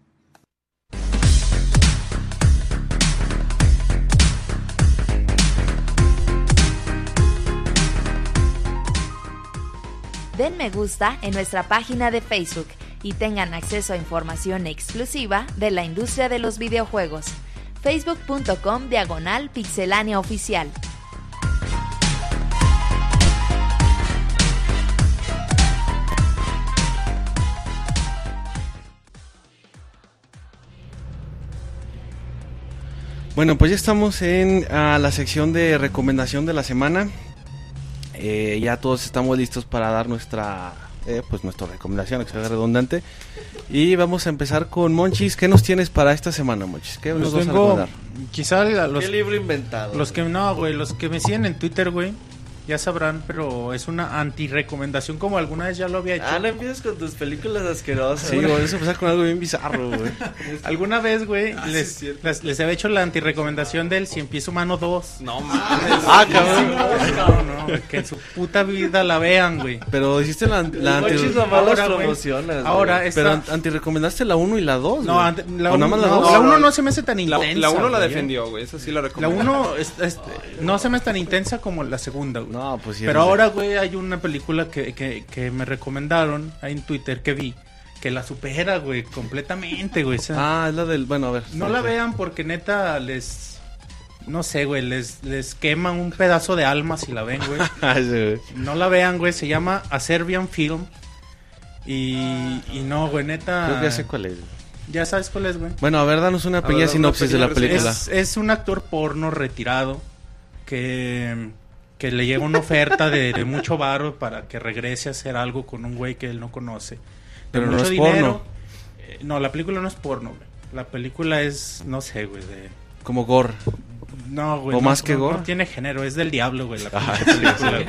Den me gusta en nuestra página de Facebook y tengan acceso a información exclusiva de la industria de los videojuegos. facebook.com diagonal pixelánea oficial. Bueno, pues ya estamos en ah, la sección de recomendación de la semana. Eh, ya todos estamos listos para dar nuestra eh, pues nuestra recomendación, que sea redundante. Y vamos a empezar con Monchis. ¿Qué nos tienes para esta semana, Monchis? ¿Qué nos Pues vas a recomendar? quizá los, ¿Qué libro inventado? los que no, güey, los que me siguen en Twitter, güey, ya sabrán, pero es una anti-recomendación como alguna vez ya lo había hecho. Ah, no empieces con tus películas asquerosas. Sí, güey, eso empezar con algo bien bizarro, güey. Alguna vez, güey, Ah, sí, les, es cierto. les, les había hecho la anti-recomendación del Cien Pies Humano 2. No mames. Ah, cabrón. No, no, que en su puta vida la vean, güey. Pero hiciste la, la anti... Ahora, promociones. Ahora es- Pero esta- anti-recomendaste la 1 y la 2. No, la ¿O nada 1 más la no, dos? la uno no se me hace tan La, intensa. la uno la güey, defendió, güey. Esa sí la La recomiendo. 1 no se me es tan intensa como la segunda, güey. No, pues sí. Pero no sé. ahora, güey, hay una película que, que, que me recomendaron ahí en Twitter que vi que la supera, güey, completamente, güey. o sea, Ah, es la del... Bueno, a ver. no la vean porque neta les... No sé, güey, les, les queman un pedazo de alma si la ven, güey. Ah, sí, güey. No la vean, güey, se llama A Serbian Film. Y, y no, güey, neta... Creo que ya sé cuál es. Ya sabes cuál es, güey. Bueno, a ver, danos una pequeña sinopsis de la película. Es, es un actor porno retirado que, que le llega una oferta de, de mucho varo para que regrese a hacer algo con un güey que él no conoce. De Pero no es dinero. porno. Eh, no, la película no es porno, güey. La película es, no sé, güey, de... Como gore. No, güey. ¿O no- más que no- gore? No tiene género, es del diablo, güey. La Ah, película, güey.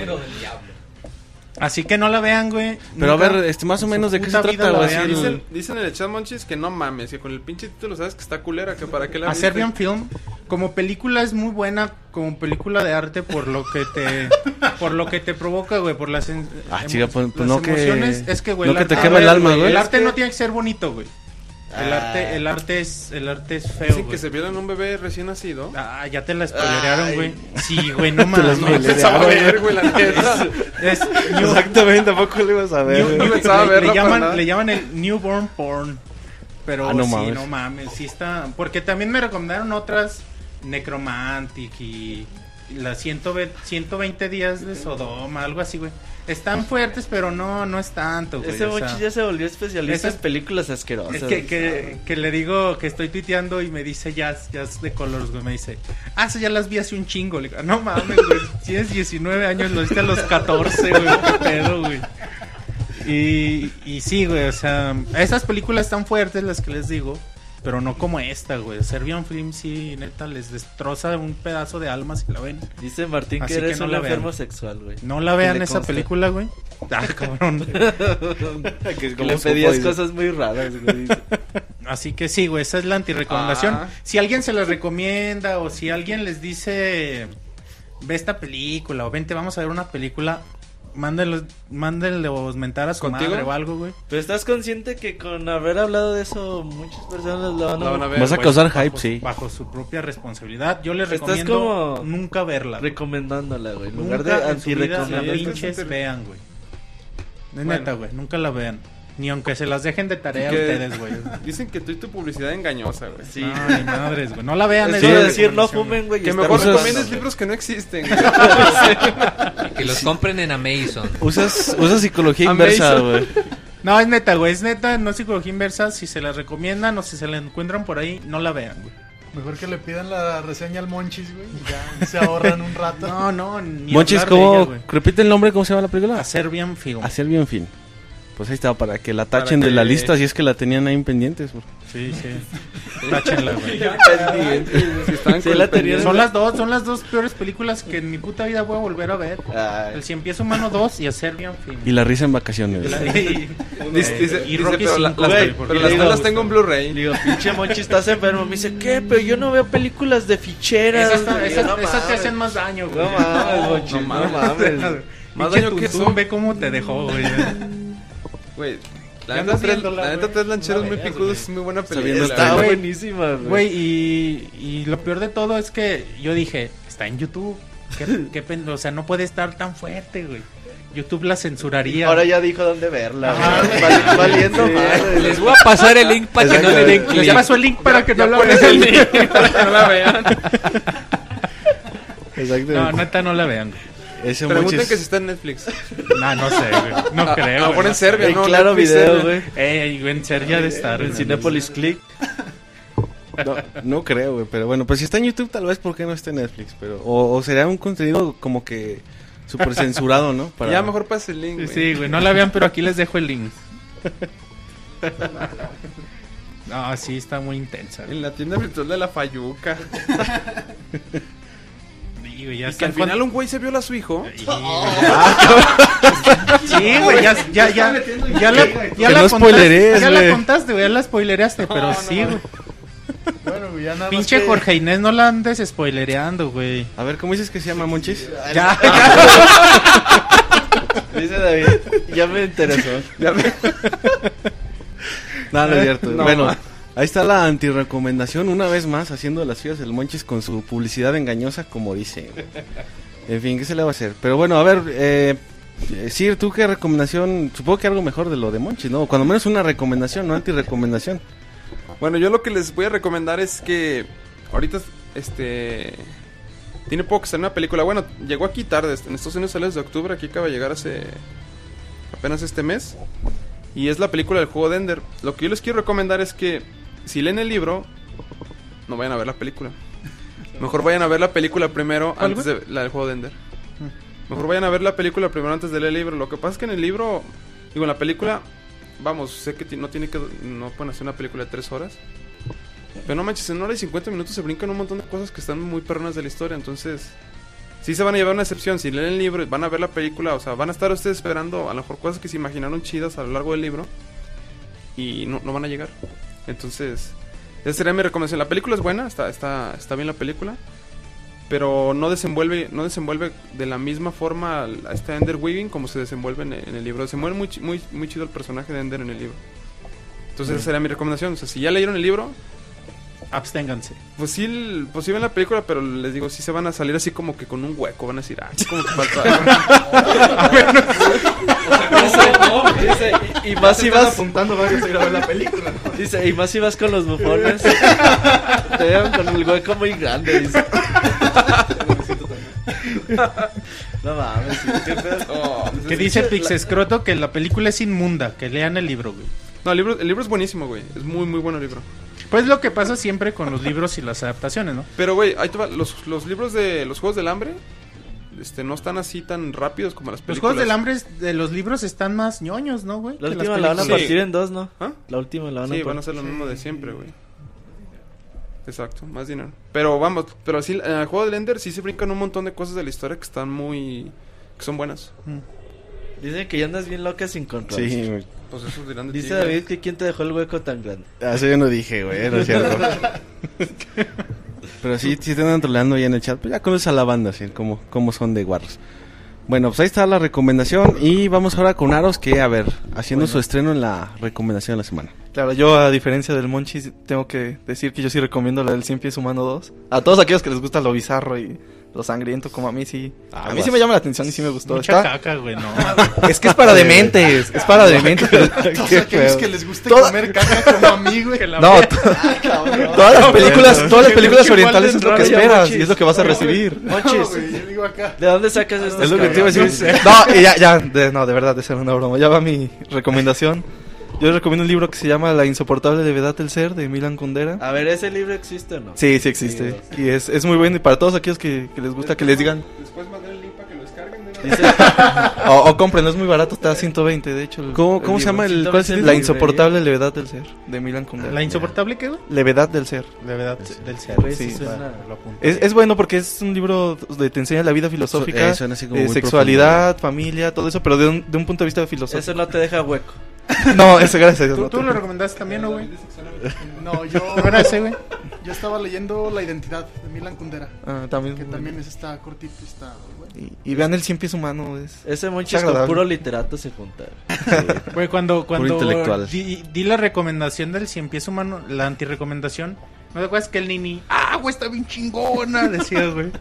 Así que no la vean, güey. Pero Nunca a ver, este, más o menos de qué se trata, güey. vean. así el- Dicen, dicen en el chat, Monchis, que no mames, que con el pinche título sabes que está culera, que para qué la A viste? Serbian Film como película es muy buena como película de arte por lo que te por lo que te provoca güey por las Ah, emo- chica, pues, pues las no que- emociones es que güey no el que te arte- quema el alma, güey. el Es arte que- no tiene que ser bonito güey el Ah. arte el arte es el arte es feo Dicen que se vieron un bebé recién nacido. Ah, ya te la spoilearon, güey. Sí, güey, no mames. Pensaba ver, güey, la neta. Es new- Exactamente, tampoco lo ibas a ver. new- new- pensaba le, verlo le llaman, nada. le llaman el newborn porn. Pero Ah, no sí, mames. no mames, sí está. Porque también me recomendaron otras Necromantic y las 120, 120 días de Sodoma, algo así, güey. Están fuertes, pero no, no es tanto, güey. Ese o sea, ya se volvió especialista esas- en películas asquerosas. es que, que, que le digo que estoy tuiteando y me dice Jazz, Jazz de Colors, güey. Me dice, ah, eso ya las vi hace un chingo. Le digo, no mames, güey. Tienes 19 años, lo viste a los 14, güey. Qué pedo, güey. Y, y sí, güey, o sea, esas películas están fuertes, las que les digo. Pero no como esta, güey. Serbian Film sí, neta, les destroza un pedazo de alma si la ven. Dice Martín que Así que eres no un la vean. enfermo sexual, güey. No la vean esa consta. película, güey. Ah, cabrón. Que como le pedías cosas muy raras, güey. Así que sí, güey, esa es la antirecomendación. Ah. Si alguien se la recomienda o si alguien les dice, ve esta película o vente, vamos a ver una película, mándenlos, mándenlos mentar a su ¿Contigo? madre o algo, güey. Pero estás consciente que con haber hablado de eso, muchas personas lo van a, La van a ver. Vas a Pues, causar bajo- hype, sí. Bajo su propia responsabilidad. Yo les Estás recomiendo como nunca verla. güey. recomendándola, güey. En lugar Nunca de en su vida anti-recomendar. Sí, pinches vean, güey. De Bueno. neta, güey, nunca la vean. Ni aunque se las dejen de tarea a Que- ustedes, güey. Dicen que tú y tu publicidad engañosa, güey. Sí. Ay, madres, güey. No la vean. Eso es de decir no fumen, güey. Que mejor recomiendes libros que no existen. Que los compren en Amazon. Usas, usas psicología inversa, güey. No, es neta, güey, es neta, no es psicología inversa. Si se la recomiendan o si se la encuentran por ahí, no la vean, güey. Mejor que le pidan la reseña al Monchis, güey. y Ya se ahorran un rato. No, no, ni Monchis, ¿cómo? ella, güey. Repite el nombre, ¿cómo se llama la película? A Serbian Film. Hacer bien fin. Pues ahí está, para que la tachen de la lista si es que la tenían ahí pendientes. güey. Sí, sí. Táchenla, güey. Si están Sí, la tenían-. Son las dos, son las dos peores películas que en mi puta vida voy a volver a ver. Ay. El Cien Pies Humano 2 y a Serbian Film. Y la risa en vacaciones. Y, Dice, dice- y dice, Rocky pero, la- las, güey, pero las digo- dos las tengo en Blu-ray. Digo, pinche Monchi, estás enfermo. Me dice, ¿qué? Pero yo no veo películas de ficheras. esas, esas, no esas te hacen más daño, güey. No mames, Monchi, no mames. Más daño que eso. ve cómo te dejó, güey. Güey, la ¿Qué neta, tres, viéndola, la neta, güey? tres lancheros No muy picudos es muy buena el Está buenísima, güey. Güey, y, y lo peor de todo es que yo dije, está en YouTube. ¿Qué, qué o sea, no puede estar tan fuerte, güey. YouTube la censuraría. Ahora ya dijo dónde verla. Ajá, Valiendo madre. Les voy a pasar el link para que no le den Les clic. paso el link para que no la Pones vean. el link para que no la vean. Exacto. No, neta, no la vean. Ese Pregunten que si está en Netflix. No, no sé, güey. No creo. A lo mejor güey. en Serbia, ¿no? claro Netflix, video, güey. Eh, en Serbia de estar. En Cinépolis Click. No, no creo, güey. Pero bueno, pues si está en YouTube, tal vez, ¿por qué no está en Netflix? Pero, o, o sería un contenido como que súper censurado, ¿no? Para- Ya mejor pasa el link, Sí, güey. sí, güey. No la vean, pero aquí les dejo el link. No, sí, está muy intensa. güey. En la tienda virtual de la Fayuca. Sí, güey, ya Y que al final un güey se viola a su hijo. Sí, güey, ya, ya, ya, ya la, ya la no contaste, ya la güey. contaste, güey, ya la spoilereaste, pero sí, güey. Bueno, güey, ya nada más Pinche que- Jorge Inés, no la andes spoilereando, güey. A ver, ¿cómo dices que se llama Monchis? Ya, Dice David. Ya me interesó. No, no es cierto. No, bueno. Ahí está la antirecomendación, una vez más, haciendo las filas del Monchis con su publicidad engañosa, como dice. En fin, ¿qué se le va a hacer? Pero bueno, a ver, eh, eh, Sir, ¿tú qué recomendación? Supongo que algo mejor de lo de Monchis, ¿no? Cuando menos una recomendación, no antirecomendación. Bueno, yo lo que les voy a recomendar es que ahorita este tiene poco que salir una película. Bueno, llegó aquí tarde, en Estados Unidos sale desde octubre, aquí acaba de llegar hace apenas este mes. Y es la película del juego de Ender. Lo que yo les quiero recomendar es que si leen el libro, no vayan a ver la película. Mejor vayan a ver la película primero ¿Cuál, antes de la del juego de Ender. Mejor vayan a ver la película primero antes de leer el libro. Lo que pasa es que en el libro, digo, en la película, vamos, sé que no tiene que, no pueden hacer una película de tres horas. Pero no manches, en una hora y 50 minutos se brincan un montón de cosas que están muy perronas de la historia. Entonces, sí se van a llevar una excepción. Si leen el libro, van a ver la película, o sea, van a estar ustedes esperando a lo mejor cosas que se imaginaron chidas a lo largo del libro. Y no, no van a llegar. Entonces, esa sería mi recomendación. La película es buena, está, está, está bien la película. Pero no desenvuelve, no desenvuelve de la misma forma a este Ender Weaving como se desenvuelve en, el- en el libro. Desenvuelve muy, chi- muy, muy chido el personaje de Ender en el libro. Entonces, esa sería mi recomendación. O sea, si ya leyeron el libro, absténganse. pues sí, pues sí ven la película, pero les digo, sí se van a salir así como que con un hueco. Van a decir, ah, como que falta. Dice, y, más si vas. apuntando varios a ir a ver la película. Dice, y más si vas con los bufones. Te dejan con el hueco muy grande. Dice. No mames, qué pedo. Oh, Que dice Pixescroto que la película es inmunda, que lean el libro, güey. No, el libro, el libro es buenísimo, güey. Es muy, muy bueno el libro. Pues lo que pasa siempre con los libros y las adaptaciones, ¿no? Pero, güey, ahí te va. Los, los libros de los Juegos del Hambre este, no están así tan rápidos como las Los películas. juegos del hambre de los libros están más ñoños, ¿no, güey? La Que las última la van a partir en dos, ¿no? ¿Ah? La última la van a Sí, van a ser lo mismo de siempre, güey. Exacto, más dinero. Pero vamos, pero así, en el juego del Ender sí se brincan un montón de cosas de la historia que están muy... que son buenas. Dicen que ya andas bien loca sin control. Sí, güey. Pues eso dirán de ti, Dice güey. David que quién te dejó el hueco tan grande. Eso yo no dije, güey, no es cierto. Pero sí, sí te andan troleando ahí en el chat. Pues ya conoces a la banda, así, cómo, cómo son de guarros. Bueno, pues ahí está la recomendación. Y vamos ahora con Aros, que, a ver, haciendo su estreno en la recomendación de la semana. Claro, yo a diferencia del Monchis tengo que decir que yo sí recomiendo la del Cien Pies Humano 2. A todos aquellos que les gusta lo bizarro y lo sangriento como a mí sí. Ah, a mí vas. sí me llama la atención y sí me gustó. Mucha Está- caca, güey, no. Es que es para dementes, es para dementes. pero- Todos aquellos que les guste Toda- comer caca como a mí, güey. No, to- todas las películas, todas las películas orientales es lo que esperas y es lo que vas a recibir. No, Monchis, güey, yo digo acá. ¿de dónde sacas estas Es lo que te iba a decir. No, y ya, ya, de- no, de verdad, esa era una broma. Ya va mi recomendación. Yo les recomiendo un libro que se llama La insoportable levedad del ser de Milan Kundera. A ver, ¿ese libro existe o no? Sí, sí existe. Y es, es muy bueno y para todos aquellos que, que les gusta que les digan. Después mandé el link para que lo descarguen de una o, o compren, es muy barato, está a 120 de hecho. el- ¿Cómo- cómo se llama el- cuál es el- La insoportable levedad del ser, de Milan Kundera. ¿La insoportable qué? Levedad del ser. Levedad del ser. Güey, Sí, sí. Es, es bueno porque es un libro de te enseña la vida filosófica, Eh, como eh, sexualidad, familia, todo eso, pero de un, de un punto de vista filosófico. Eso no te deja hueco. No, ese gracias a Dios. ¿Tú, no tú lo recomendaste también, ¿no, güey? No, yo, ¿Cómo era ese, güey? yo estaba leyendo La Identidad de Milan Kundera. Ah, también. Que también es está muy bueno. Y, y vean el cien pies humano. Es... Ese Es monchis con agradable. puro literato se juntaron. Güey, cuando, cuando intelectual. di, di la recomendación del cien pies humano, la antirecomendación, ¿no te acuerdas que el Nini, ah, güey, está bien chingona? Decías, güey.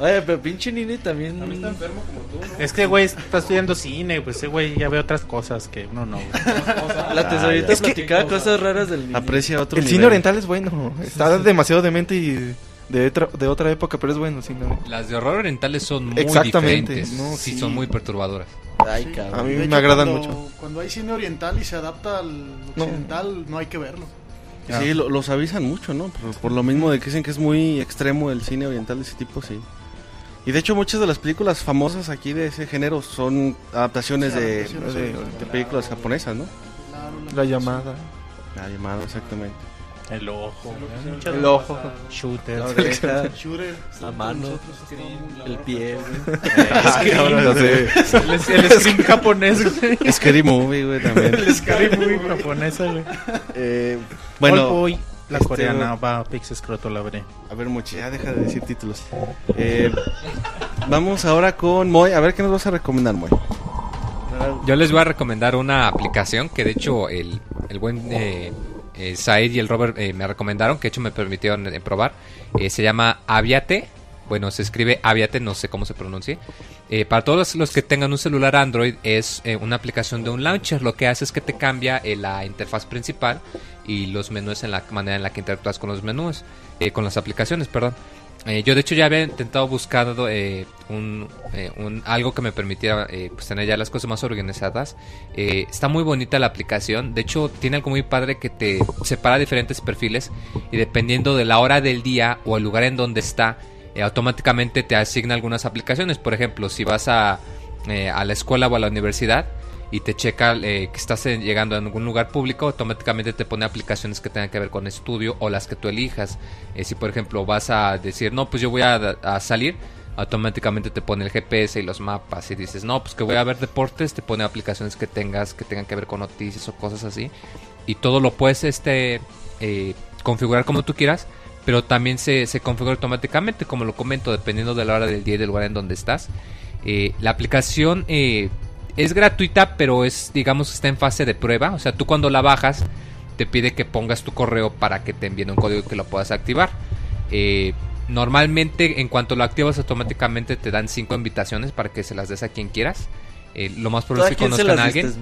Oye, pero pinche Nini también. También está enfermo como tú, ¿no? Es que, güey, está estudiando cine, pues ese güey ya ve otras cosas que uno no, güey. La tesorita Es que- platicaba cosas raras del Nini. Aprecia otro El nivel. cine oriental es bueno. Está demasiado demente y de otra, de otra época, pero es bueno. el cine oriental. Las de horror orientales son muy Exactamente, diferentes. no, sí, sí. son muy perturbadoras. Ay, Sí. cabrón. A mí me hecho, agradan cuando- mucho. Cuando hay cine oriental y se adapta al No. occidental, no, hay que verlo. Sí, lo- los avisan mucho, ¿no? Por, por lo mismo de que dicen que es muy extremo el cine oriental de ese tipo, sí. Y de hecho muchas de las películas famosas aquí de ese género son adaptaciones Sí, de, adaptaciones de- orientales. de películas japonesas, ¿no? Claro, La llamada. La llamada, exactamente. El ojo, El ojo. Shooter. La oreja, Shooter, la mano, el pie. El, el scream japonés, güey. Scary Movie, güey, también. El scary movie japonesa, güey. Eh, bueno, la este, coreana, va, Pix Escroto la veré. a ver, Mochi, ya deja de decir títulos. Eh, vamos ahora con Moy. A ver qué nos vas a recomendar, Moy. Yo les voy a recomendar una aplicación que de hecho el, el buen eh, eh, Said y el Robert eh, me recomendaron, que de hecho me permitieron eh, probar. Eh, se llama Aviate. Bueno, se escribe Aviate, no sé cómo se pronuncie. Eh, para todos los, que tengan un celular Android es eh, una aplicación de un launcher. Lo que hace es que te cambia eh, la interfaz principal y los menús en la manera en la que interactúas con los menús, con las aplicaciones, perdón. Yo de hecho ya había intentado buscar un, algo que me permitiera pues tener ya las cosas más organizadas. Está muy bonita la aplicación. De hecho tiene algo muy padre que te separa diferentes perfiles y dependiendo de la hora del día o el lugar en donde está, eh, automáticamente te asigna algunas aplicaciones. Por ejemplo, si vas a, eh, a la escuela o a la universidad y te checa eh, que estás llegando a algún lugar público, automáticamente te pone aplicaciones que tengan que ver con estudio o las que tú elijas. Si por ejemplo vas a decir, no, pues yo voy a, a salir, automáticamente te pone el GPS y los mapas. Y dices, no, pues que voy a ver deportes, te pone aplicaciones que tengas que tengan que ver con noticias o cosas así. Y todo lo puedes este eh, configurar como tú quieras. Pero también se, se configura automáticamente, como lo comento, dependiendo de la hora del día y del lugar en donde estás. Eh, la aplicación eh, es gratuita, pero es, digamos, está en fase de prueba. O sea, tú cuando la bajas, te pide que pongas tu correo para que te envíen un código que lo puedas activar. Eh, normalmente, en cuanto lo activas, automáticamente te dan cinco invitaciones para que se las des a quien quieras. Eh, lo más ¿Tú probable es que conozcan a alguien.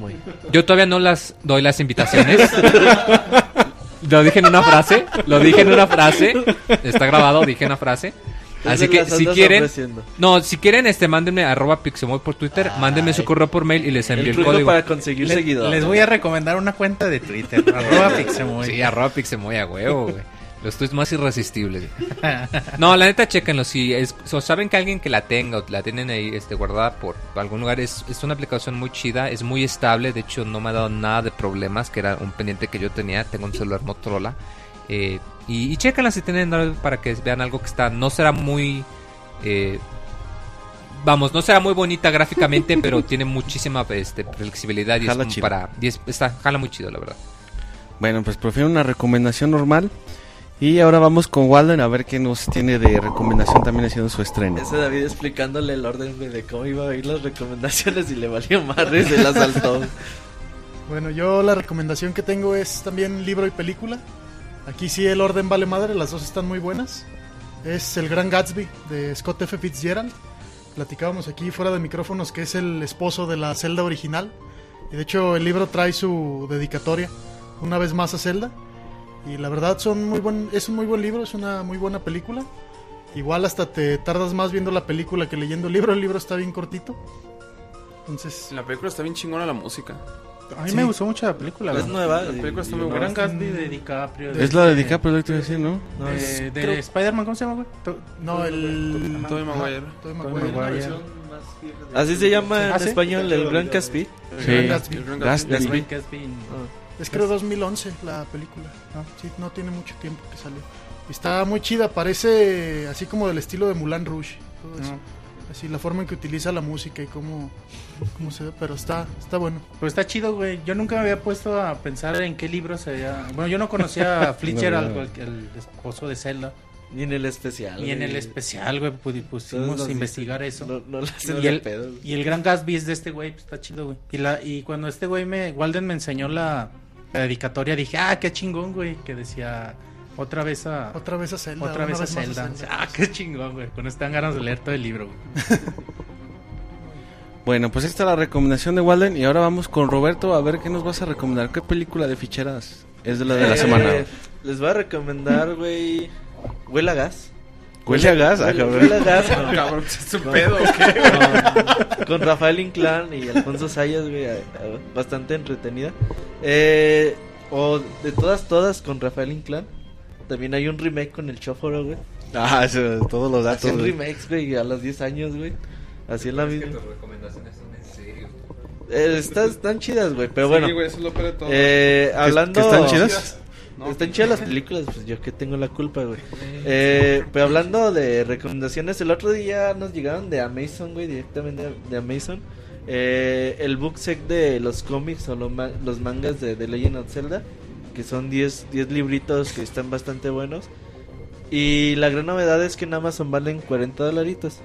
Yo todavía no las doy las invitaciones. lo dije en una frase. Lo dije en una frase. Está grabado, dije una frase. Así que si quieren, ofreciendo. no, si quieren, este, mándenme arroba pixemoy por Twitter, mándenme su correo por mail y les envío El el, código. para conseguir Les, seguidores. les voy a recomendar una cuenta de Twitter, arroba Pixemoy. Sí, arroba pixemoy a huevo, güey. Los tweets más irresistibles. No, la neta, chequenlo. Si es, o saben que alguien que la tenga o la tienen ahí este, guardada por algún lugar, es, es una aplicación muy chida, es muy estable. De hecho, no me ha dado nada de problemas, que era un pendiente que yo tenía. Tengo un celular Motorola. Eh, y, y chéquenla si tienen para que vean algo que está. No será muy. eh, vamos, no será muy bonita gráficamente, pero tiene muchísima este, flexibilidad y es Jala chido. para. y es- está, jala muy chido, la verdad. Bueno, pues prefiero una recomendación normal. Y ahora vamos con Walden a ver qué nos tiene de recomendación también haciendo su estreno. Ese David explicándole el orden de cómo iba a ir las recomendaciones y le valió madre y se las saltó. Bueno, yo la recomendación que tengo es también libro y película. Aquí sí el orden vale madre, las dos están muy buenas. Es El Gran Gatsby de Scott F. Fitzgerald. Platicábamos aquí fuera de micrófonos que es el esposo de la Zelda original. Y de hecho el libro trae su dedicatoria una vez más a Zelda. Y la verdad son muy buen, es un muy buen libro, es una muy buena película. Igual hasta te tardas más viendo la película que leyendo el libro. El libro está bien cortito. Entonces, En la película está bien chingona la música. A mí Sí. me gustó mucho la película. Es nueva. La película está muy buena. Gran Gatsby de DiCaprio. Es la de DiCaprio, lo que te iba a decir, ¿no? No, Eh, es- de creo- Spider-Man, ¿cómo se llama, güey? To- no, el. Tobey Maguire. Tobey Maguire. Así se llama en ¿Ah, sí? español el Gran Caspi. Sí, Gran Gatsby. El Gran Gatsby. Gatsby. Es creo 2011 la película. Sí, no tiene mucho tiempo que salió. Está muy chida, parece así como del estilo de Mulan Rouge. todo eso. Así la forma en que utiliza la música y cómo, cómo se ve, pero está, está bueno. Pero está chido, güey. Yo nunca me había puesto a pensar en qué libro se había... Bueno, yo no conocía a Fletcher, No, no. el esposo de Zelda. Ni en el especial. Y en el especial, güey, pusimos nos a investigar eso. No, no lo hacen y, el, pedo, y el gran Gatsby es de este güey, pues está chido, güey. Y, la, y cuando este güey me, Walden me enseñó la, la dedicatoria, dije, ah, qué chingón, güey, que decía otra vez a... Otra vez a Zelda. Otra vez a Zelda. Ah, qué chingón, güey. Con esto dan ganas de leer todo el libro, güey. Bueno, pues esta es la recomendación de Walden y ahora vamos con Roberto a ver qué nos vas a recomendar. ¿Qué película de ficheras es de la de la Eh, semana? Les voy a recomendar, güey. Huele a gas. ¿Huele a gas? Ah, Huele, cabrón. huele a gas. con- Cabrón, ¿es un con- pedo o qué? con, con Rafael Inclán y Alfonso Sayas, güey. Bastante entretenida. Eh, o de todas, todas con Rafael Inclán. También hay un remake con el Chóforo, güey. Ah, eso, todos los datos. Güey. remakes, güey, a los 10 años, güey. Así es la misma. recomendaciones son en serio. Eh, están, están chidas, güey. Pero Sí, bueno. güey, eso es lo peor de todo. Eh, hablando... que están chidas? No. Están chidas las películas, pues yo que tengo la culpa, güey. Eh, pero hablando de recomendaciones, el otro día nos llegaron de Amazon, güey, directamente de, de Amazon. Eh, el book set de los cómics o lo los mangas de The Legend of Zelda, que son 10, 10 libritos que están bastante buenos. Y la gran novedad es que en Amazon valen 40 dolaritos.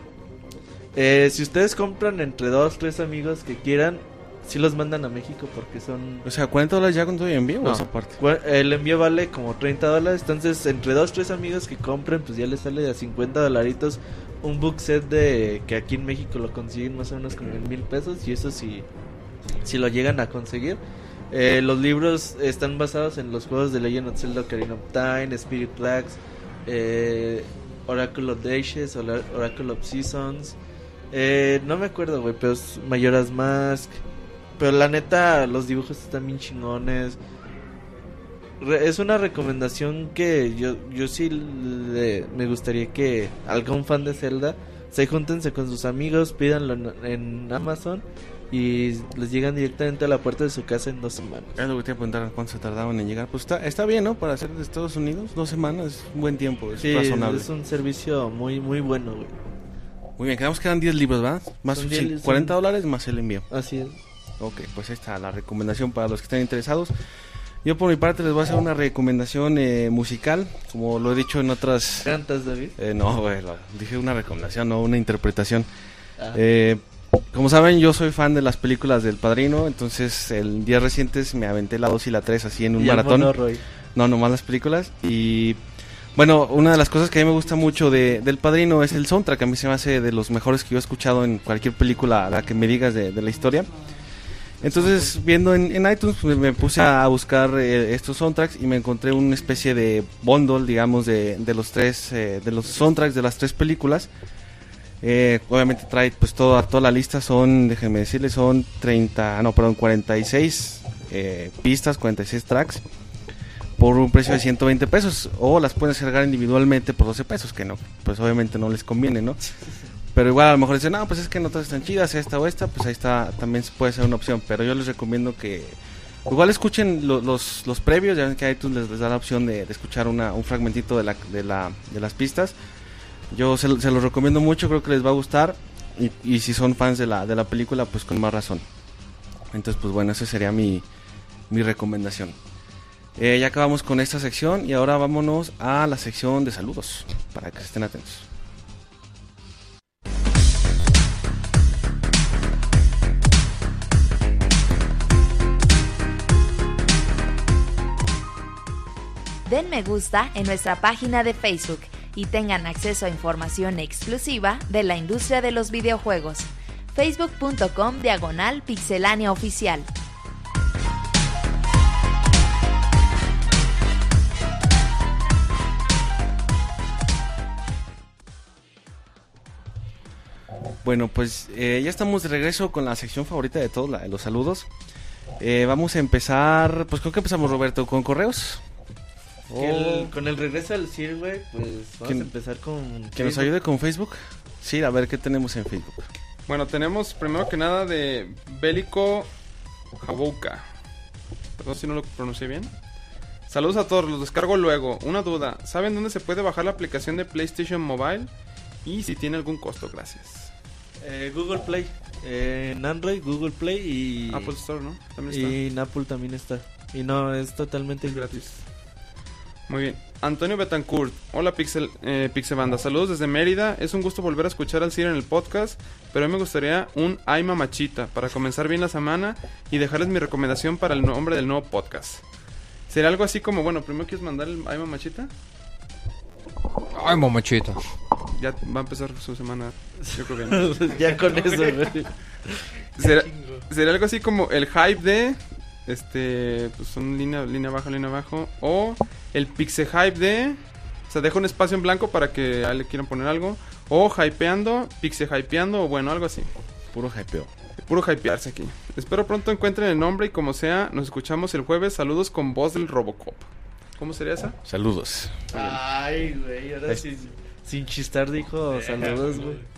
Eh, si ustedes compran entre dos, tres amigos que quieran, si los mandan a México porque son O sea, 40 dólares ya con todo y envío o esa parte. El envío vale como 30 dólares. Entonces, entre dos, tres amigos que compren, pues ya les sale a 50 dolaritos un book set de que aquí en México lo consiguen más o menos como en mil pesos. Y eso si, si lo llegan a conseguir. Eh, los libros están basados en los juegos de Legend of Zelda Ocarina of Time, Spirit Flags, eh, Oracle of Ora- Oracle of Seasons. Eh, no me acuerdo, güey, pero es Mayoras Mask. Pero la neta, los dibujos están bien chingones. Re- es una recomendación que yo, yo sí le- me gustaría que algún fan de Zelda se júntense con sus amigos, pídanlo en, en Amazon y les llegan directamente a la puerta de su casa en dos semanas. Es lo que te iba a preguntar, ¿cuánto se tardaban en llegar? Pues está, está bien, ¿no? Para ser de Estados Unidos, dos semanas es un buen tiempo, es Sí, razonable. es un servicio muy muy bueno, güey. Muy bien, quedamos que eran 10 libros, ¿verdad? Más Son sí, 10 son- 40 dólares más el envío. Así es. Ok, pues está la recomendación para los que estén interesados. Yo por mi parte les voy a hacer una recomendación eh, musical, como lo he dicho en otras... ¿Cantas, David? Eh, no, lo- dije una recomendación, no una interpretación. Ah. Eh, como saben, yo soy fan de las películas del Padrino, entonces el días recientes me aventé la 2 y la 3 así en un Y el maratón. Roy. No, nomás las películas. Y bueno, una de las cosas que a mí me gusta mucho de, del Padrino es el soundtrack. A mí se me hace de los mejores que yo he escuchado en cualquier película la que me digas de, de la historia. Entonces, viendo en, en iTunes, pues, me puse a buscar eh, estos soundtracks y me encontré una especie de bundle, digamos, de, de los tres, eh, de los soundtracks de las tres películas. Eh, obviamente trae pues toda, toda la lista, son, déjenme decirles, son 30, no, perdón, 46 eh, pistas, 46 tracks por un precio de 120 pesos o las pueden descargar individualmente por 12 pesos, que no, pues obviamente no les conviene, ¿no? Pero igual a lo mejor dicen, no, pues es que no todas están chidas, esta o esta, pues ahí está, también puede ser una opción, pero yo les recomiendo que igual escuchen lo- los, los previos, ya ven que iTunes les, les da la opción de, escuchar una, un fragmentito de, la, de, la, de las pistas. Yo se, se los recomiendo mucho, creo que les va a gustar y, y si son fans de la, de la película, pues con más razón. Entonces, pues bueno, esa sería mi, mi recomendación. Eh, ya acabamos con esta sección y ahora vámonos a la sección de saludos para que estén atentos. Den me gusta en nuestra página de Facebook y tengan acceso a información exclusiva de la industria de los videojuegos. facebook.com diagonal pixelánea oficial. Bueno, pues eh, ya estamos de regreso con la sección favorita de todos, la de los saludos. Eh, vamos a empezar, pues ¿con qué empezamos Roberto? ¿Con correos? Que el- con el regreso al CIR, güey, pues vamos ¿Quién- a empezar con... Que nos ayude con Facebook. Sí, a ver qué tenemos en Facebook. Bueno, tenemos primero que nada de Bélico Jabouka. Perdón si no lo pronuncié bien. Saludos a todos, los descargo luego. Una duda, ¿saben dónde se puede bajar la aplicación de PlayStation Mobile? Y si tiene algún costo, gracias. Eh, Google Play. Eh, en Android, Google Play y. Apple Store, ¿no? También está. Y en Apple también está. Y no, es totalmente Es gratis. Muy bien. Antonio Betancourt. Hola Pixel, eh, Pixebanda. Saludos desde Mérida. Es un gusto volver a escuchar al Ciro en el podcast. Pero a mí me gustaría un Ay Mamachita para comenzar bien la semana y dejarles mi recomendación para el nombre del nuevo podcast. ¿Será algo así como, bueno, primero quieres mandar el Ay Mamachita? Ay, mamachita. Ya va a empezar su semana. Yo creo que no. ya con eso, güey. ¿Será, será algo así como el hype de. Este. Pues son línea, línea abajo, línea abajo. O el pixe hype de. O sea, deja un espacio en blanco para que a él le quieran poner algo. O hypeando, pixe hypeando, o bueno, algo así. Puro hypeo. Puro hypearse aquí. Espero pronto encuentren el nombre y como sea, nos escuchamos el jueves. Saludos con voz del Robocop. ¿Cómo sería esa? Saludos. Ay, güey, ahora. Sin chistar dijo saludos, güey.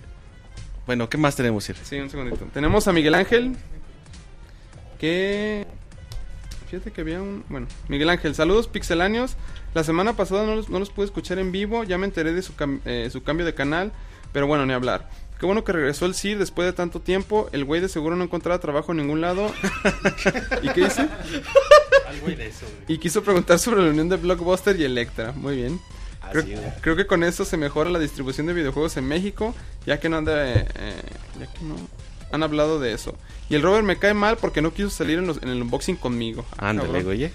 Bueno, ¿qué más tenemos, Sir? Sí, un segundito. Tenemos a Miguel Ángel. Que. Fíjate que había un. Bueno, Miguel Ángel, saludos pixeláneos. La semana pasada no los, no los pude escuchar en vivo. Ya me enteré de su, cam- eh, su cambio de canal. Pero bueno, ni hablar. Qué bueno que regresó el CIR después de tanto tiempo. El güey de seguro no encontraba trabajo en ningún lado. ¿Y qué dice? Y quiso preguntar sobre la unión de Blockbuster y Electra. Muy bien. Creo, creo que con eso se mejora la distribución de videojuegos en México, ya que no anda, eh, eh, ya que no han hablado de eso. Y el Robert me cae mal porque no quiso salir en, los- en el unboxing conmigo. Ah, Ándale, cabrón. güey. ¿eh?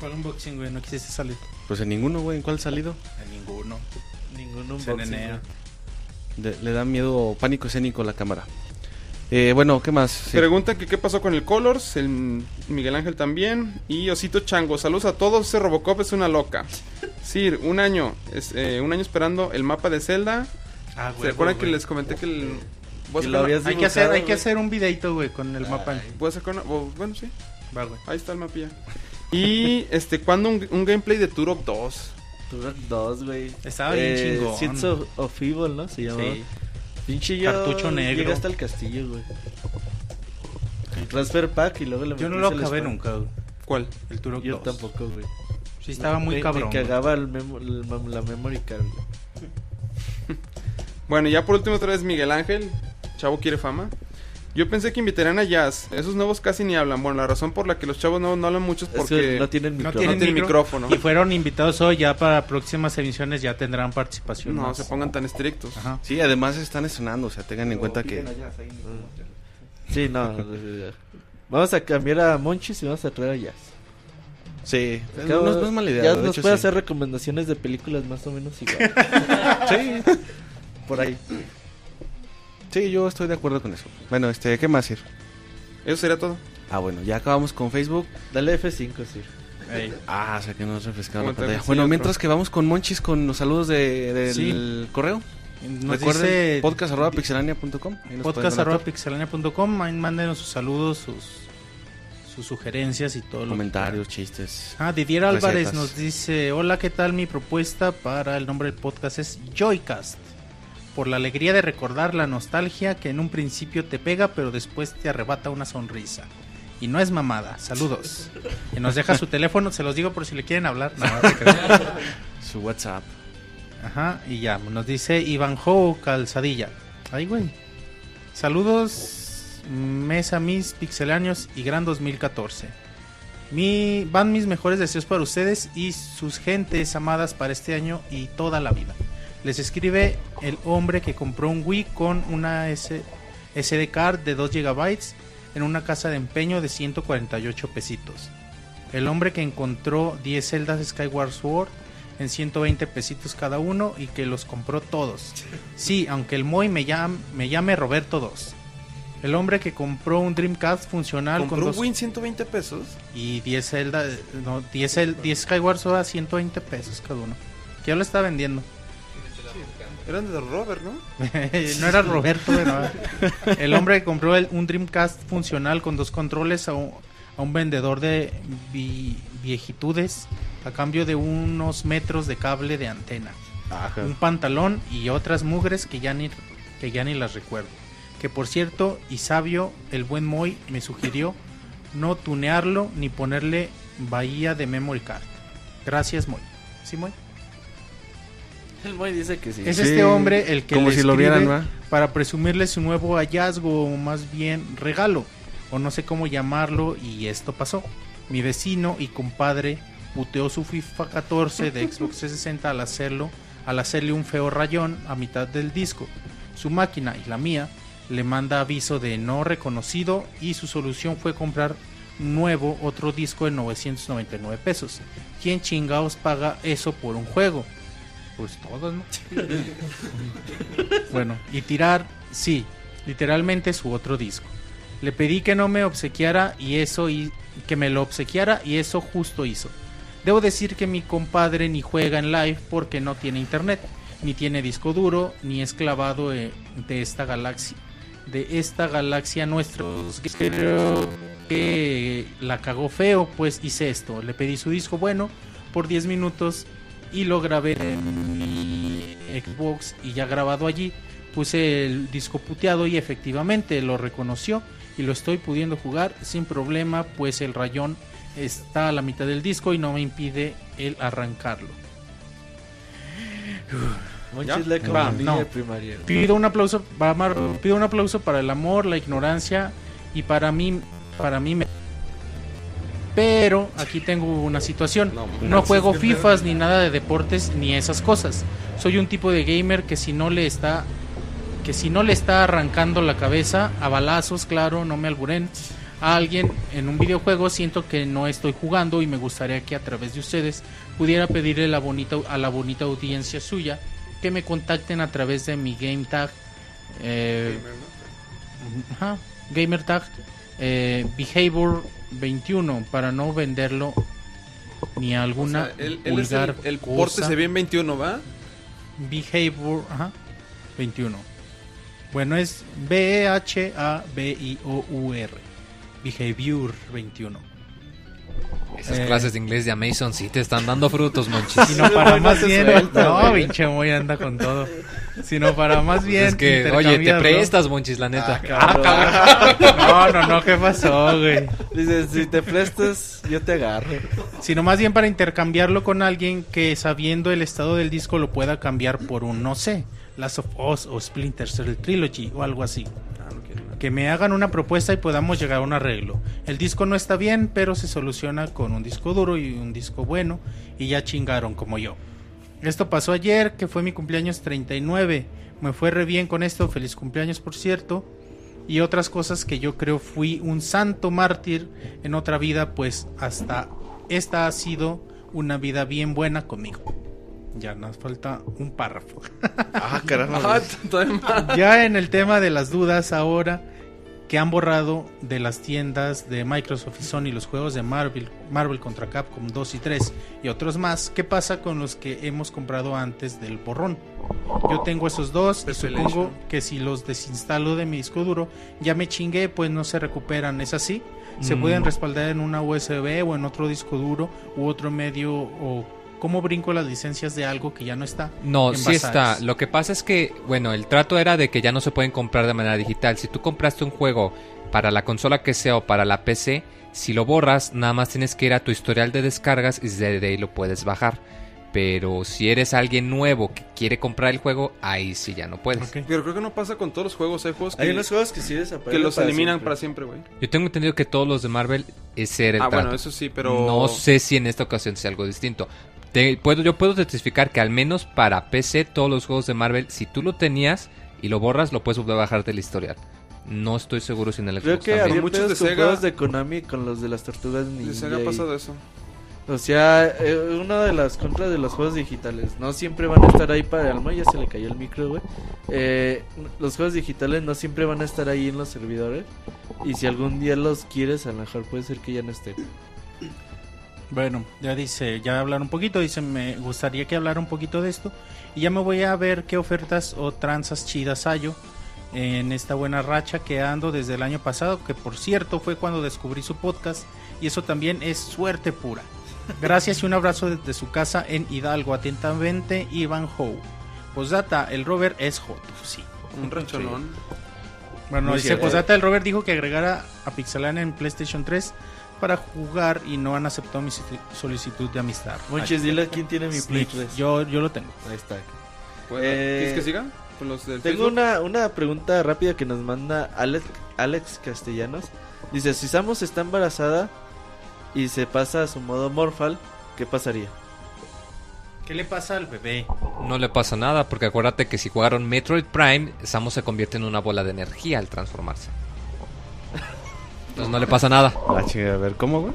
¿Cuál unboxing, güey? No quisiste salir. Pues en ninguno, güey. ¿En cuál ha salido? En ninguno. Ningún Se unboxing. Le, le da miedo, pánico escénico a la cámara. Eh, bueno, ¿qué más? Sí. Pregunta que qué pasó con el Colors, el Miguel Ángel también. Y Osito Chango, saludos a todos. Ese Robocop es una loca. Sir, un año, es, eh, un año esperando el mapa de Zelda. Ah, ¿Se güey. acuerdan que les comenté que el... Que lo habías Hay que hacer, hay dibujado, que güey. hacer un videito, güey, con el mapa. voy a sacar una- bueno, sí. Va, güey. Ahí está el mapilla. Y este, ¿cuándo un, un gameplay de Turok 2? Turok 2, güey. Estaba bien chingón. Seeds of, of Evil, ¿no? Se llamaba. Sí. Pinche yo. Cartucho negro. Llega hasta el castillo, güey. El transfer pack y luego le Yo no lo acabé nunca, güey. ¿Cuál? El Turok Yo 2. tampoco, güey. Sí, estaba muy Me- cabrón. Me cagaba el memo- el mem- la memory card, güey. Bueno, ya por último otra vez Miguel Ángel. Chavo quiere fama. Yo pensé que invitarían a Jazz. Esos nuevos casi ni hablan. Bueno, la razón por la que los chavos no, no hablan mucho es Es porque... que no tienen No micrófono. tienen tienen micro- micrófono. Y fueron invitados hoy, ya para próximas emisiones ya tendrán participación. No más. se pongan tan estrictos. Ajá. Sí, además están estrenando, o sea, tengan en cuenta que... Sí, no. vamos a cambiar a Monchis y vamos a traer a Jazz. Sí, Acabo- no, es- no es mala idea. Jazz nos hecho, puede sí. hacer recomendaciones de películas más o menos igual. Sí, Por ahí. Sí, yo estoy de acuerdo con eso. Bueno, este, ¿qué más, Sir? Eso sería todo. Ah, bueno, ya acabamos con Facebook. Dale F5, sí. Ah, o sea que no nos refrescaron la pantalla. Bueno, otro. mientras que vamos con Monchis con los saludos de, del Sí. correo. Nos Recuerden, dice podcast arroba pixelania.com. Ahí mándenos sus saludos, sus, sus sugerencias y todo lo que Comentarios, chistes. Ah, Didier Álvarez Recetas. nos dice, hola, ¿qué tal? Mi propuesta para el nombre del podcast es Joycast. Por la alegría de recordar la nostalgia que en un principio te pega, pero después te arrebata una sonrisa. Y no es mamada. Saludos. Y nos deja su teléfono, se los digo por si le quieren hablar. No. Su WhatsApp. Ajá, y ya, nos dice Ivanjo Calzadilla. Ay, güey. Saludos, Mesa Mis Pixeláneos y Gran 2014. Mi, van mis mejores deseos para ustedes y sus gentes amadas para este año y toda la vida. Les escribe el hombre que compró un Wii con una S- SD card de 2 GB en una casa de empeño de 148 pesitos. El hombre que encontró 10 celdas Skyward Sword en 120 pesitos cada uno y que los compró todos. Sí, aunque el Moy me llame, me llame Roberto 2. El hombre que compró un Dreamcast funcional con ¿Compró dos un Win 120 pesos? y 10 Zelda, no, 10, Zel- 10 Skyward Sword a 120 pesos cada uno. Que ya lo está vendiendo. Eran de Robert, ¿no? no era Roberto, pero el hombre que compró el- un Dreamcast funcional con dos controles a un, a un vendedor de vi- viejitudes a cambio de unos metros de cable de antena, un pantalón y otras mugres que ya ni que ya ni las recuerdo. que por cierto, y sabio, el buen Moy me sugirió no tunearlo ni ponerle bahía de memory card. Gracias, Moy. ¿Sí, Moy? El Moy dice que sí. Es Sí, este hombre el que como le si lo escribe vieran, ¿va? para presumirle su nuevo hallazgo o más bien regalo o no sé cómo llamarlo y esto pasó. Mi vecino y compadre puteó su FIFA 14 de Xbox 360 al hacerlo, al hacerle un feo rayón a mitad del disco. Su máquina y la mía le manda aviso de no reconocido y su solución fue comprar nuevo otro disco de 999 pesos. ¿Quién chingaos paga eso por un juego? Pues todos, ¿no? bueno, y tirar, sí, literalmente su otro disco. Le pedí que no me obsequiara y eso y que me lo obsequiara y eso justo hizo. Debo decir que mi compadre ni juega en live porque no tiene internet, ni tiene disco duro, ni es clavado eh, de esta galaxia, de esta galaxia nuestra. Creo que la cagó feo, pues hice esto. Le pedí su disco bueno por 10 minutos y lo grabé en mi Xbox y ya grabado allí puse el disco puteado y efectivamente lo reconoció y lo estoy pudiendo jugar sin problema pues el rayón está a la mitad del disco y no me impide el arrancarlo. Va, no. Pido un aplauso, va, Mar- pido un aplauso para el amor, la ignorancia y para mí, para mí me... Pero aquí tengo una situación. No juego FIFAs ni nada de deportes ni esas cosas. Soy un tipo de gamer que si no le está que si no le está arrancando la cabeza a balazos, claro, no me alburen a alguien en un videojuego, siento que no estoy jugando y me gustaría que a través de ustedes pudiera pedirle la bonita, a la bonita audiencia suya que me contacten a través de mi game tag eh, gamer tag eh, behavior 21 para no venderlo ni a O alguna sea, él, él es vulgar el, el cosa. pórtese bien 21, ¿va? Behavior, ajá, 21. Bueno, es B-H-A-B-I-O-U-R. Behavior 21. Esas Eh. clases de inglés de Amazon sí te están dando frutos, monchis. Sino para más bien. No, pinche Moy anda con todo. Sino para más bien. es que, oye, te prestas, monchis, la neta. Ah, No, no, no, ¿qué pasó, güey? Dice, si te prestas, yo te agarro. Sino más bien para intercambiarlo con alguien que sabiendo el estado del disco lo pueda cambiar por un, no sé, Last of Us o Splinter Cell Trilogy o algo así. Que me hagan una propuesta y podamos llegar a un arreglo. El disco no está bien, pero se soluciona con un disco duro y un disco bueno y ya chingaron como yo. Esto pasó ayer, que fue mi cumpleaños 39. Me fue re bien con esto, feliz cumpleaños por cierto. Y otras cosas que yo creo fui un santo mártir en otra vida, pues hasta esta ha sido una vida bien buena conmigo. Ya nos falta un párrafo. Ah, caramba. Más. Ya en el tema de las dudas ahora que han borrado de las tiendas de Microsoft y Sony los juegos de Marvel, Marvel contra Capcom 2 y 3 y otros más, ¿qué pasa con los que hemos comprado antes del borrón? Yo tengo esos dos y supongo que si los desinstalo de mi disco duro ya me chingué, pues no se recuperan, ¿es así? ¿Se Mm. pueden respaldar en una USB o en otro disco duro u otro medio o cómo brinco las licencias de algo que ya no está? No, en sí está. Lo que pasa es que, bueno, el trato era de que ya no se pueden comprar de manera digital. Si tú compraste un juego para la consola que sea o para la PC, si lo borras, nada más tienes que ir a tu historial de descargas y desde ahí lo puedes bajar. Pero si eres alguien nuevo que quiere comprar el juego, ahí sí ya no puedes. Pero creo que no pasa con todos los juegos. Hay juegos que, Hay unos juegos que sí desaparecen. que los para eliminan siempre. para siempre, güey. Yo tengo entendido que todos los de Marvel es ser el Ah, trato. bueno, eso sí, pero... No sé si en esta ocasión sea algo distinto. Te- puedo, yo puedo testificar que al menos para PC todos los juegos de Marvel, si tú lo tenías y lo borras, lo puedes volver a bajar del historial. No estoy seguro si en el Creo Xbox que había muchos de de Sega- juegos de Konami con los de las tortugas ninja. se había y- pasado eso. O sea, eh, una de las contras de los juegos digitales, no siempre van a estar ahí para el alma, ya se le cayó el micro, güey. Eh, los juegos digitales no siempre van a estar ahí en los servidores. Y si algún día los quieres, a lo mejor puede ser que ya no estén. Bueno, ya dice, ya hablar un poquito, dice, me gustaría que hablara un poquito de esto. Y ya me voy a ver qué ofertas o tranzas chidas hallo en esta buena racha que ando desde el año pasado, que por cierto fue cuando descubrí su podcast. Y eso también es suerte pura. Gracias y un abrazo desde su casa en Hidalgo. Atentamente, Iván Howe. Posdata, el Robert es Joto, sí. Un rancholón. Bueno, Muy dice cierto. Posdata, el Robert dijo que agregara a Pixelania en PlayStation 3 para jugar y no han aceptado mi solicitud- de amistad. Monches, dile quién tiene mi Play Snitch. 3. Yo, yo lo tengo. Ahí está. Bueno, Eh, ¿Quieres que siga? Con los del Tengo una, una pregunta rápida que nos manda Alex, Alex Castellanos. Dice, si Samus está embarazada y se pasa a su modo Morphal, ¿qué pasaría? ¿Qué le pasa al bebé? No le pasa nada, porque acuérdate que si jugaron Metroid Prime, Samus se convierte en una bola de energía al transformarse. Entonces no le pasa nada. Ah, a ver, ¿cómo, güey?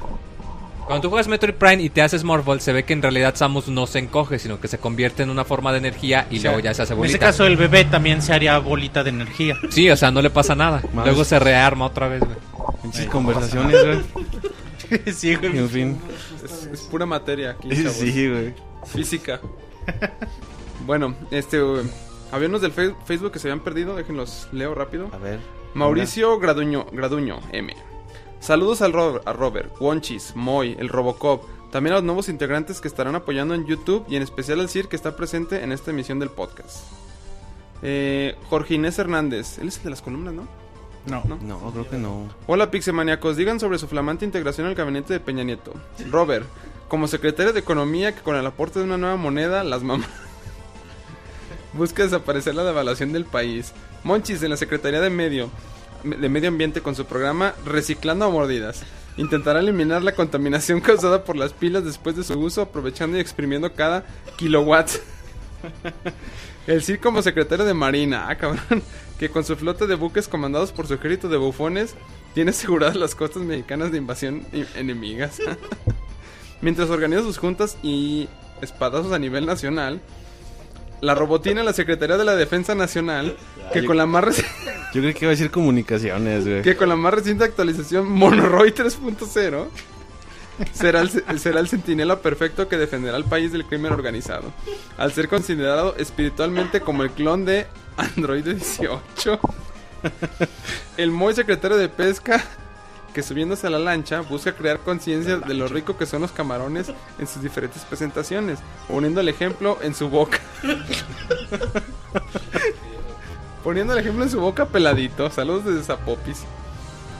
Cuando tú juegas Metroid Prime y te haces Morphle, se ve que en realidad Samus no se encoge, sino que se convierte en una forma de energía y O sea, luego ya se hace En bolita. ese caso, el bebé también se haría bolita de energía. Sí, o sea, no le pasa nada. Más. Luego se rearma otra vez, güey. Pinches conversaciones, güey. sí, güey. En fin. Es, es pura materia aquí, chavos. Sí, güey. Física. bueno, este... eh, había unos del Facebook que se habían perdido, déjenlos leo rápido. A ver. Mauricio Graduño, Graduño M. Saludos al Ro- a Robert, Wonchis, Moy, el Robocop, también a los nuevos integrantes que estarán apoyando en YouTube y en especial al CIR que está presente en esta emisión del podcast. Eh, Jorge Inés Hernández, él es el de las columnas, ¿no? No. No. No, creo que no. Hola Pixemaniacos, digan sobre su flamante integración al gabinete de Peña Nieto. Robert, como secretario de Economía que con el aporte de una nueva moneda, las mamás... Busca desaparecer la devaluación del país. Monchis en la Secretaría de Medio, de Medio Ambiente con su programa Reciclando a Mordidas. Intentará eliminar la contaminación causada por las pilas después de su uso, aprovechando y exprimiendo cada kilowatt. El CIR como secretario de Marina, ah, cabrón, que con su flota de buques comandados por su ejército de bufones tiene aseguradas las costas mexicanas de invasión i- enemigas. Mientras organiza sus juntas y espadazos a nivel nacional, la robotina en la Secretaría de la Defensa Nacional, que con la más reci- Yo creo que iba a decir comunicaciones, güey. que con la más reciente actualización Monoroy 3.0 será el, será el centinela perfecto que defenderá al país del crimen organizado, al ser considerado espiritualmente como el clon de Android 18. El muy secretario de pesca que subiéndose a la lancha busca crear conciencia de lo rico que son los camarones en sus diferentes presentaciones, poniendo el ejemplo en su boca. Poniendo el ejemplo en su boca peladito. Saludos desde Zapopis.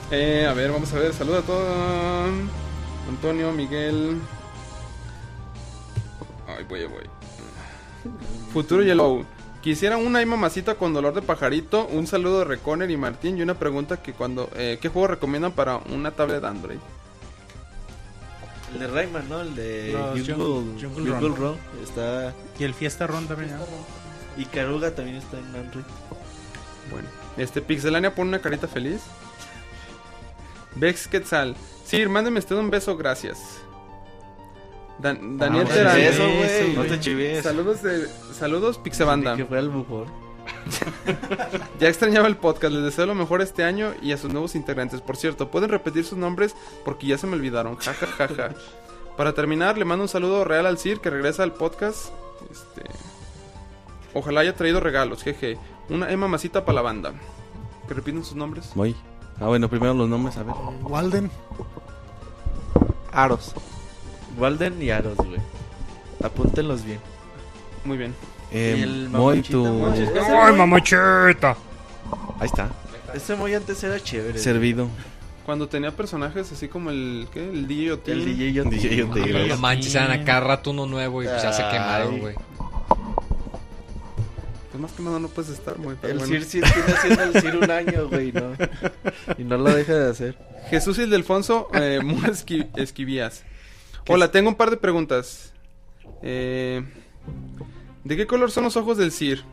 Eh, a ver, vamos a ver. Saludos a todos. Antonio, Miguel. Ay, voy, voy. Futuro Yellow. Quisiera una ay mamacita con dolor de pajarito. Un saludo de Reconer y Martín. Y una pregunta que cuando. eh, ¿Qué juego recomiendan para una tablet de Android? El de Rayman, ¿no? El de Jungle, Jungle- Jungle Jungle Run. Run. Está... Y el Fiesta Ron también. ¿no? Y Caruga también está en Android. Bueno, este Pixelania pone una carita feliz. Vex Quetzal. Sí, mándeme usted un beso, gracias. Dan- Daniel Ah, Terán. eso, güey. Eso, No te chives. Saludos de saludos Pixebanda. Que fue al mejor. Ya extrañaba el podcast, les deseo lo mejor este año y a sus nuevos integrantes. Por cierto, pueden repetir sus nombres porque ya se me olvidaron. Ja, ja, ja, ja. Para terminar, le mando un saludo real al Sir que regresa al podcast. Este, ojalá haya traído regalos, jeje. Una eh, mamacita para la banda. Que repiten sus nombres. Voy. Ah, bueno, primero los nombres, a ver. Walden, Aros. Walden y Aros, güey. Apúntenlos bien. Muy bien. Eh, Moy, tu... Monchis, ¿qué hace, ¡Ay, mamachita! Ahí está. Ese muy antes era chévere. Servido. Cuando tenía personajes así como el ¿qué? El DJ Otil. El DJ digo. No manches, eran a cada rato uno nuevo y pues ya se quemaron, güey. Pues más quemado no puedes estar, muy El bueno. Sir, Sir tiene haciendo el Sir un año, güey, ¿no? Y no lo deja de hacer. Jesús Ildefonso eh, Esqui- Esquivías. Hola, tengo un par de preguntas. Eh, ¿De qué color son los ojos del Sir?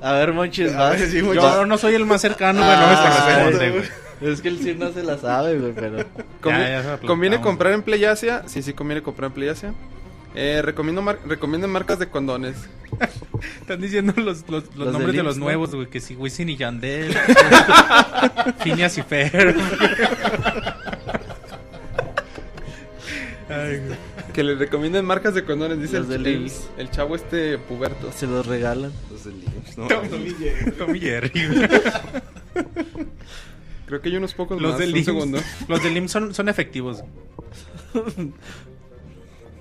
A ver, Monchis, vas. Yo no soy el más cercano, güey, no me Ah, güey. Es que el Sir no se la sabe, güey, pero... Convi- Ya, ya se lo ¿Conviene comprar en Playasia? Sí, sí, conviene comprar en Playasia. Eh, recomiendo mar- recomienden marcas de condones. Están diciendo los, los, los Los nombres del de los ¿no? nuevos, güey, que si Wisin y Yandel, Phineas y Fer. Ay, güey. Que le recomienden marcas de condones, dice Los el, del el, el chavo este puberto. Se los regalan. Tom y Jerry, güey. Creo que hay unos pocos Los más. del un segundo. los del IMSS son, son efectivos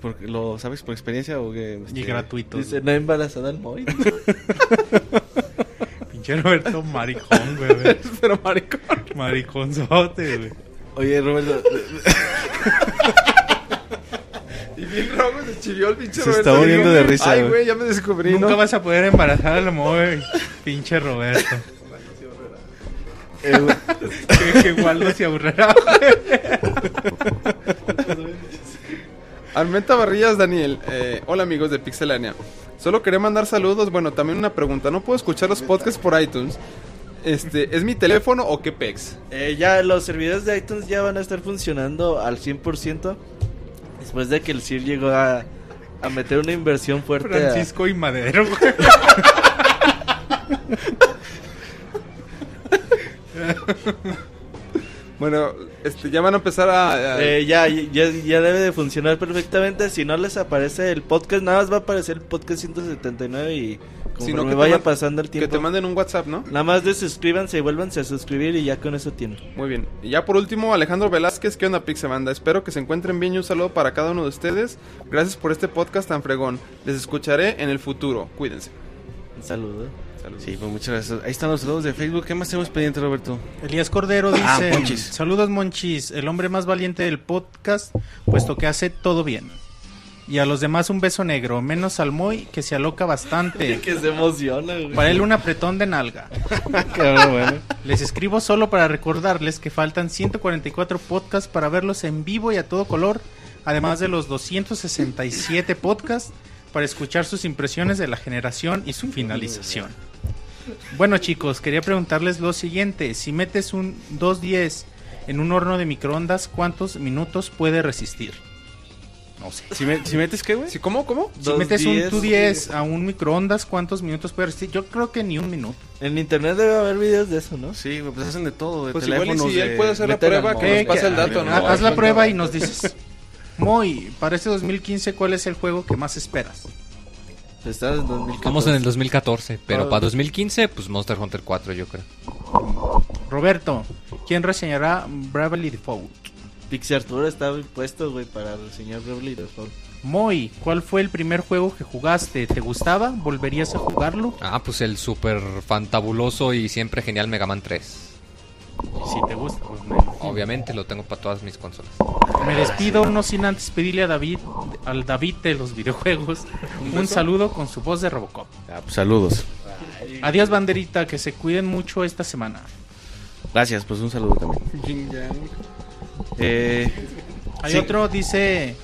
Porque, ¿Lo sabes por experiencia o qué? y Este, gratuitos. Dice, no embarazada al Moy. Pinche Roberto maricón, güey. Pero maricón. Mariconzote, güey. Oye, Roberto, Y bien rojo se chivió el pinche Se Roberto. está muriendo de risa, Ay, güey. güey, ya me descubrí, Nunca ¿no? vas a poder embarazar a la mujer, pinche Roberto. eh, que, que igual no se aburrirá, Armenta Barrillas Daniel, eh, hola amigos de Pixelania. Solo quería mandar saludos, bueno, también una pregunta. ¿No puedo escuchar los podcasts por iTunes? Este, ¿es mi teléfono o qué pex? eh, ya los servidores de iTunes ya van a estar funcionando al 100%. Después de que el CIR llegó a, a meter una inversión fuerte. a- Francisco y Madero. Bueno, este, ya van a empezar a... a- Eh, ya, ya, ya debe de funcionar perfectamente. Si no les aparece el podcast, nada más va a aparecer el podcast 179 y sino que vaya pasando el Que tiempo. te manden un WhatsApp, ¿no? Nada más desuscríbanse y vuélvanse a suscribir y ya con eso tienen. Muy bien. Y ya por último, Alejandro Velázquez, ¿qué onda Pixebanda? Espero que se encuentren bien y un saludo para cada uno de ustedes. Gracias por este podcast tan fregón. Les escucharé en el futuro. Cuídense. Un saludo. Saludos. Sí, pues muchas gracias. Ahí están los saludos de Facebook. ¿Qué más tenemos pendiente, Roberto? Elías Cordero dice: Ah, Monchis. Saludos, Monchis, el hombre más valiente del podcast, puesto que hace todo bien. Y a los demás un beso negro, menos al Moy, que se aloca bastante. Que se emociona, güey. Para él un apretón de nalga. Bueno. Les escribo solo para recordarles que faltan 144 podcasts para verlos en vivo y a todo color, además de los 267 podcasts para escuchar sus impresiones de la generación y su finalización. Bueno chicos, quería preguntarles lo siguiente, si metes un 210 en un horno de microondas, ¿cuántos minutos puede resistir? No sé. Si, me- si metes qué, güey? ¿Sí, ¿Cómo? ¿Cómo? Si metes un 210, 210 a un microondas, ¿cuántos minutos puede resistir? Yo creo que ni un minuto. En internet debe haber videos de eso, ¿no? Sí, pues hacen de todo. De Pues igual y teléfonos, si él de- puede hacer la prueba, que nos pase el dato, ¿no? Ha- Haz la prueba y nos dices. Moy, para este 2015, ¿cuál es el juego que más esperas? Estás en 2014. Estamos en el 2014, pero Ah. para 2015, pues Monster Hunter 4, yo creo. Roberto, ¿quién reseñará Bravely Default? Pixie Arturo está puesto, güey, para reseñar Bravely Default. Moy, ¿cuál fue el primer juego que jugaste? ¿Te gustaba? ¿Volverías a jugarlo? Ah, pues el super fantabuloso y siempre genial Mega Man 3. Si te gusta, pues me imagino. Obviamente lo tengo para todas mis consolas. Me despido, no sin antes pedirle a David, al David de los videojuegos, un saludo con su voz de Robocop. Ah, pues saludos. Adiós, banderita, que se cuiden mucho esta semana. Gracias, pues un saludo también. Eh, Hay Sí. otro, dice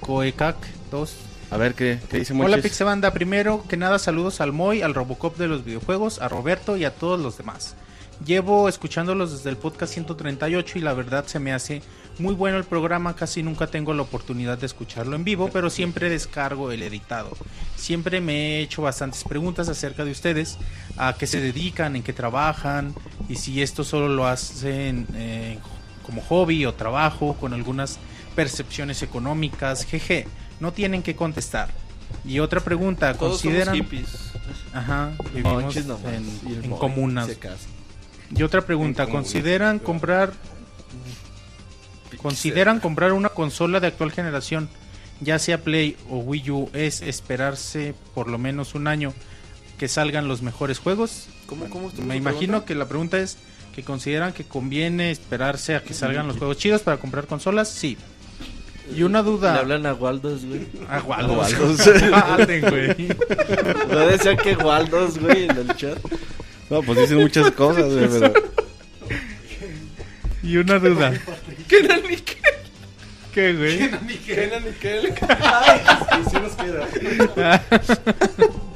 Coecac 2. a ver, ¿qué, qué dice Hola Monchis? Pixebanda, primero que nada saludos al Moy, al Robocop de los videojuegos, a Roberto y a todos los demás. Llevo escuchándolos desde el podcast 138 y la verdad se me hace muy bueno el programa, casi nunca tengo la oportunidad de escucharlo en vivo, pero siempre descargo el editado. Siempre me he hecho bastantes preguntas acerca de ustedes, a qué se dedican, en qué trabajan y si esto solo lo hacen eh, como hobby o trabajo, con algunas percepciones económicas, jeje, no tienen que contestar. Y otra pregunta, Todos ¿consideran... somos hippies. Ajá, vivimos en, comunas. Y otra pregunta, ¿consideran comprar consideran comprar una consola de actual generación, ya sea Play o Wii U, es esperarse por lo menos un año que salgan los mejores juegos? ¿Cómo, cómo estuvo Me imagino pregunta? que la pregunta es que consideran que conviene esperarse a que salgan los juegos chidos para comprar consolas, sí. Y una Le duda. hablan a Waldos, güey. Ah, Waldos. Waldos. Vale, güey. No decía que Waldos, güey, en el chat. No, pues dicen muchas cosas, güey, pero... Y una duda. ¿Qué era Nickel? ¿Qué, güey? ¿Qué era Nickel?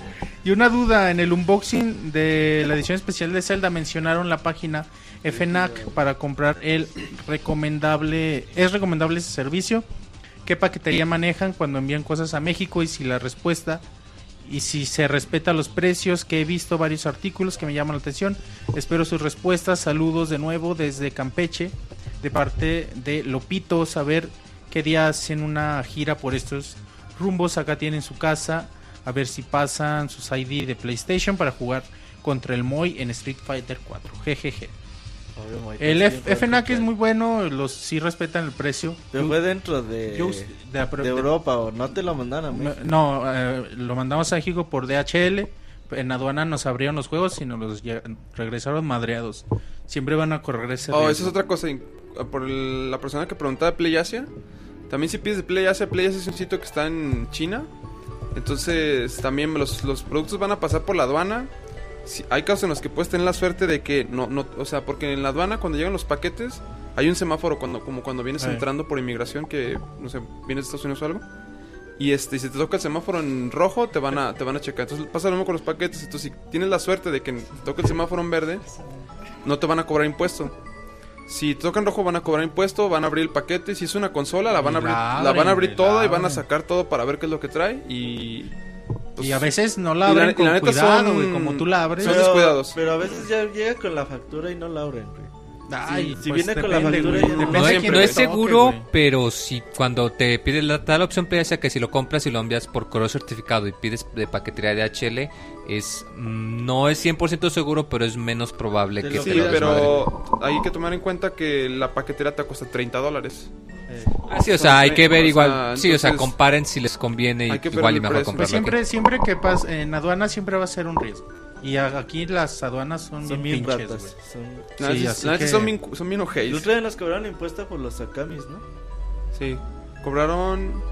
Y una duda, en el unboxing de la edición especial de Zelda mencionaron la página FNAC para comprar el recomendable, ¿es recomendable ese servicio? ¿Qué paquetería manejan cuando envían cosas a México? Y si la respuesta, y si se respeta los precios, que he visto varios artículos que me llaman la atención. Espero sus respuestas, saludos de nuevo desde Campeche, de parte de Lopito, saber qué día hacen una gira por estos rumbos, acá tienen su casa, a ver si pasan sus ID de PlayStation para jugar contra el Moy en Street Fighter 4. Jejeje. El F- FNAC es muy bueno, los sí respetan el precio. Pero fue dentro de, Yo- de- de Europa, o no te lo mandaron a México. No, eh, lo mandamos a México por DHL, en aduana nos abrieron los juegos y nos los regresaron madreados. Siempre van a correr ese Oh, esa es otra cosa. in- Por el- la persona que preguntaba de Play Asia. También si pides de Play Asia, Play Asia es un sitio que está en China. Entonces también los, los productos van a pasar por la aduana. Hay casos en los que puedes tener la suerte de que no, no, o sea, porque en la aduana cuando llegan los paquetes hay un semáforo cuando, como cuando vienes entrando por inmigración que, no sé, vienes de Estados Unidos o algo. Y este, si te toca el semáforo en rojo, te van a, te van a checar. Entonces pasa lo mismo con los paquetes. Entonces si tienes la suerte de que te toque el semáforo en verde, no te van a cobrar impuesto. Si te toca en rojo van a cobrar impuesto, van a abrir el paquete. Si es una consola, la van a abrir, la la van a abrir toda y van a sacar todo para ver qué es lo que trae. Y, pues, y a veces no la y la- abren y con la cuidado, son- güey, como tú la abres. son descuidados. Pero a veces ya llega con la factura y no la abren, güey. Ay, si pues viene con la factura no- depende No, de es, no es seguro, pero si cuando te pide la, la opción PSA que si lo compras y lo envías por correo certificado y pides de paquetería de HL, es mm, no es 100% seguro, pero es menos probable que lo te Sí, lo pero hay que tomar en cuenta que la paquetera te cuesta 30 dólares. Eh, Ah, sí, o sea, hay que ver O sea, igual. sí, o sea, comparen si les conviene y igual y mejor comprarlo aquí. siempre, siempre que pasa en aduana siempre va a ser un riesgo. Y aquí las aduanas son, son bien pinches, ratas. güey. Son... Sí, que- son bien, son bien ojeis. día nos cobraron impuesto por los Akamis, ¿no? Sí, cobraron.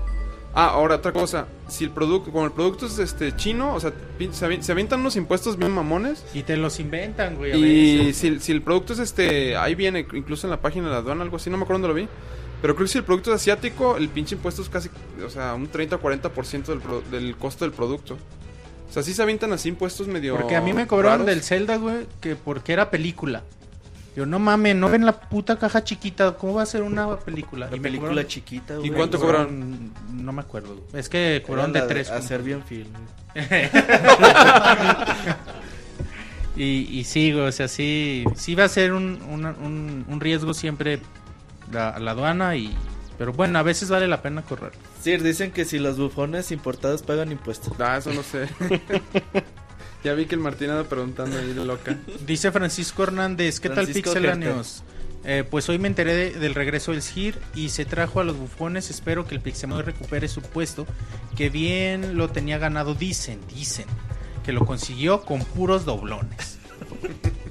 Ah, ahora otra cosa. Si el producto, como el producto es este chino, o sea, pin- se, avi- se avientan unos impuestos bien mamones. Y te los inventan, güey. a Y veces. si, si el producto es este, ahí viene, incluso en la página de la aduana, algo así, no me acuerdo dónde lo vi. Pero creo que si el producto es asiático, el pinche impuesto es casi, o sea, un 30 o 40% del, pro- del costo del producto. O sea, sí se avientan así impuestos medio. Porque a mí me cobraron raros. del Zelda, güey, que porque era película. Yo, no mames, no ven la puta caja chiquita, ¿cómo va a ser una película? La Y película cobraron- chiquita, ¿Y güey. cuánto cobraron? No me acuerdo. güey. Es que cobraron de tres. Hacer bien film. y, y sí, güey, o sea, sí, sí va a ser un, una- un, un riesgo siempre la, la aduana y... Pero bueno, a veces vale la pena correr. Sí, dicen que si los bufones importados pagan impuestos. Ah, eso no sé. ya vi que el Martín anda preguntando ahí de loca. Dice Francisco Hernández, ¿qué Francisco tal pixeláneos? Eh, pues hoy me enteré de- del regreso del CIR y se trajo a los bufones. Espero que el Pixemoy recupere su puesto, que bien lo tenía ganado. Dicen, dicen, que lo consiguió con puros doblones.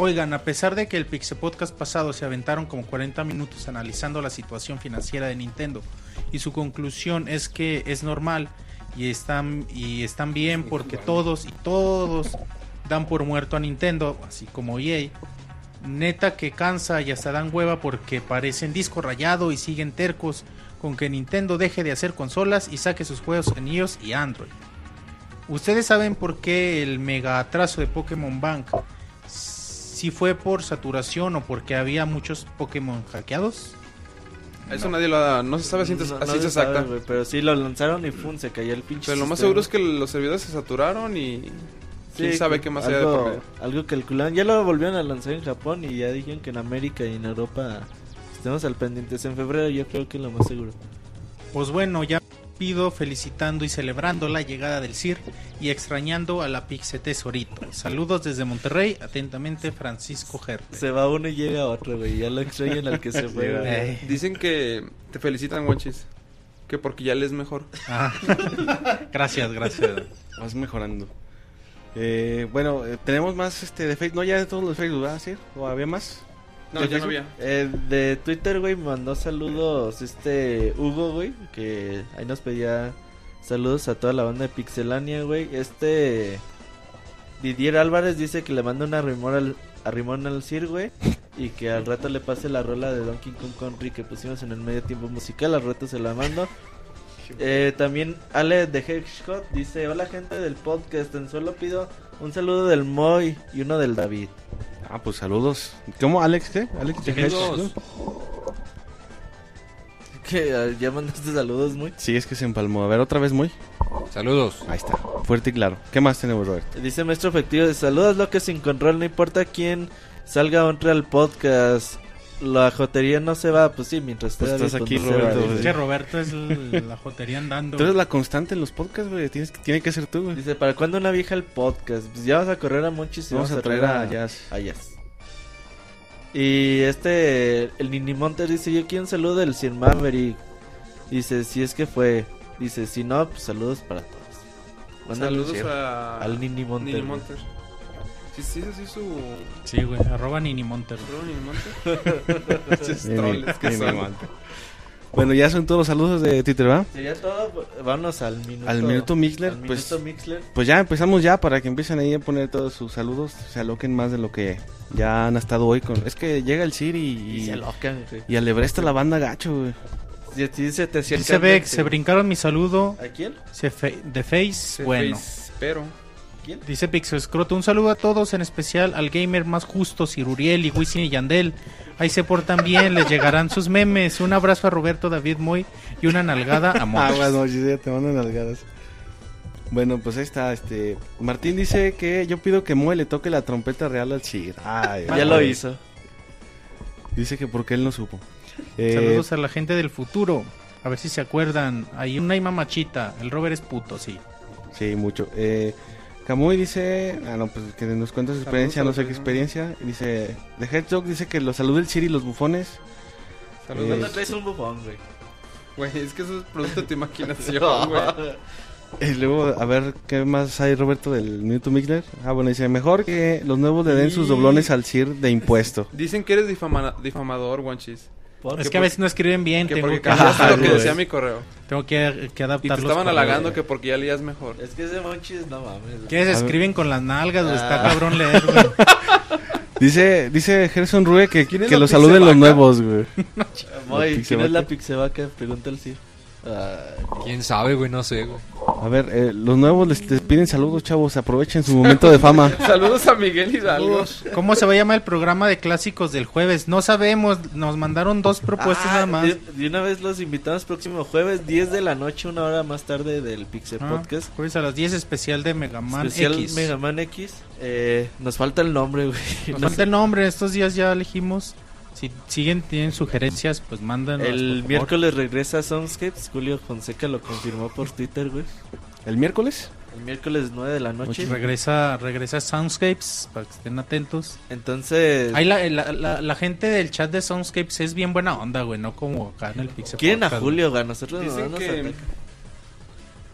Oigan, a pesar de que el Pixe Podcast pasado se aventaron como 40 minutos analizando la situación financiera de Nintendo y su conclusión es que es normal y están y están bien porque todos y todos dan por muerto a Nintendo, así como EA. Neta que cansa y hasta dan hueva porque parecen disco rayado y siguen tercos con que Nintendo deje de hacer consolas y saque sus juegos en iOS y Android. ¿Ustedes saben por qué el mega atraso de Pokémon Bank? Si fue por saturación o porque había muchos Pokémon hackeados. Eso nadie lo ha, no se sabe ciencia, No- no ciencia se sabe, exacta. güey, pero sí lo lanzaron y pum, se cayó el pinche Pero lo más sistema. seguro es que los servidores se saturaron y quién Sí, sabe qué más haya de algo, por medio. algo calcularon. Ya lo volvieron a lanzar en Japón y ya dijeron que en América y en Europa estemos al pendientes. En febrero yo creo que es lo más seguro. Pues bueno, ya pido felicitando y celebrando la llegada del CIR y extrañando a la Pixe Tesorito. Saludos desde Monterrey, atentamente Francisco Gerte. Se va uno y llega otro, güey. Ya lo extrañan al que se fue. güey. Dicen que te felicitan, Wanchis. Que porque ya lees mejor. Ah, gracias, gracias. Vas mejorando. Eh, bueno, eh, tenemos más este de Facebook. No, ya de todos los Facebook, ¿verdad? ¿Sí? ¿O había más? No, ¿De ya no había. Eh, de Twitter, güey, me mandó saludos este Hugo, güey, que ahí nos pedía saludos a toda la banda de Pixelania, güey. Este Didier Álvarez dice que le manda una rimón al, a rimón al Sir, güey, y que al rato le pase la rola de Donkey Kong Country que pusimos en el medio tiempo musical, al rato se la mando. Eh, también Ale de Hedgehog dice, hola gente del podcast, tan solo pido un saludo del Moy y uno del David. Ah, pues saludos. ¿Cómo, Alex? ¿Qué? Alex Saludos. Que ah, ya mandaste saludos, muy. Sí, es que se empalmó. A ver, otra vez muy. Saludos. Ahí está. Fuerte y claro. ¿Qué más tenemos, Roberto? Dice maestro efectivo, saludos loques sin control, no importa quién salga o entre al podcast. La jotería no se va, pues sí, mientras Pues estás aquí, no se va, Roberto, dice. Es que Roberto es la jotería andando. Tú eres la constante en los podcasts, güey. Tienes que- tiene que ser tú, güey. Dice, ¿para cuándo una vieja el podcast? Pues ya vas a correr a Monchis y Vamos a traer a Jazz. a Jazz. Y este, el Nini Montes dice, yo quiero un saludo del Sir Maverick. Dice, si es que fue. Dice, si no, pues saludos para todos. Saludos a... Al Nini Monter. Nini Monter. Sí, sí, sí, su... Sí, güey, arroba Nini Monter. ¿Arroba Nini Monter? Esos Ni- troles que son. Bueno, ya son todos los saludos de Twitter, ¿verdad? Sería todo. Vámonos al minuto. Al minuto Mixler, al pues- minuto Mixler. Pues ya empezamos ya para que empiecen ahí a poner todos sus saludos, se aloquen más de lo que ya han estado hoy con... Es que llega el Siri Y y, se alocan, güey. y alebresta la banda gacho, güey. A ti se te Dice Beck, se brincaron mi saludo. ¿A quién? Se fe- de Face, Se bueno. face, Pero... ¿Quién? Dice Pixel Scroto, un saludo a todos, en especial al gamer más justo, Siruriel y Wisin y Yandel. Ahí se portan bien, les llegarán sus memes. Un abrazo a Roberto David Moy y una nalgada a Ah, Monchis. bueno, ya te mandan nalgadas. Bueno, pues ahí está, este... Martín dice que yo pido que Moe le toque la trompeta real al Sir. Ay, Ya lo hizo. Dice que porque él no supo. Eh, Saludos a la gente del futuro. A ver si se acuerdan. Hay una y mamachita. El Robert es puto, sí. Sí, mucho. Eh, Camuy dice, ah, no, pues que nos cuenta su experiencia, no sé qué experiencia. Y Dice, The Hedgehog dice que los saluda el Siri y los bufones. Saludos. ¿Cuándo traes un bufón, güey? Güey, es que eso es producto de tu imaginación, güey. Y luego, a ver, ¿qué más hay, Roberto, del Minuto Mixler? Ah, bueno, dice, mejor que los nuevos le den sus doblones al Sir de impuesto. Dicen que eres difama- difamador, Wanchis. ¿Por? Es que a veces no escriben bien. Que Tengo que, Ah, lo que decía mi correo. tengo que, que Y te estaban halagando que porque ya leías mejor. Es que ese monchis, no mames. güey. ¿Qué se A ver. escriben con las nalgas? güey? Está Ah. cabrón leer, güey. Dice, dice Gerson Rue que, ¿Quién es que los saluden los nuevos, güey. Moy, ¿quién es la pixevaca? Pregunta el Sir. Ah, ¿Quién sabe, güey? No sé, güey. A ver, eh, los nuevos les, les piden saludos, chavos, aprovechen su momento de fama. Saludos a Miguel Hidalgo. ¿Cómo se va a llamar el programa de clásicos del jueves? No sabemos. Nos mandaron dos propuestas ah, nada más. De, de una vez los invitamos próximo jueves, 10 de la noche, una hora más tarde del Pixel Ah, Podcast. jueves a las 10 especial de Mega Man Especial X. Mega Man X. Eh, nos falta el nombre, güey. Nos No falta sé. el nombre. Estos días ya elegimos. Si siguen, tienen sugerencias, pues mándanos. El miércoles regresa Soundscapes. Julio Fonseca lo confirmó por Twitter, güey. ¿El miércoles? El miércoles 9 de la noche. Regresa, regresa Soundscapes para que estén atentos. Entonces, Ahí la, la, la- la gente del chat de Soundscapes es bien buena onda, güey, no como acá en el Pixel quieren a Julio, güey. Nosotros no Dicen nos que.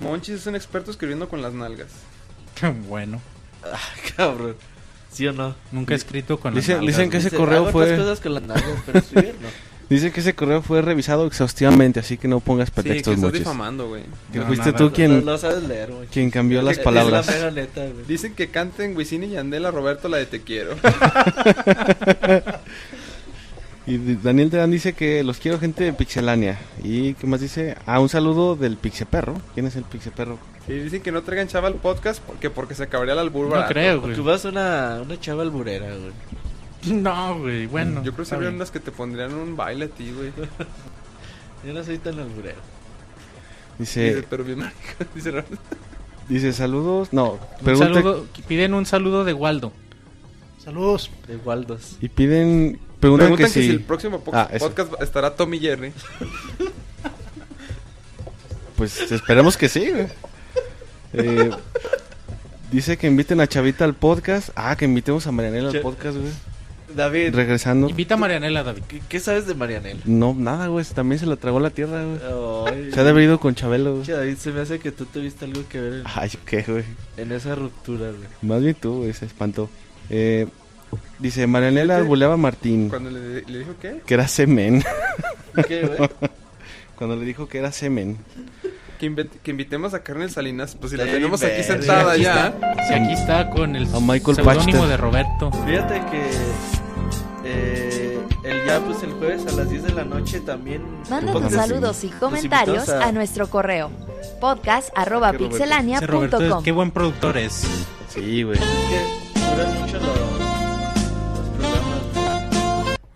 Monchis es un experto escribiendo con las nalgas. bueno, Ah, cabrón. ¿Sí o no? nunca he escrito con Dice- las nalgas, dicen que ese correo hago fue- otras cosas con las nalgas, pero escribir no. Dice que ese correo fue revisado exhaustivamente, así que no pongas Sí, que pretextos estás muchos. difamando, güey. Que No, fuiste nada, tú no, quien, No, no sabes leer, güey. quien cambió las Es- palabras. Es la mera neta, güey. Dicen que canten Wisin y Yandel a Roberto la de Te Quiero. Y D- Daniel Terán dice que los quiero gente de Pixelania. ¿Y qué más dice? Ah, un saludo del Pixeperro. ¿Quién es el Pixeperro? Y dicen que no traigan chava al podcast porque, porque se acabaría el albur No creo, güey. vas una, una chava alburera, güey. No, güey, bueno. Yo creo que habría unas que te pondrían un baile a ti, güey. Yo no soy tan alburero. Dice, Dice, pero bien marica. Dice dice saludos. No, Un pregunta. saludo, piden un saludo de Waldo. Saludos. De Waldos. Y piden. Preguntan, Preguntan que, que, si. si el próximo po- Ah, eso. podcast estará Tommy Jerry. Pues esperemos que sí, güey. Eh, dice que inviten a Chavita al podcast. Ah, que invitemos a Marianela al podcast, güey. David, Regresando. Invita a Marianela, David. ¿qué, qué sabes de Marianela? No, nada, güey. También se la tragó la tierra, güey. Se ha de haber ido con Chabelo, güey. David, se me hace que tú tuviste algo que ver en, Ay, ¿yo qué, güey. en esa ruptura, güey. Más bien tú, güey, se espantó. Eh, dice, Marianela buleaba a Martín, Cuando le, le dijo qué? que era semen. ¿Qué, güey? Cuando le dijo que era semen. Que, invi- que invitemos a Carmen Salinas. Pues si la tenemos aquí sentada Aquí ya. está. Sí, aquí está con el seudónimo de Roberto. Fíjate que eh, el ya, pues el jueves a las 10 de la noche también. Manda tus saludos y comentarios a- a nuestro correo podcast arroba pixelania.com. qué buen productor es. Sí, güey. Es que duran mucho los.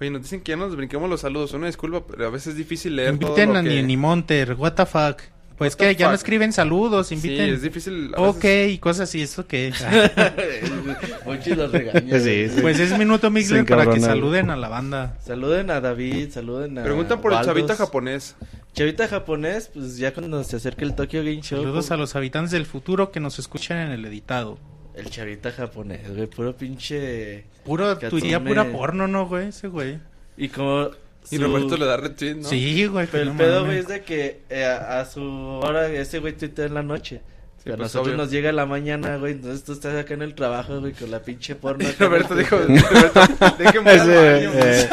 Oye, nos dicen que ya nos brinquemos los saludos. Una disculpa, pero a veces es difícil leer todo Inviten lo a que... Nini Monter, what the fuck. Pues que ya no escriben saludos, Sí, inviten. es difícil. a ok, veces- y cosas así, ¿eso qué? Monchi los regaña. Sí, sí. pues es minuto Mixler para que saluden a la banda. Saluden a David, saluden a. Preguntan por el chavita japonés. Chavita japonés, pues ya cuando se acerque el Tokyo Game Show. Saludos pues, a los habitantes del futuro que nos escuchan en el editado. El chavita japonés, güey, puro pinche. Puro, Que tuiría pura porno, ¿no, güey? Ese güey. Y como. Y su- Roberto le da retweet, ¿no? Sí, güey. Pero el no pedo, güey, es de que eh, a, a su hora ese güey tuitea en la noche. Pero a pues, nosotros obvio. nos llega la mañana, güey. Entonces tú estás acá en el trabajo, güey, con la pinche porno. Roberto dijo. Roberto, déjenme ir al baño. eh,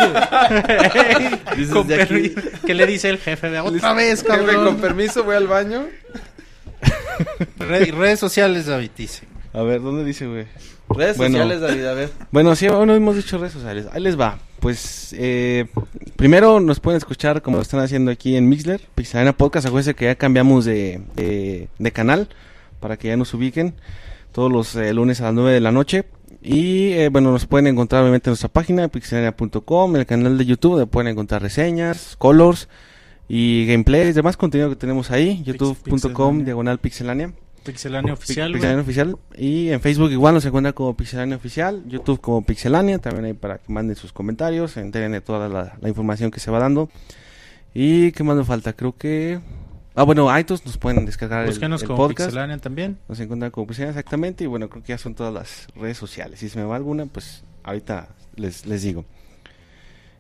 Dices, Con de aquí- permi- ¿Qué le dice el jefe? De otra vez, Jefe, con cabrón. permiso, voy al baño. Re- redes sociales, David, dice. a ver, ¿dónde dice, güey? Redes Bueno. sociales, David, a ver. Bueno, sí, aún no hemos dicho redes sociales. Ahí les va. Pues, eh, primero nos pueden escuchar como lo están haciendo aquí en Mixler, Pixelania Podcast. Acuérdense que ya cambiamos de, de, de canal para que ya nos ubiquen todos los eh, lunes a las 9 de la noche. Y eh, bueno, nos pueden encontrar obviamente en nuestra página, pixelania.com, en el canal de YouTube, donde pueden encontrar reseñas, colors y gameplays, demás contenido que tenemos ahí, youtube.com, diagonal pixelania. Pixelania oficial. Pixelania Oficial. Y en Facebook igual nos encuentra como Pixelania Oficial. YouTube como Pixelania. También ahí para que manden sus comentarios. Se enteren de toda la, la información que se va dando. ¿Y qué más nos falta? Creo que... Ah, bueno, iTunes nos pueden descargar el, Búsquenos el como podcast. Pixelania también. Nos encuentran como Pixelania exactamente. Y bueno, creo que ya son todas las redes sociales. Si se me va alguna, pues ahorita les, les digo.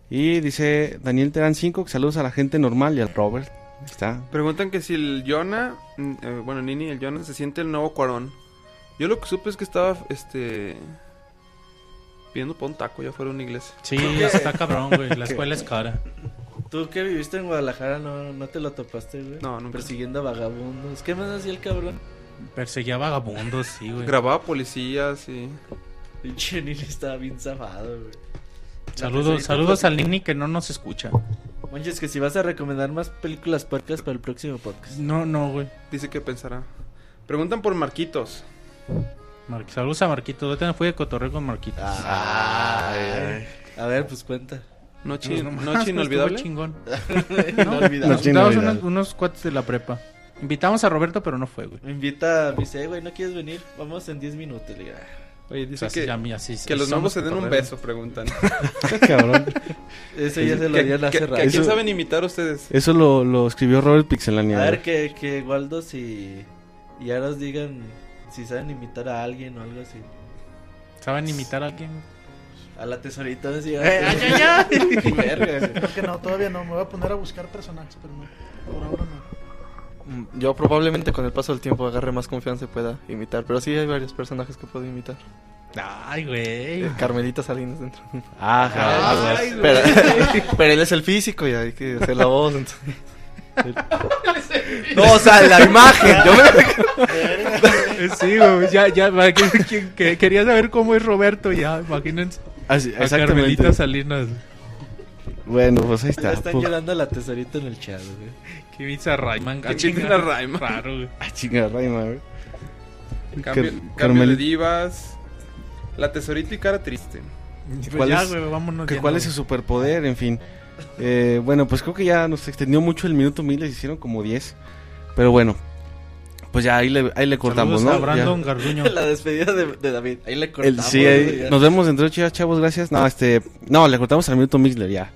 Y dice Daniel Terán 5, que saludos a la gente normal y al Robert. Está. Preguntan que si el Jonah, mm, eh, bueno, Nini, el Jonah se siente el nuevo Cuarón. Yo lo que supe es que estaba, este, pidiendo por un taco ya fuera una iglesia. Sí, está cabrón, güey. La escuela es cara. Tú que viviste en Guadalajara, ¿no, no te lo topaste, güey? No, nunca. Persiguiendo a vagabundos. ¿Qué más hacía el cabrón? Perseguía vagabundos, sí, güey. Grababa policías y... Pinche Nini estaba bien zafado, güey. Saludos, saludos al Nini que no nos escucha. Manches, que si vas a recomendar más películas puercas para el próximo podcast. No, no, güey. Dice que pensará. Preguntan por Marquitos. Mar- Saludos a Marquito. Ahorita me fui de cotorreo con Marquito. Ay, A ver, pues cuenta. Noche, No, no noche inolvidable. chingón. Inolvidable. Nos inolvidable. unos, unos cuates de la prepa. Invitamos a Roberto, pero no fue, güey. Me invita, me dice, "Eh, güey, ¿no quieres venir? Vamos en 10 minutos. Le digo. Oye, O dice sea, que, a mí así- que los nuevos se den un beso, preguntan. Cabrón. Eso ya se lo ¿Que- harían que- hace que rato. ¿A quién Eso- saben imitar ustedes? Eso lo, lo escribió Robert Pixelania. A ver, que, que Waldos y, y Aros digan si saben imitar a alguien o algo así. ¿Saben imitar a alguien? A la tesorita decía. ay, ay, ay. Verga. Creo que no, todavía no. Me voy a poner a buscar personajes, pero no. Por ahora no. Mm, Yo probablemente con el paso del tiempo agarre más confianza y pueda imitar. Pero sí hay varios personajes que puedo imitar. Ay, güey. Eh, Carmelita Salinas dentro. Ajá. Ay, güey. Pero, pero él es el físico y hay que hacer la voz. entonces. No, o sea, la imagen. Yo me... Sí, güey. Ya, ya. que- que- que- quería saber cómo es Roberto. Ya, imagínense. Así, A exactamente. Carmelita Salinas. Bueno, pues ahí Ya está. están llorando a la tesorita en el chat, güey. Que imita a Rayman. Que imiten a Rayman. Raro, güey. Ah, chinga, Raima, güey. Cambio, Car- cambio de divas. La tesorita y cara triste. Pues ¿Cuál ya, es- güey, vámonos. que ya, ¿Cuál no. es su superpoder? En fin. Eh, bueno, pues creo que ya nos extendió mucho el minuto mil, les hicieron como 10. Pero bueno, pues ya ahí le, ahí le cortamos, Saludos ¿no? a Brandon Ya. Garduño. La despedida de, de David. Ahí le El- cortamos. sí, ahí- nos vemos dentro de chavos, gracias. No, este, no, le cortamos al minuto Mixler ya.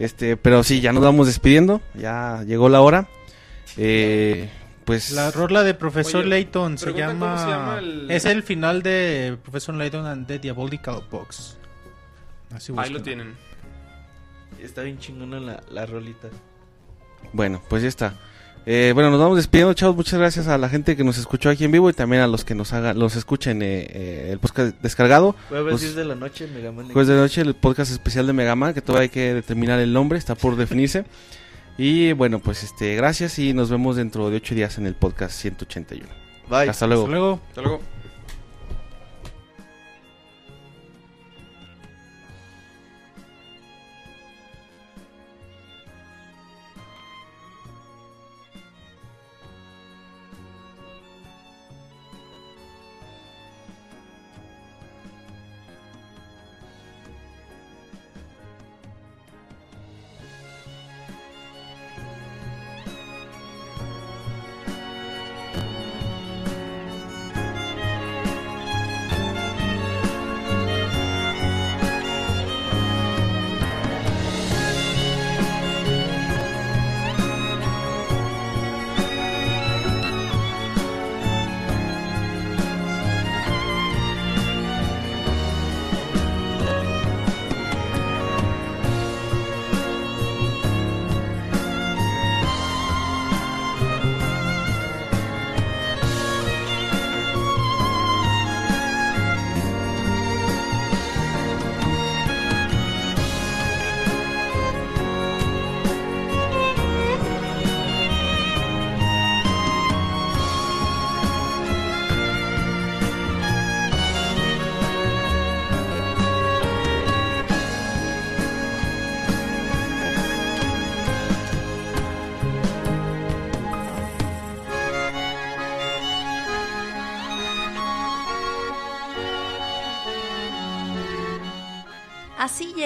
Este, pero sí, ya nos vamos despidiendo, ya llegó la hora. Eh, pues La rola de Profesor Oye, Layton se llama... cómo se llama el- Es el final de Profesor Layton and the Diabolical Box. Así Ahí lo tienen. Está bien chingona la, la rolita. Bueno, pues ya está. Eh, bueno, nos vamos despidiendo, chavos. Muchas gracias a la gente que nos escuchó aquí en vivo y también a los que nos hagan, los escuchen eh, eh, el podcast descargado. Jueves Pues, 10 de la noche, Mega Man. Jueves de noche, el podcast especial de Megaman, que todavía hay que determinar el nombre, está por definirse. Y bueno, pues este, gracias y nos vemos dentro de ocho días en el podcast 181. Bye. Hasta luego. Hasta luego. Hasta luego.